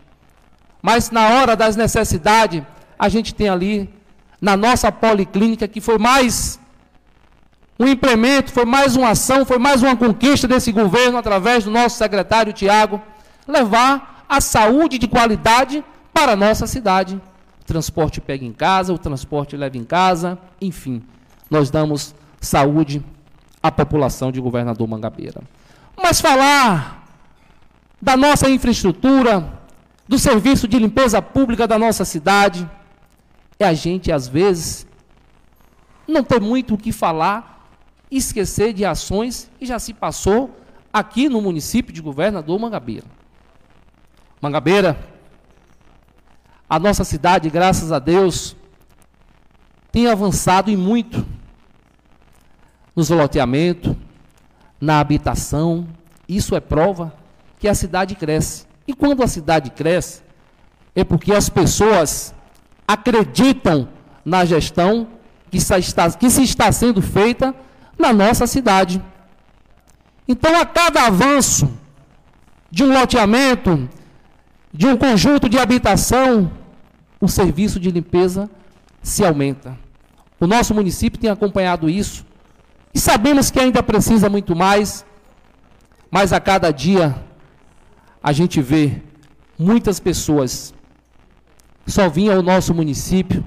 Speaker 1: mas na hora das necessidades, a gente tem ali na nossa policlínica, que foi mais um implemento, foi mais uma ação, foi mais uma conquista desse governo, através do nosso secretário Tiago, levar a saúde de qualidade para a nossa cidade. O transporte pega em casa, o transporte leva em casa, enfim, nós damos saúde à população de governador Mangabeira. Mas falar da nossa infraestrutura, do serviço de limpeza pública da nossa cidade, é a gente, às vezes, não ter muito o que falar esquecer de ações que já se passou aqui no município de Governador Mangabeira. Mangabeira, a nossa cidade, graças a Deus, tem avançado e muito nos loteamento, na habitação. Isso é prova que a cidade cresce. E quando a cidade cresce, é porque as pessoas acreditam na gestão que, está, que se está sendo feita na nossa cidade. Então, a cada avanço de um loteamento, de um conjunto de habitação, o serviço de limpeza se aumenta. O nosso município tem acompanhado isso e sabemos que ainda precisa muito mais, mas a cada dia a gente vê muitas pessoas só vinham ao nosso município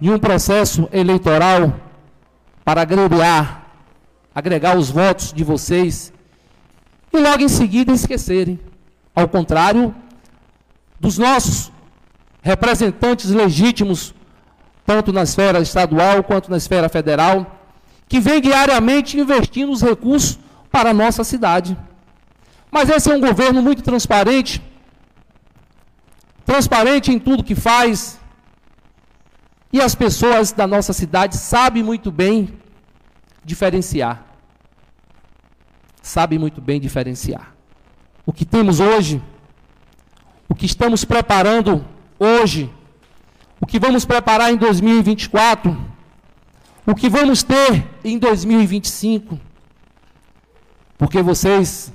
Speaker 1: em um processo eleitoral para agregar, agregar os votos de vocês e logo em seguida esquecerem. Ao contrário dos nossos representantes legítimos, tanto na esfera estadual quanto na esfera federal, que vem diariamente investindo os recursos para a nossa cidade. Mas esse é um governo muito transparente, transparente em tudo que faz, E as pessoas da nossa cidade sabem muito bem diferenciar. Sabem muito bem diferenciar. O que temos hoje, o que estamos preparando hoje, o que vamos preparar em 2024, o que vamos ter em 2025. Porque vocês,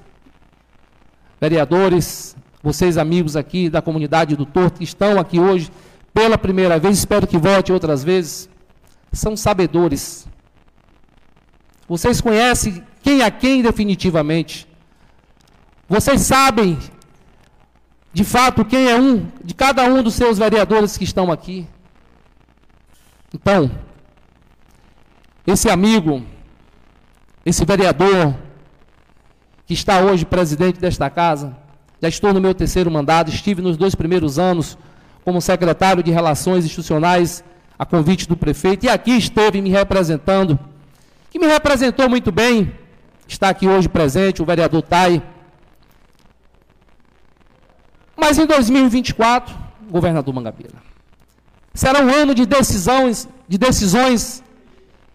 Speaker 1: vereadores, vocês amigos aqui da comunidade do Torto, que estão aqui hoje pela primeira vez, espero que volte outras vezes, são sabedores. Vocês conhecem quem a quem definitivamente. Vocês sabem, de fato, quem é um de cada um dos seus vereadores que estão aqui. Então, esse amigo, esse vereador, que está hoje presidente desta casa, já estou no meu terceiro mandato, estive nos dois primeiros anos como secretário de Relações Institucionais a convite do prefeito, e aqui esteve me representando, que me representou muito bem, está aqui hoje presente, o vereador Tai. Mas em 2024, governador Mangabeira, será um ano de decisões, de decisões,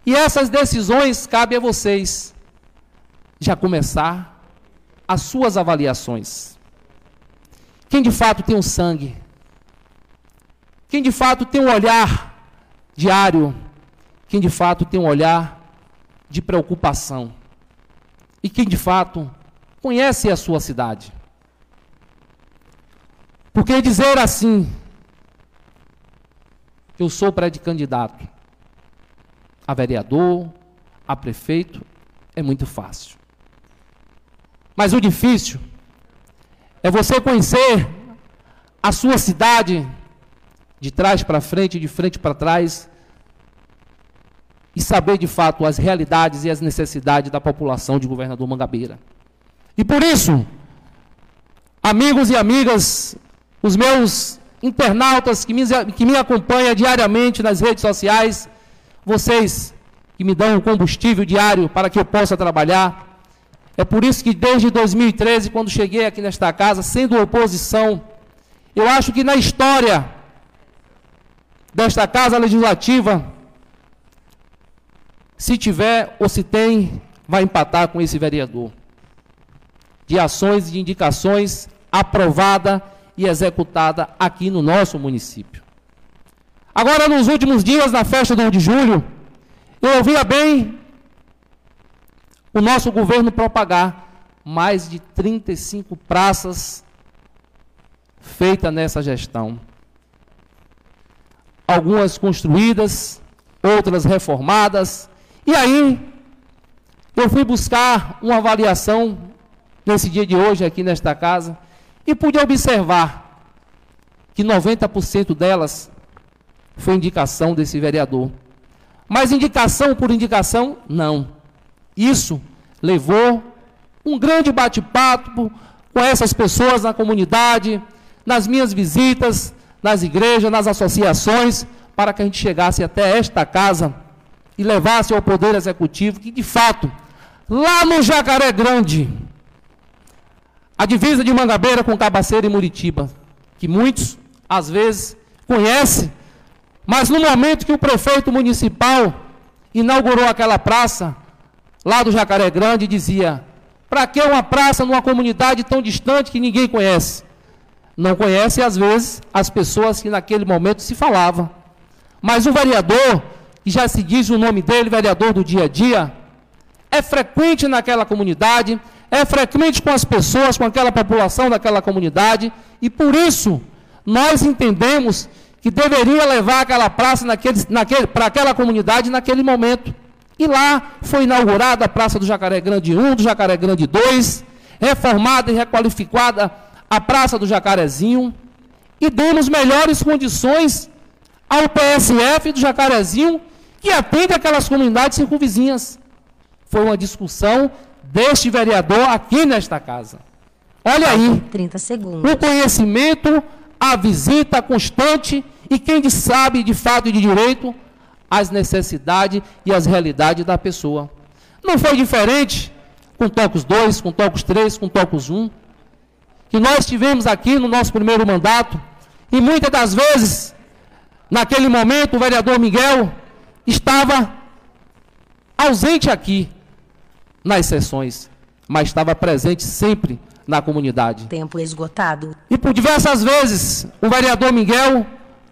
Speaker 1: e essas decisões cabe a vocês já começar as suas avaliações. Quem de fato tem um sangue quem de fato tem um olhar diário, quem de fato tem um olhar de preocupação, e quem de fato conhece a sua cidade. Porque dizer assim, eu sou pré-candidato a vereador, a prefeito, é muito fácil. Mas o difícil é você conhecer a sua cidade de trás para frente, de frente para trás, e saber de fato as realidades e as necessidades da população de Governador Mangabeira. E por isso, amigos e amigas, os meus internautas que me, que me acompanham diariamente nas redes sociais, vocês que me dão um combustível diário para que eu possa trabalhar. É por isso que desde 2013, quando cheguei aqui nesta casa, sendo oposição, eu acho que na história desta Casa Legislativa, se tiver ou se tem, vai empatar com esse vereador. De ações e de indicações aprovada e executada aqui no nosso município. Agora, nos últimos dias, na festa do 1 de julho, eu ouvia bem o nosso governo propagar mais de 35 praças feitas nessa gestão algumas construídas, outras reformadas. E aí, eu fui buscar uma avaliação nesse dia de hoje aqui nesta casa e pude observar que 90% delas foi indicação desse vereador. Mas indicação por indicação, não. Isso levou um grande bate-papo com essas pessoas na comunidade, nas minhas visitas, nas igrejas, nas associações, para que a gente chegasse até esta casa e levasse ao Poder Executivo que, de fato, lá no Jacaré Grande, a divisa de Mangabeira com Cabaceira e Muritiba, que muitos, às vezes, conhecem, mas no momento que o prefeito municipal inaugurou aquela praça, lá do Jacaré Grande, dizia: para que uma praça numa comunidade tão distante que ninguém conhece? não conhece, às vezes, as pessoas que naquele momento se falava. Mas o vereador, que já se diz o nome dele, vereador do dia a dia, é frequente naquela comunidade, é frequente com as pessoas, com aquela população daquela comunidade, e por isso nós entendemos que deveria levar aquela praça naquele, naquele, para aquela comunidade naquele momento. E lá foi inaugurada a Praça do Jacaré Grande 1, do Jacaré Grande 2, reformada e requalificada a Praça do Jacarezinho e demos melhores condições ao PSF do Jacarezinho, que atende aquelas comunidades circunvizinhas. Foi uma discussão deste vereador aqui nesta casa. Olha aí.
Speaker 13: 30 segundos.
Speaker 1: O conhecimento, a visita constante e quem sabe de fato e de direito as necessidades e as realidades da pessoa. Não foi diferente com Tocos 2, com Tocos 3, com Tocos 1 que nós tivemos aqui no nosso primeiro mandato, e muitas das vezes naquele momento, o vereador Miguel estava ausente aqui nas sessões, mas estava presente sempre na comunidade.
Speaker 13: Tempo esgotado.
Speaker 1: E por diversas vezes, o vereador Miguel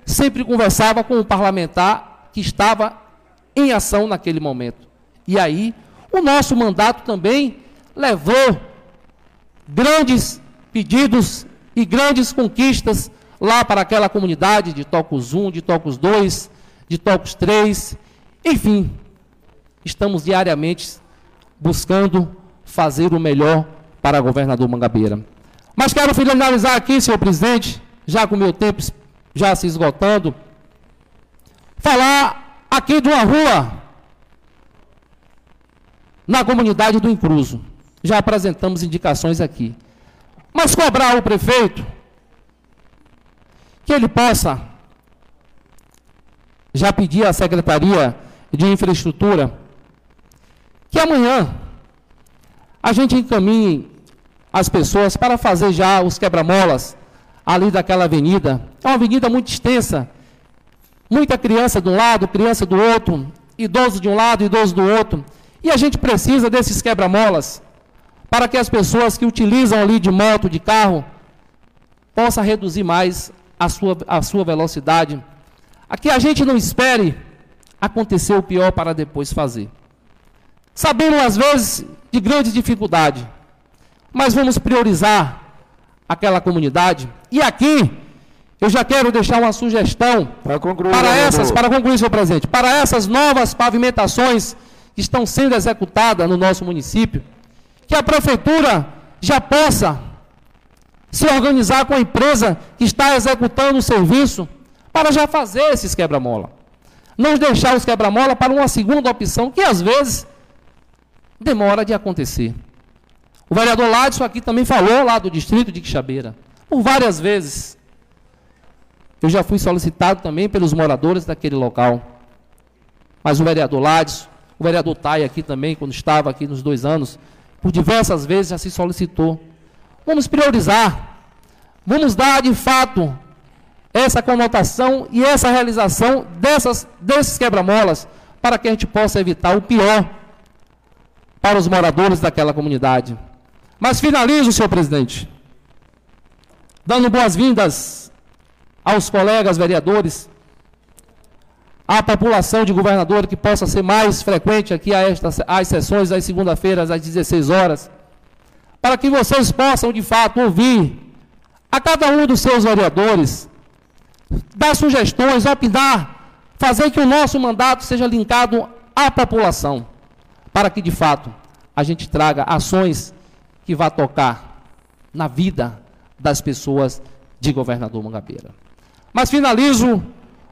Speaker 1: sempre conversava com o parlamentar que estava em ação naquele momento. E aí, o nosso mandato também levou grandes pedidos e grandes conquistas lá para aquela comunidade de Tocos 1, de Tocos 2, de Tocos 3. Enfim, estamos diariamente buscando fazer o melhor para governador Mangabeira. Mas quero finalizar aqui, senhor presidente, já com o meu tempo já se esgotando, falar aqui de uma rua na comunidade do Incruso. Já apresentamos indicações aqui. Mas cobrar o prefeito que ele possa já pedir à Secretaria de Infraestrutura que amanhã a gente encaminhe as pessoas para fazer já os quebra-molas ali daquela avenida. É uma avenida muito extensa, muita criança de um lado, criança do outro, idoso de um lado, idoso do outro. E a gente precisa desses quebra-molas para que as pessoas que utilizam ali de moto, de carro, possam reduzir mais a sua, a sua velocidade. Aqui a gente não espere acontecer o pior para depois fazer. Sabendo, às vezes, de grande dificuldade, mas vamos priorizar aquela comunidade. E aqui, eu já quero deixar uma sugestão para, concluir, para essas, para concluir, seu presente, para essas novas pavimentações que estão sendo executadas no nosso município, que a prefeitura já possa se organizar com a empresa que está executando o serviço para já fazer esses quebra-mola. Não deixar os quebra-mola para uma segunda opção, que às vezes demora de acontecer. O vereador Ladson aqui também falou lá do distrito de Quixabeira, por várias vezes. Eu já fui solicitado também pelos moradores daquele local. Mas o vereador Ladson, o vereador Tai aqui também, quando estava aqui nos dois anos, por diversas vezes já se solicitou. Vamos priorizar. Vamos dar, de fato, essa conotação e essa realização dessas, desses quebra-molas para que a gente possa evitar o pior para os moradores daquela comunidade. Mas finalizo, senhor presidente, dando boas-vindas aos colegas vereadores, à população de governador que possa ser mais frequente aqui a estas, às sessões, às segunda-feiras, às 16 horas, para que vocês possam, de fato, ouvir a cada um dos seus vereadores, dar sugestões, opinar, fazer que o nosso mandato seja linkado à população para que de fato a gente traga ações que vá tocar na vida das pessoas de governador Mangabeira. Mas finalizo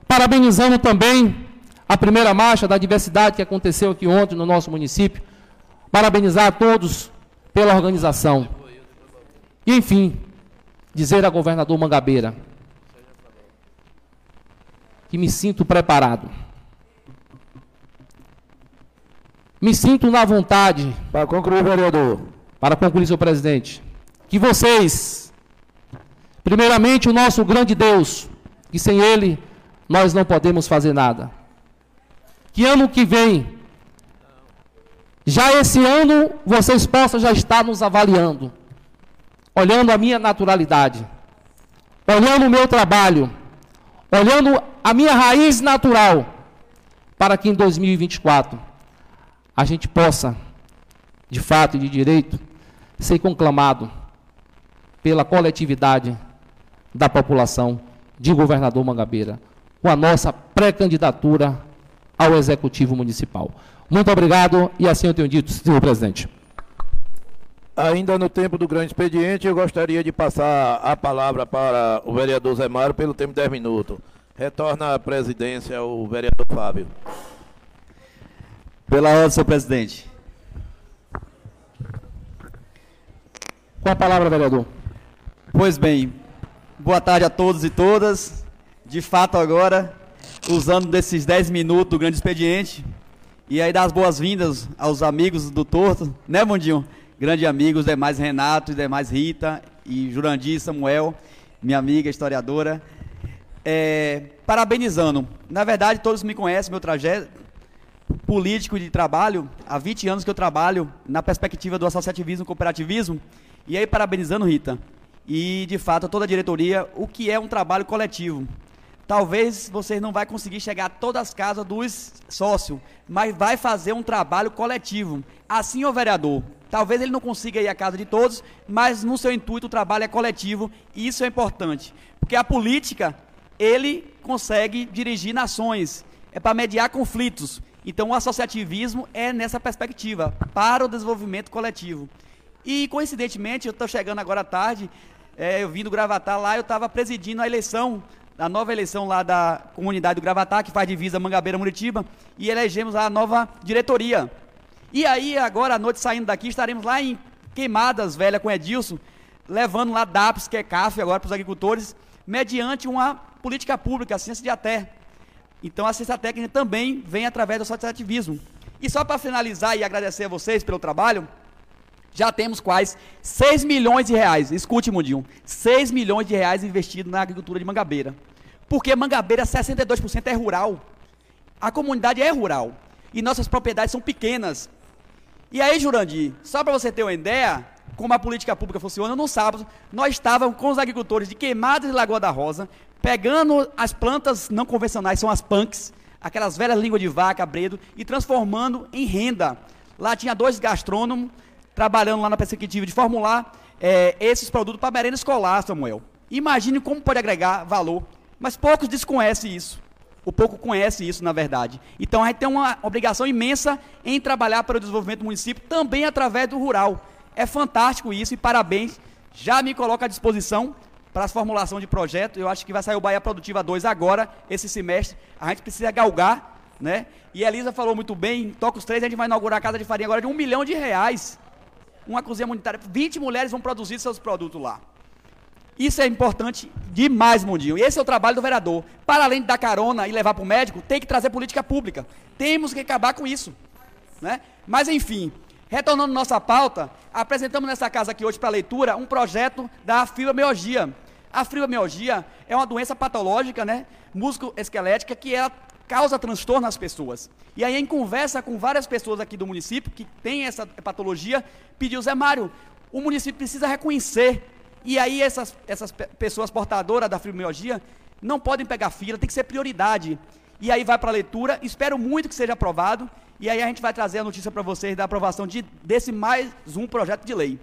Speaker 1: parabenizando também a primeira marcha da diversidade que aconteceu aqui ontem no nosso município. Parabenizar a todos pela organização. E, enfim, dizer a governador Mangabeira que me sinto preparado Me sinto na vontade.
Speaker 6: Para concluir, vereador.
Speaker 1: Para concluir, senhor presidente. Que vocês, primeiramente, o nosso grande Deus, que sem Ele nós não podemos fazer nada. Que ano que vem, já esse ano, vocês possam já estar nos avaliando, olhando a minha naturalidade, olhando o meu trabalho, olhando a minha raiz natural, para que em 2024 a gente possa, de fato e de direito, ser conclamado pela coletividade da população de governador Mangabeira, com a nossa pré-candidatura ao Executivo Municipal. Muito obrigado e assim eu tenho dito, senhor presidente.
Speaker 6: Ainda no tempo do grande expediente, eu gostaria de passar a palavra para o vereador Zé Mário pelo tempo de 10 minutos. Retorna à presidência o vereador Fábio.
Speaker 14: Pela ordem, senhor presidente.
Speaker 1: Com a palavra, vereador.
Speaker 14: Pois bem, boa tarde a todos e todas. De fato, agora, usando desses 10 minutos do grande expediente, e aí dar as boas-vindas aos amigos do Torto, né, Mundinho? Grande amigos, demais Renato, demais Rita, e Jurandir Samuel, minha amiga historiadora. é, parabenizando. Na verdade, todos me conhecem, meu trajeto político de trabalho, há 20 anos que eu trabalho na perspectiva do associativismo e cooperativismo, e aí parabenizando, Rita, e de fato toda a diretoria, o que é um trabalho coletivo. Talvez vocês não vai conseguir chegar a todas as casas dos sócios, mas vai fazer um trabalho coletivo. Assim o vereador. Talvez ele não consiga ir à casa de todos, mas no seu intuito o trabalho é coletivo e isso é importante. Porque a política, ele consegue dirigir nações, é para mediar conflitos. Então o associativismo é nessa perspectiva, para o desenvolvimento coletivo. E coincidentemente, eu estou chegando agora à tarde, é, eu vim do Gravatar lá, eu estava presidindo a eleição, a nova eleição lá da comunidade do Gravatar, que faz divisa Mangabeira-Muritiba, e elegemos a nova diretoria. E aí, agora à noite, saindo daqui, estaremos lá em Queimadas Velha com Edilson, levando lá DAPS, que é CAF agora para os agricultores, mediante uma política pública, a ciência de até. Então a ciência técnica também vem através do associativismo. E só para finalizar e agradecer a vocês pelo trabalho, já temos quase 6 milhões de reais, escute Mundinho, 6 milhões de reais investidos na agricultura de Mangabeira. Porque Mangabeira 62% é rural. A comunidade é rural. E nossas propriedades são pequenas. E aí, Jurandir, só para você ter uma ideia, como a política pública funciona, no sábado, nós estávamos com os agricultores de Queimadas e Lagoa da Rosa, pegando as plantas não convencionais, são as punks, aquelas velhas línguas de vaca, bredo, e transformando em renda. Lá tinha dois gastrônomos, trabalhando lá na perspectiva de formular é, esses produtos para merenda escolar, Samuel. Imagine como pode agregar valor, mas poucos desconhecem isso. O pouco conhece isso, na verdade. Então a gente tem uma obrigação imensa em trabalhar para o desenvolvimento do município, também através do rural. É fantástico isso e parabéns. Já me coloco à disposição para a formulação de projeto. Eu acho que vai sair o Bahia Produtiva 2 agora, esse semestre. A gente precisa galgar, né? E a Elisa falou muito bem, toca os três, a gente vai inaugurar a casa de farinha agora de um milhão de reais uma cozinha humanitária. 20 mulheres vão produzir seus produtos lá. Isso é importante demais, Mundinho. E esse é o trabalho do vereador. Para além de dar carona e levar para o médico, tem que trazer política pública. Temos que acabar com isso. Né? Mas, enfim, retornando nossa pauta, apresentamos nessa casa aqui hoje para leitura um projeto da fibromialgia. A fibromialgia é uma doença patológica, né, músculo-esquelética, que ela causa transtorno nas pessoas. E aí, em conversa com várias pessoas aqui do município que tem essa patologia, pediu Zé Mário, o município precisa reconhecer. E aí, essas, essas pessoas portadoras da fibromialgia não podem pegar fila, tem que ser prioridade. E aí vai para a leitura, espero muito que seja aprovado. E aí a gente vai trazer a notícia para vocês da aprovação de, desse mais um projeto de lei.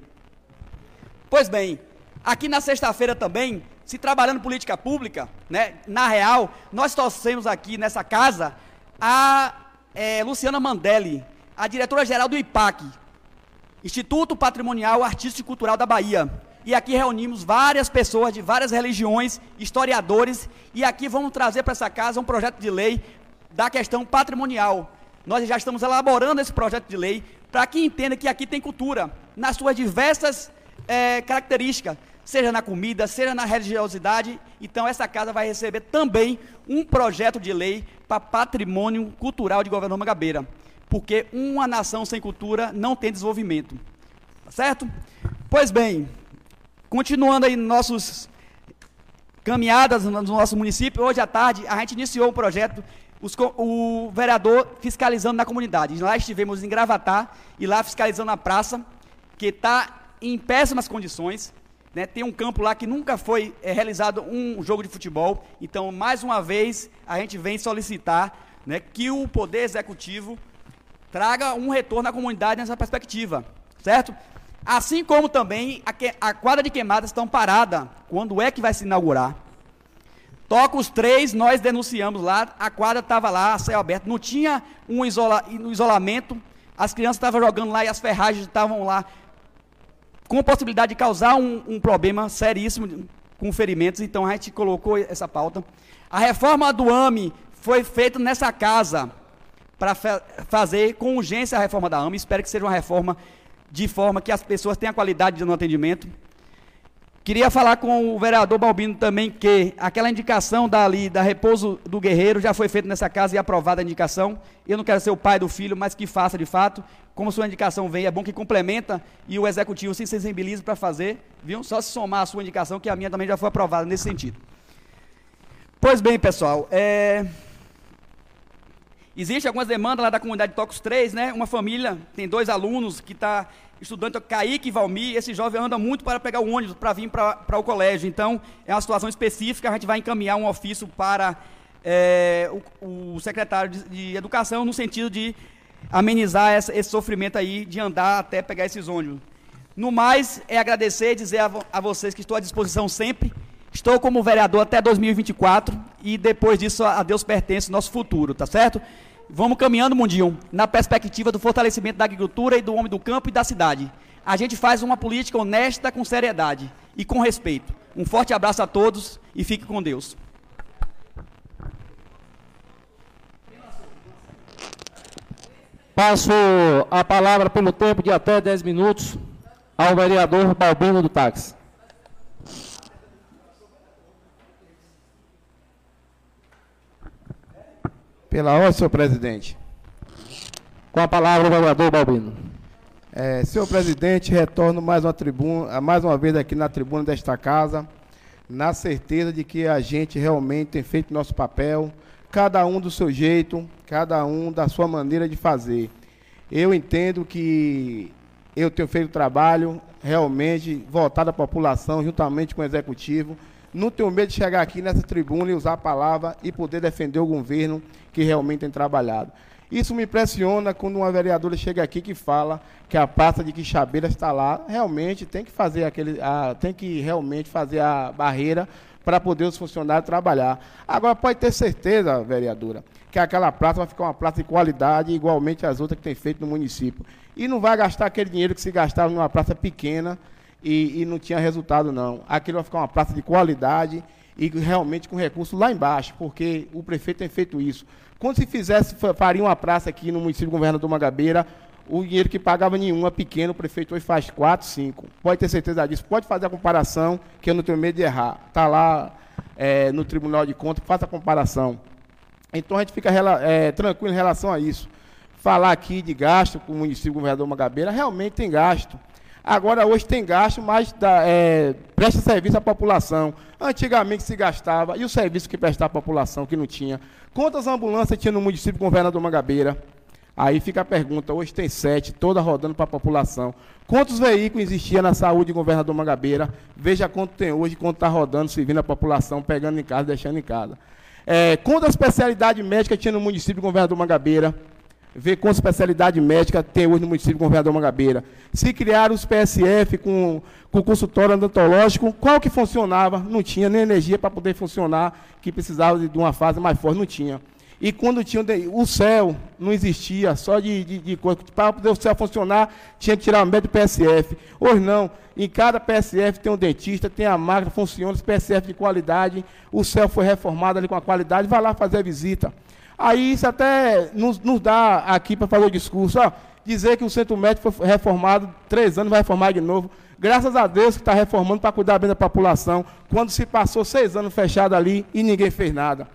Speaker 14: Pois bem, aqui na sexta-feira também se trabalhando política pública, né, na real, nós torcemos aqui nessa casa a é, Luciana Mandelli, a diretora-geral do IPAC, Instituto Patrimonial Artístico e Cultural da Bahia. E aqui reunimos várias pessoas de várias religiões, historiadores, e aqui vamos trazer para essa casa um projeto de lei da questão patrimonial. Nós já estamos elaborando esse projeto de lei para que entenda que aqui tem cultura, nas suas diversas é, características seja na comida, seja na religiosidade. Então, essa casa vai receber também um projeto de lei para patrimônio cultural de governador Magabeira. Porque uma nação sem cultura não tem desenvolvimento. Tá certo? Pois bem, continuando aí nossos caminhadas no nosso município, hoje à tarde a gente iniciou um projeto, os, o vereador fiscalizando na comunidade. Lá estivemos em Gravatar e lá fiscalizando a praça, que está em péssimas condições. Né, tem um campo lá que nunca foi é, realizado um jogo de futebol. Então, mais uma vez, a gente vem solicitar né, que o Poder Executivo traga um retorno à comunidade nessa perspectiva. Certo? Assim como também a, que, a quadra de queimadas estão parada. Quando é que vai se inaugurar? Toca os três, nós denunciamos lá, a quadra estava lá, a céu aberto, não tinha um, isola, um isolamento, as crianças estavam jogando lá e as ferragens estavam lá com possibilidade de causar um, um problema seríssimo com ferimentos, então a gente colocou essa pauta. A reforma do AME foi feita nessa casa para fa fazer com urgência a reforma da AME. Espero que seja uma reforma de forma que as pessoas tenham qualidade no atendimento. Queria falar com o vereador Balbino também que aquela indicação dali, da Repouso do Guerreiro, já foi feita nessa casa e aprovada a indicação. Eu não quero ser o pai do filho, mas que faça de fato. Como sua indicação vem, é bom que complementa e o executivo se sensibilize para fazer, viu? Só se somar a sua indicação, que a minha também já foi aprovada nesse sentido. Pois bem, pessoal, é... Existe algumas demandas lá da comunidade de Tocos 3, né? Uma família tem dois alunos que está estudando, Kaique e Valmir, esse jovem anda muito para pegar o ônibus para vir para o colégio. Então, é uma situação específica, a gente vai encaminhar um ofício para é, o, o, secretário de, de, Educação no sentido de amenizar essa, esse sofrimento aí de andar até pegar esses ônibus. No mais, é agradecer e dizer a, a vocês que estou à disposição sempre. Estou como vereador até 2024 e depois disso a Deus pertence nosso futuro, tá certo? Vamos caminhando, Mundinho, na perspectiva do fortalecimento da agricultura e do homem do campo e da cidade. A gente faz uma política honesta, com seriedade e com respeito. Um forte abraço a todos e fique com Deus.
Speaker 1: Passo a palavra pelo tempo de até 10 minutos ao vereador Balbino do Táxi.
Speaker 8: Pela ordem, senhor presidente.
Speaker 1: Com a palavra, o vereador Balbino.
Speaker 8: É, senhor presidente, retorno mais uma, tribuna, mais uma vez aqui na tribuna desta casa, na certeza de que a gente realmente tem feito nosso papel, cada um do seu jeito, cada um da sua maneira de fazer. Eu entendo que eu tenho feito trabalho realmente voltado à população, juntamente com o executivo. Não tenho medo de chegar aqui nessa tribuna e usar a palavra e poder defender o governo que realmente tem trabalhado. Isso me impressiona quando uma vereadora chega aqui que fala que a praça de Quixabeira está lá. Realmente tem que fazer aquele, a, tem que realmente fazer a barreira para poder os funcionários trabalhar. Agora pode ter certeza, vereadora, que aquela praça vai ficar uma praça de qualidade igualmente às outras que tem feito no município. E não vai gastar aquele dinheiro que se gastava numa praça pequena e, e não tinha resultado não. Aquilo vai ficar uma praça de qualidade e realmente com recurso lá embaixo, porque o prefeito tem feito isso. Quando se fizesse, faria uma praça aqui no município do governador Mangabeira, o dinheiro que pagava nenhum é pequeno, o prefeito hoje faz quatro, cinco. Pode ter certeza disso. Pode fazer a comparação, que eu não tenho medo de errar. Está lá é, no Tribunal de Contas, faça a comparação. Então a gente fica é, tranquilo em relação a isso. Falar aqui de gasto com o município do governador Mangabeira, realmente tem gasto. Agora, hoje tem gasto, mas é, presta serviço à população. Antigamente se gastava, e o serviço que prestava à população, que não tinha. Quantas ambulâncias tinha no município do governador Mangabeira? Aí fica a pergunta, hoje tem sete, toda rodando para a população. Quantos veículos existiam na saúde do governador Mangabeira? Veja quanto tem hoje, quanto está rodando, servindo a população, pegando em casa, deixando em casa. É, quantas especialidades médicas tinha no município do governador Mangabeira? Ver quanta especialidade médica tem hoje no município com governador Mangabeira. Se criaram os PSF com, com consultório odontológico, qual que funcionava? Não tinha nem energia para poder funcionar, que precisava de uma fase mais forte, não tinha. E quando tinha o céu, não existia, só de, de, de coisa. Para poder o céu funcionar, tinha que tirar o médico do PSF. Hoje não, em cada PSF tem um dentista, tem a máquina, funciona, os PSF de qualidade, o céu foi reformado ali com a qualidade, vai lá fazer a visita. Aí isso até nos, nos dá aqui para fazer o discurso, ó, dizer que o centro médico foi reformado, três anos vai reformar de novo. Graças a Deus que está reformando para cuidar bem da população, quando se passou seis anos fechado ali e ninguém fez nada.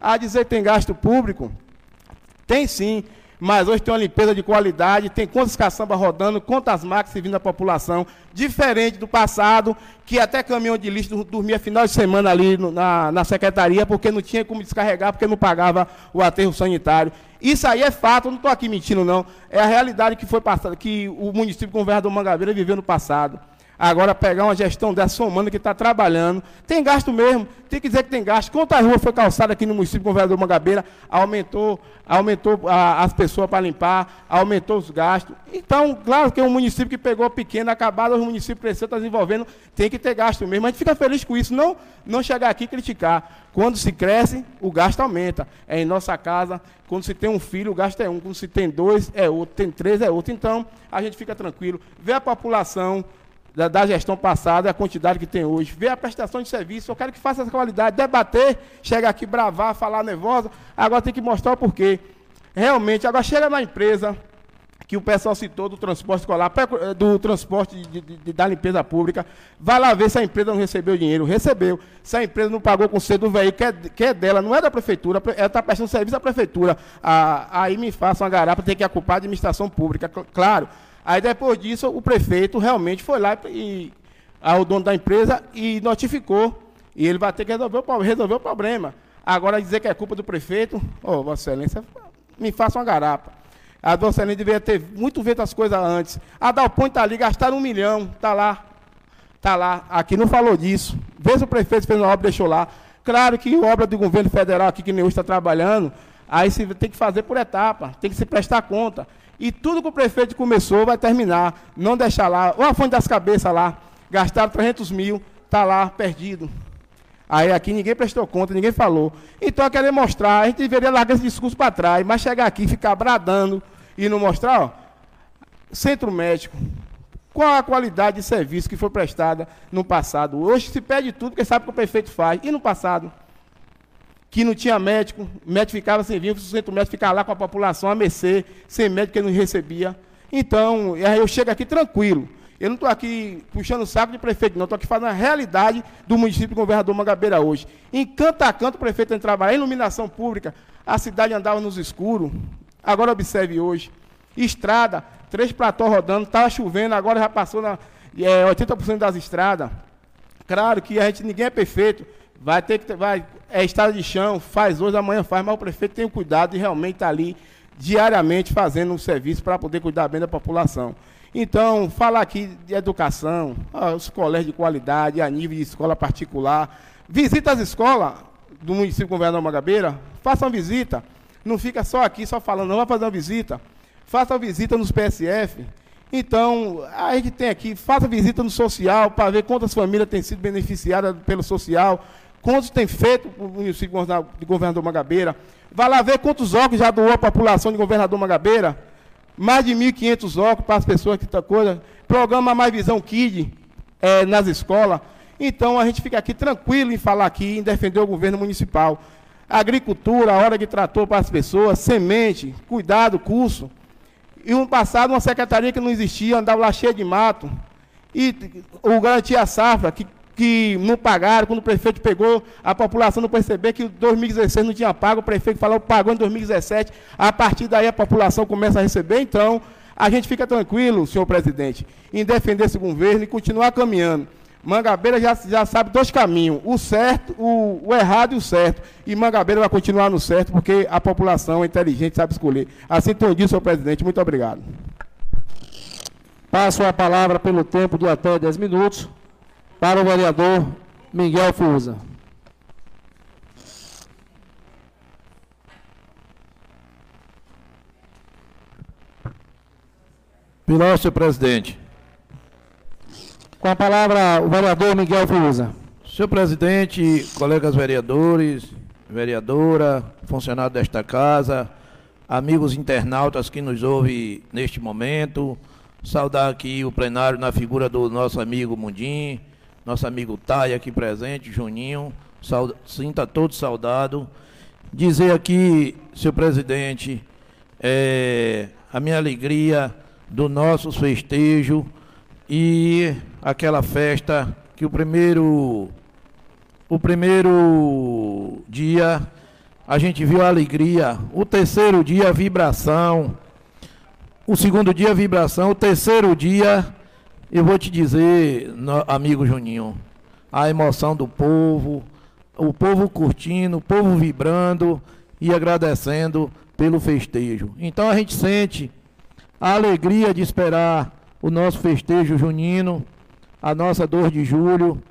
Speaker 8: A dizer que tem gasto público, tem sim mas hoje tem uma limpeza de qualidade, tem quantas caçambas rodando, quantas máquinas servindo à população, diferente do passado, que até caminhão de lixo dormia final de semana ali no, na, na secretaria, porque não tinha como descarregar, porque não pagava o aterro sanitário. Isso aí é fato, não estou aqui mentindo, não. É a realidade que foi passada, que o município com o governador Mangabeira viveu no passado. Agora, pegar uma gestão dessa somando que está trabalhando, tem gasto mesmo, tem que dizer que tem gasto. Quantas ruas foi calçada aqui no município com o vereador Mangabeira, aumentou, aumentou a, as pessoas para limpar, aumentou os gastos. Então, claro que é um município que pegou pequeno, acabado, o município cresceu, está desenvolvendo, tem que ter gasto mesmo. A gente fica feliz com isso, não, não chegar aqui e criticar. Quando se cresce, o gasto aumenta. É em nossa casa, quando se tem um filho, o gasto é um. Quando se tem dois, é outro. Tem três, é outro. Então, a gente fica tranquilo. Vê a população da, da, gestão passada, a quantidade que tem hoje, ver a prestação de serviço, eu quero que faça essa qualidade, debater, chega aqui bravar, falar nervosa, agora tem que mostrar o porquê. Realmente, agora chega na empresa, que o pessoal citou do transporte escolar, do transporte de, de, de, da limpeza pública, vai lá ver se a empresa não recebeu dinheiro. Recebeu. Se a empresa não pagou com cedo do veículo, que é, que é dela, não é da prefeitura, ela está prestando serviço à prefeitura. Ah, aí me faça uma garapa, tem que ocupar a administração pública. Claro, Aí depois disso, o prefeito realmente foi lá e, ao dono da empresa e notificou e ele vai ter que resolver o, resolver o problema. Agora dizer que é culpa do prefeito, ô, oh, Vossa Excelência, me faça uma garapa. A Vossa Excelência deveria ter muito feito as coisas antes. A Dalpõe está ali, gastaram um milhão, está lá. Está lá. Aqui não falou disso. Vê se o prefeito fez uma obra deixou lá. Claro que obra do governo federal aqui que nem hoje está trabalhando, aí se tem que fazer por etapa, tem que se prestar conta. E tudo que o prefeito começou vai terminar. Não deixar lá. Olha a fonte das cabeças lá. Gastaram 300 mil, está lá, perdido. Aí aqui ninguém prestou conta, ninguém falou. Então eu quero mostrar, a gente deveria largar esse discurso para trás, mas chegar aqui ficar bradando e não mostrar, ó, centro médico, qual a qualidade de serviço que foi prestada no passado? Hoje se pede tudo, porque sabe o que o prefeito faz. E no passado? Que não tinha médico, médico ficava sem vir, o centro médico ficava lá com a população a mercê, sem médico que ele não recebia. Então, eu chego aqui tranquilo. Eu não estou aqui puxando o saco de prefeito, não. Estou aqui falando a realidade do município de Governador Mangabeira hoje. Em canto a canto, o prefeito tem trabalhar. Iluminação pública, a cidade andava nos escuros. Agora observe hoje. Estrada, três platós rodando, estava chovendo, agora já passou na, é, 80% das estradas. Claro que a gente, ninguém é perfeito, vai ter que, vai, é estrada de chão, faz hoje, amanhã faz, mas o prefeito tem o cuidado de realmente estar tá ali diariamente fazendo um serviço para poder cuidar bem da população. Então, falar aqui de educação, os colégios de qualidade, a nível de escola particular, visita as escolas do município Governador Magabeira, faça uma visita, não fica só aqui, só falando, não, vai fazer uma visita, faça visita nos PSF. Então, a gente tem aqui, faça visita no social para ver quantas famílias têm sido beneficiadas pelo social, quantos tem feito o município de Governador Magabeira. Vá lá ver quantos óculos já doou a população de Governador Magabeira. Mais de 1.500 óculos para as pessoas que estão coisa. Programa Mais Visão Kid é, nas escolas. Então, a gente fica aqui tranquilo em falar aqui, em defender o governo municipal. Agricultura, hora de trator para as pessoas, semente, cuidado, curso. E no passado, uma secretaria que não existia, andava lá cheia de mato. E o Garantia Safra, que, que não pagaram, quando o prefeito pegou, a população não percebeu que em 2016 não tinha pago, o prefeito falou pagou em 2017. A partir daí a população começa a receber. Então, a gente fica tranquilo, senhor presidente, em defender esse governo e continuar caminhando. Mangabeira já, já sabe dois caminhos, o certo, o, o, errado e o certo. E Mangabeira vai continuar no certo, porque a população é inteligente, sabe escolher. Assim dito, senhor presidente. Muito obrigado.
Speaker 1: Passo a palavra pelo tempo de até 10 minutos para o vereador Miguel Fusa.
Speaker 6: Pilar, senhor presidente.
Speaker 1: Com a palavra, o vereador Miguel Fusa.
Speaker 6: Senhor presidente, colegas vereadores, vereadora, funcionário desta casa, amigos internautas que nos ouvem neste momento, saudar aqui o plenário na figura do nosso amigo Mundim, nosso amigo Tai aqui presente, Juninho, sinta todo saudado. Dizer aqui, senhor presidente, é, a minha alegria do nosso festejo e aquela festa que o primeiro o primeiro dia a gente viu a alegria, o terceiro dia vibração, o segundo dia vibração, o terceiro dia eu vou te dizer, amigo Juninho, a emoção do povo, o povo curtindo, o povo vibrando e agradecendo pelo festejo. Então a gente sente a alegria de esperar o nosso festejo junino, a nossa dor de julho,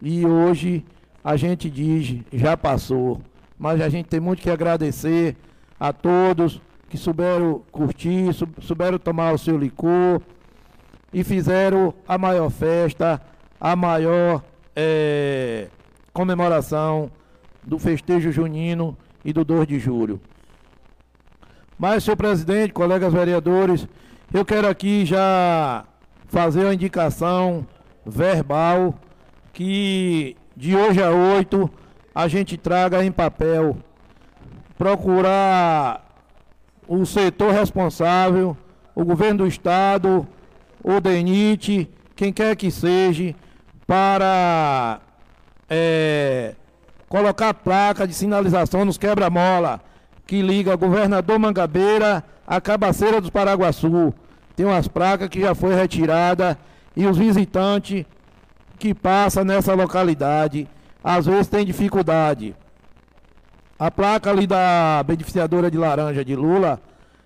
Speaker 6: e hoje a gente diz, já passou. Mas a gente tem muito que agradecer a todos que souberam curtir, souberam tomar o seu licor e fizeram a maior festa, a maior é, comemoração do festejo junino e do 2 de julho. Mas, senhor presidente, colegas vereadores, eu quero aqui já fazer uma indicação verbal que de hoje a 8 a gente traga em papel, procurar o setor responsável, o governo do estado, o DENIT, quem quer que seja, para é, colocar placa de sinalização nos quebra-mola que liga governador Mangabeira a Cabaceira dos Paraguaçu. Tem umas placas que já foi retirada e os visitantes que passam nessa localidade às vezes tem dificuldade. A placa ali da beneficiadora de laranja de Lula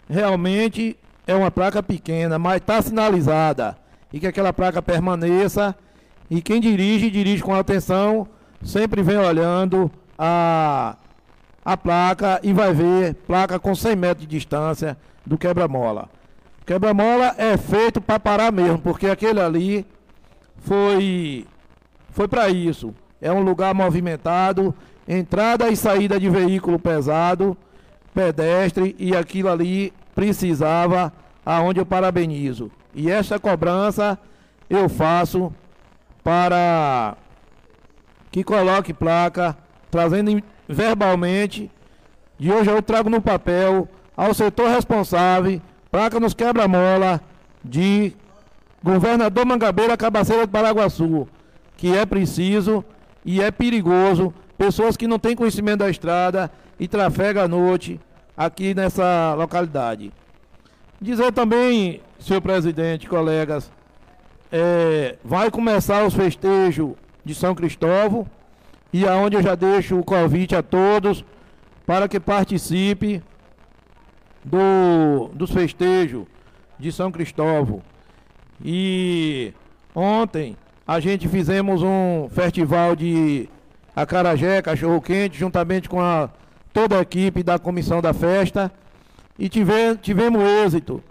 Speaker 6: realmente é uma placa pequena, mas está sinalizada. E que aquela placa permaneça. E quem dirige, dirige com atenção, sempre vem olhando a, a placa e vai ver placa com 100 metros de distância do quebra-mola. Quebra-mola é feito para parar mesmo, porque aquele ali foi, foi para isso. É um lugar movimentado, entrada e saída de veículo pesado, pedestre, e aquilo ali precisava, aonde eu parabenizo. E esta cobrança eu faço para que coloque placa, trazendo verbalmente, de hoje eu trago no papel ao setor responsável, placa nos quebra-mola de governador Mangabeira, Cabaceira de Paraguaçu, que é preciso e é perigoso pessoas que não têm conhecimento da estrada e trafegam à noite aqui nessa localidade. Dizer também, senhor presidente, colegas, é, vai começar os festejos de São Cristóvão e aonde eu já deixo o convite a todos para que participe do, dos festejos de São Cristóvão. E ontem a gente fizemos um festival de acarajé, cachorro quente, juntamente com a, toda a equipe da comissão da festa. E tive, tivemos êxito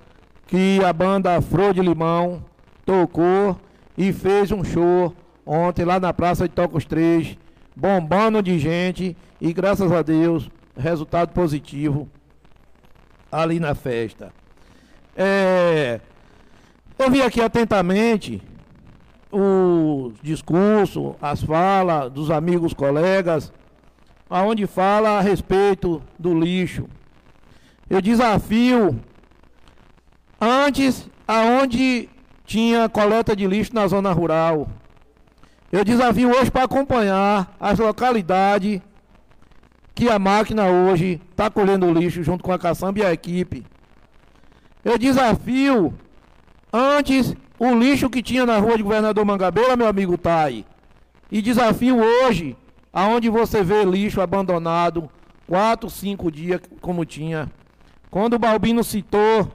Speaker 6: que a banda Flor de Limão tocou e fez um show ontem lá na Praça de Tocos 3, bombando de gente e graças a Deus, resultado positivo ali na festa. É, eu vi aqui atentamente o discurso, as falas dos amigos colegas, aonde fala a respeito do lixo. Eu desafio antes aonde tinha coleta de lixo na zona rural. Eu desafio hoje para acompanhar as localidades que a máquina hoje está colhendo lixo junto com a caçamba e a equipe. Eu desafio antes o lixo que tinha na rua de Governador Mangabeira, meu amigo Tai. E desafio hoje, aonde você vê lixo abandonado, quatro, cinco dias, como tinha. Quando o Balbino citou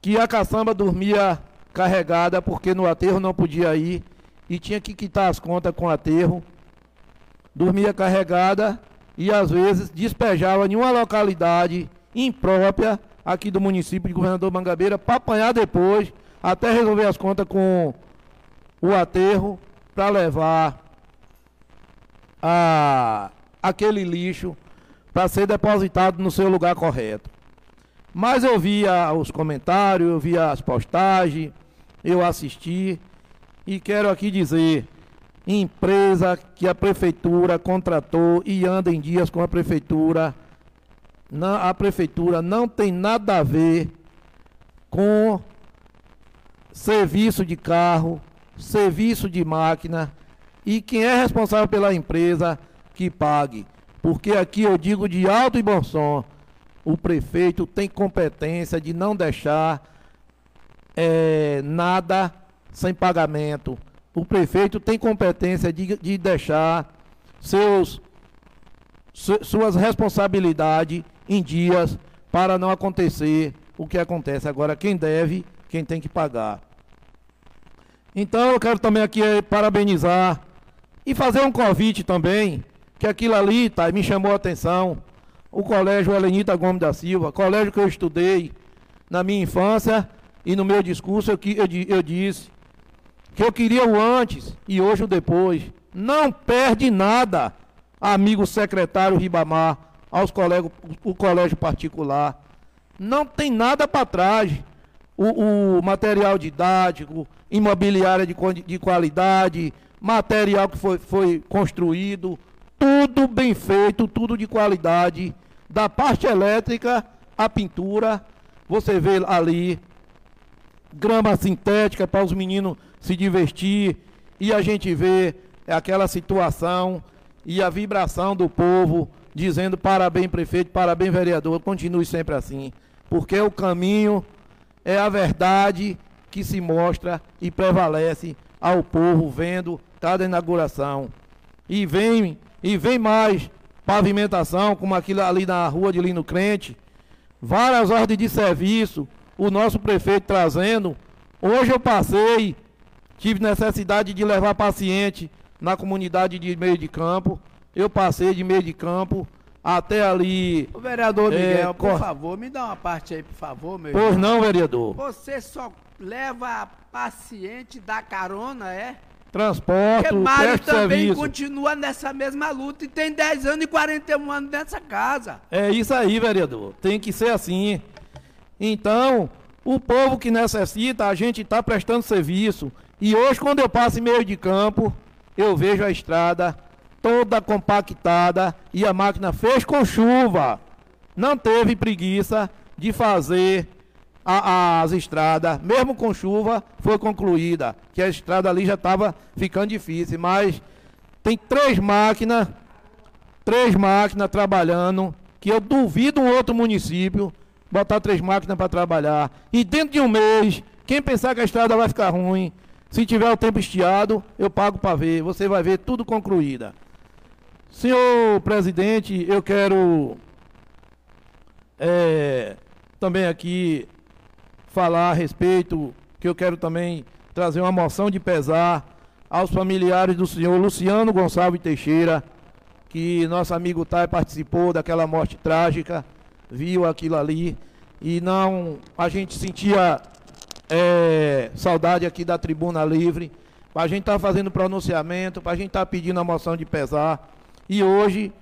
Speaker 6: que a caçamba dormia carregada porque no aterro não podia ir e tinha que quitar as contas com o aterro, dormia carregada e às vezes despejava em uma localidade imprópria aqui do município de Governador Mangabeira para apanhar depois, até resolver as contas com o aterro para levar a, aquele lixo para ser depositado no seu lugar correto. Mas eu via os comentários, eu via as postagens, eu assisti e quero aqui dizer, empresa que a prefeitura contratou e anda em dias com a prefeitura não, a prefeitura não tem nada a ver com serviço de carro, serviço de máquina e quem é responsável pela empresa que pague. Porque aqui eu digo de alto e bom som, o prefeito tem competência de não deixar é, nada sem pagamento. O prefeito tem competência de, de deixar seus, su, suas responsabilidades em dias para não acontecer o que acontece. Agora, quem deve, quem tem que pagar. Então, eu quero também aqui eh, parabenizar e fazer um convite também, que aquilo ali tá, me chamou a atenção. O colégio Helenita Gomes da Silva, colégio que eu estudei na minha infância e no meu discurso eu, eu, eu disse que eu queria o antes e hoje o depois. Não perde nada, amigo secretário Ribamar aos colegas, o colégio particular. Não tem nada para trás. O, o, material didático, imobiliária de, de qualidade, material que foi, foi construído, tudo bem feito, tudo de qualidade. Da parte elétrica, a pintura, você vê ali grama sintética para os meninos se divertir e a gente vê aquela situação e a vibração do povo dizendo parabéns prefeito, parabéns vereador, continue sempre assim, porque o caminho é a verdade que se mostra e prevalece ao povo vendo cada inauguração. E vem, e vem mais pavimentação, como aquilo ali na rua de Lino Crente, várias ordens de serviço, o nosso prefeito trazendo. Hoje eu passei, tive necessidade de levar paciente na comunidade de meio de campo. Eu passei de meio de campo até ali.
Speaker 12: O vereador
Speaker 6: é,
Speaker 12: Miguel, por
Speaker 6: cor-
Speaker 12: favor, me dá uma parte aí, por favor, meu
Speaker 6: Pois
Speaker 12: irmão.
Speaker 6: não, vereador.
Speaker 12: Você só leva paciente da carona, é?
Speaker 6: Transporte,
Speaker 12: Porque Mário também
Speaker 6: serviço.
Speaker 12: continua nessa mesma luta e tem 10 anos e 41 anos nessa casa.
Speaker 6: É isso aí, vereador. Tem que ser assim. Então, o povo que necessita, a gente está prestando serviço. E hoje, quando eu passo em meio de campo, eu vejo a estrada toda compactada e a máquina fez com chuva. Não teve preguiça de fazer a- as estradas, mesmo com chuva, foi concluída. Que a estrada ali já estava ficando difícil, mas tem três máquinas três máquinas trabalhando, que eu duvido um outro município botar três máquinas para trabalhar. E dentro de um mês, quem pensar que a estrada vai ficar ruim, se tiver o tempo estiado, eu pago para ver. Você vai ver tudo concluída. Senhor presidente, eu quero é, também aqui falar a respeito, que eu quero também trazer uma moção de pesar aos familiares do senhor Luciano Gonçalves Teixeira, que nosso amigo Tai participou daquela morte trágica, viu aquilo ali e não a gente sentia é, saudade aqui da tribuna livre, para a gente estar fazendo pronunciamento, para a gente estar pedindo a moção de pesar. E hoje,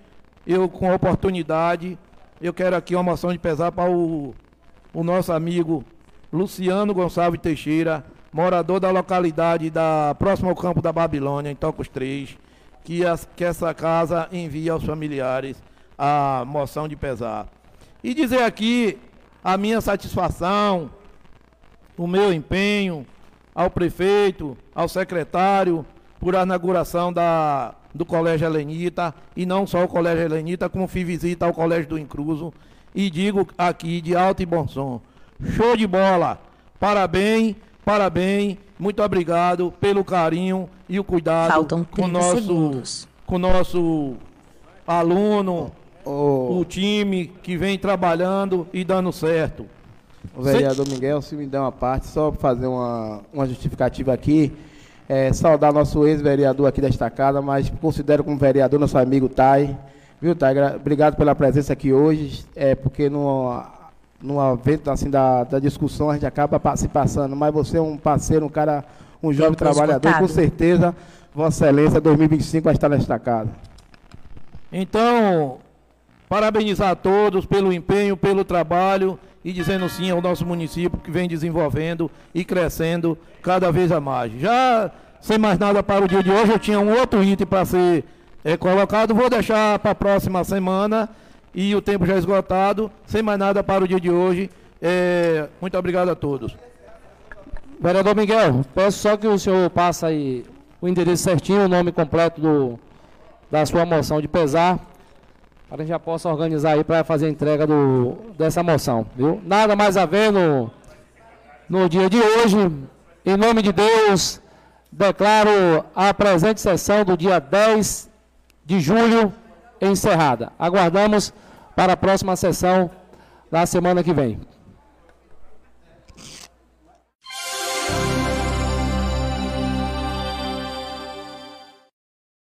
Speaker 6: eu com a oportunidade, eu quero aqui uma moção de pesar para o, o nosso amigo Luciano Gonçalves Teixeira, morador da localidade da próxima ao campo da Babilônia, em Tocos 3, que, as- que essa casa envie aos familiares a moção de pesar. E dizer aqui a minha satisfação, o meu empenho ao prefeito, ao secretário, por a inauguração da, do Colégio Helenita, e não só o Colégio Helenita, como fiz visita ao Colégio do Incruso, e digo aqui de alto e bom som, show de bola, parabéns, parabéns, muito obrigado pelo carinho e o cuidado
Speaker 13: Faltam
Speaker 6: com o
Speaker 13: 30
Speaker 6: nosso,
Speaker 13: segundos.
Speaker 6: com o nosso aluno, o time que vem trabalhando e dando certo.
Speaker 8: O vereador Miguel, se me der uma parte, só para fazer uma, uma justificativa aqui, é, saudar nosso ex-vereador aqui desta casa, mas considero como vereador nosso amigo Tai. Viu, Tai? Gra- Obrigado pela presença aqui hoje, é, porque no, no evento assim, da, da discussão a gente acaba se passando, mas você é um parceiro, um cara, um jovem trabalhador, com
Speaker 13: esgotado.
Speaker 8: certeza, Vossa Excelência 2025 vai estar nesta casa.
Speaker 6: Então, parabenizar a todos pelo empenho, pelo trabalho e dizendo sim ao nosso município que vem desenvolvendo e crescendo cada vez a mais. Já sem mais nada para o dia de hoje, eu tinha um outro item para ser eh, colocado, vou deixar para a próxima semana e o tempo já esgotado. Sem mais nada para o dia de hoje, eh, muito obrigado a todos.
Speaker 1: Vereador Miguel, peço só que o senhor passe aí o endereço certinho, o nome completo do, da sua moção de pesar, para que a gente já possa organizar aí para fazer a entrega do, dessa moção, viu? Nada mais a ver no, no dia de hoje. Em nome de Deus, declaro a presente sessão do dia 10 de julho encerrada. Aguardamos para a próxima sessão da semana que vem.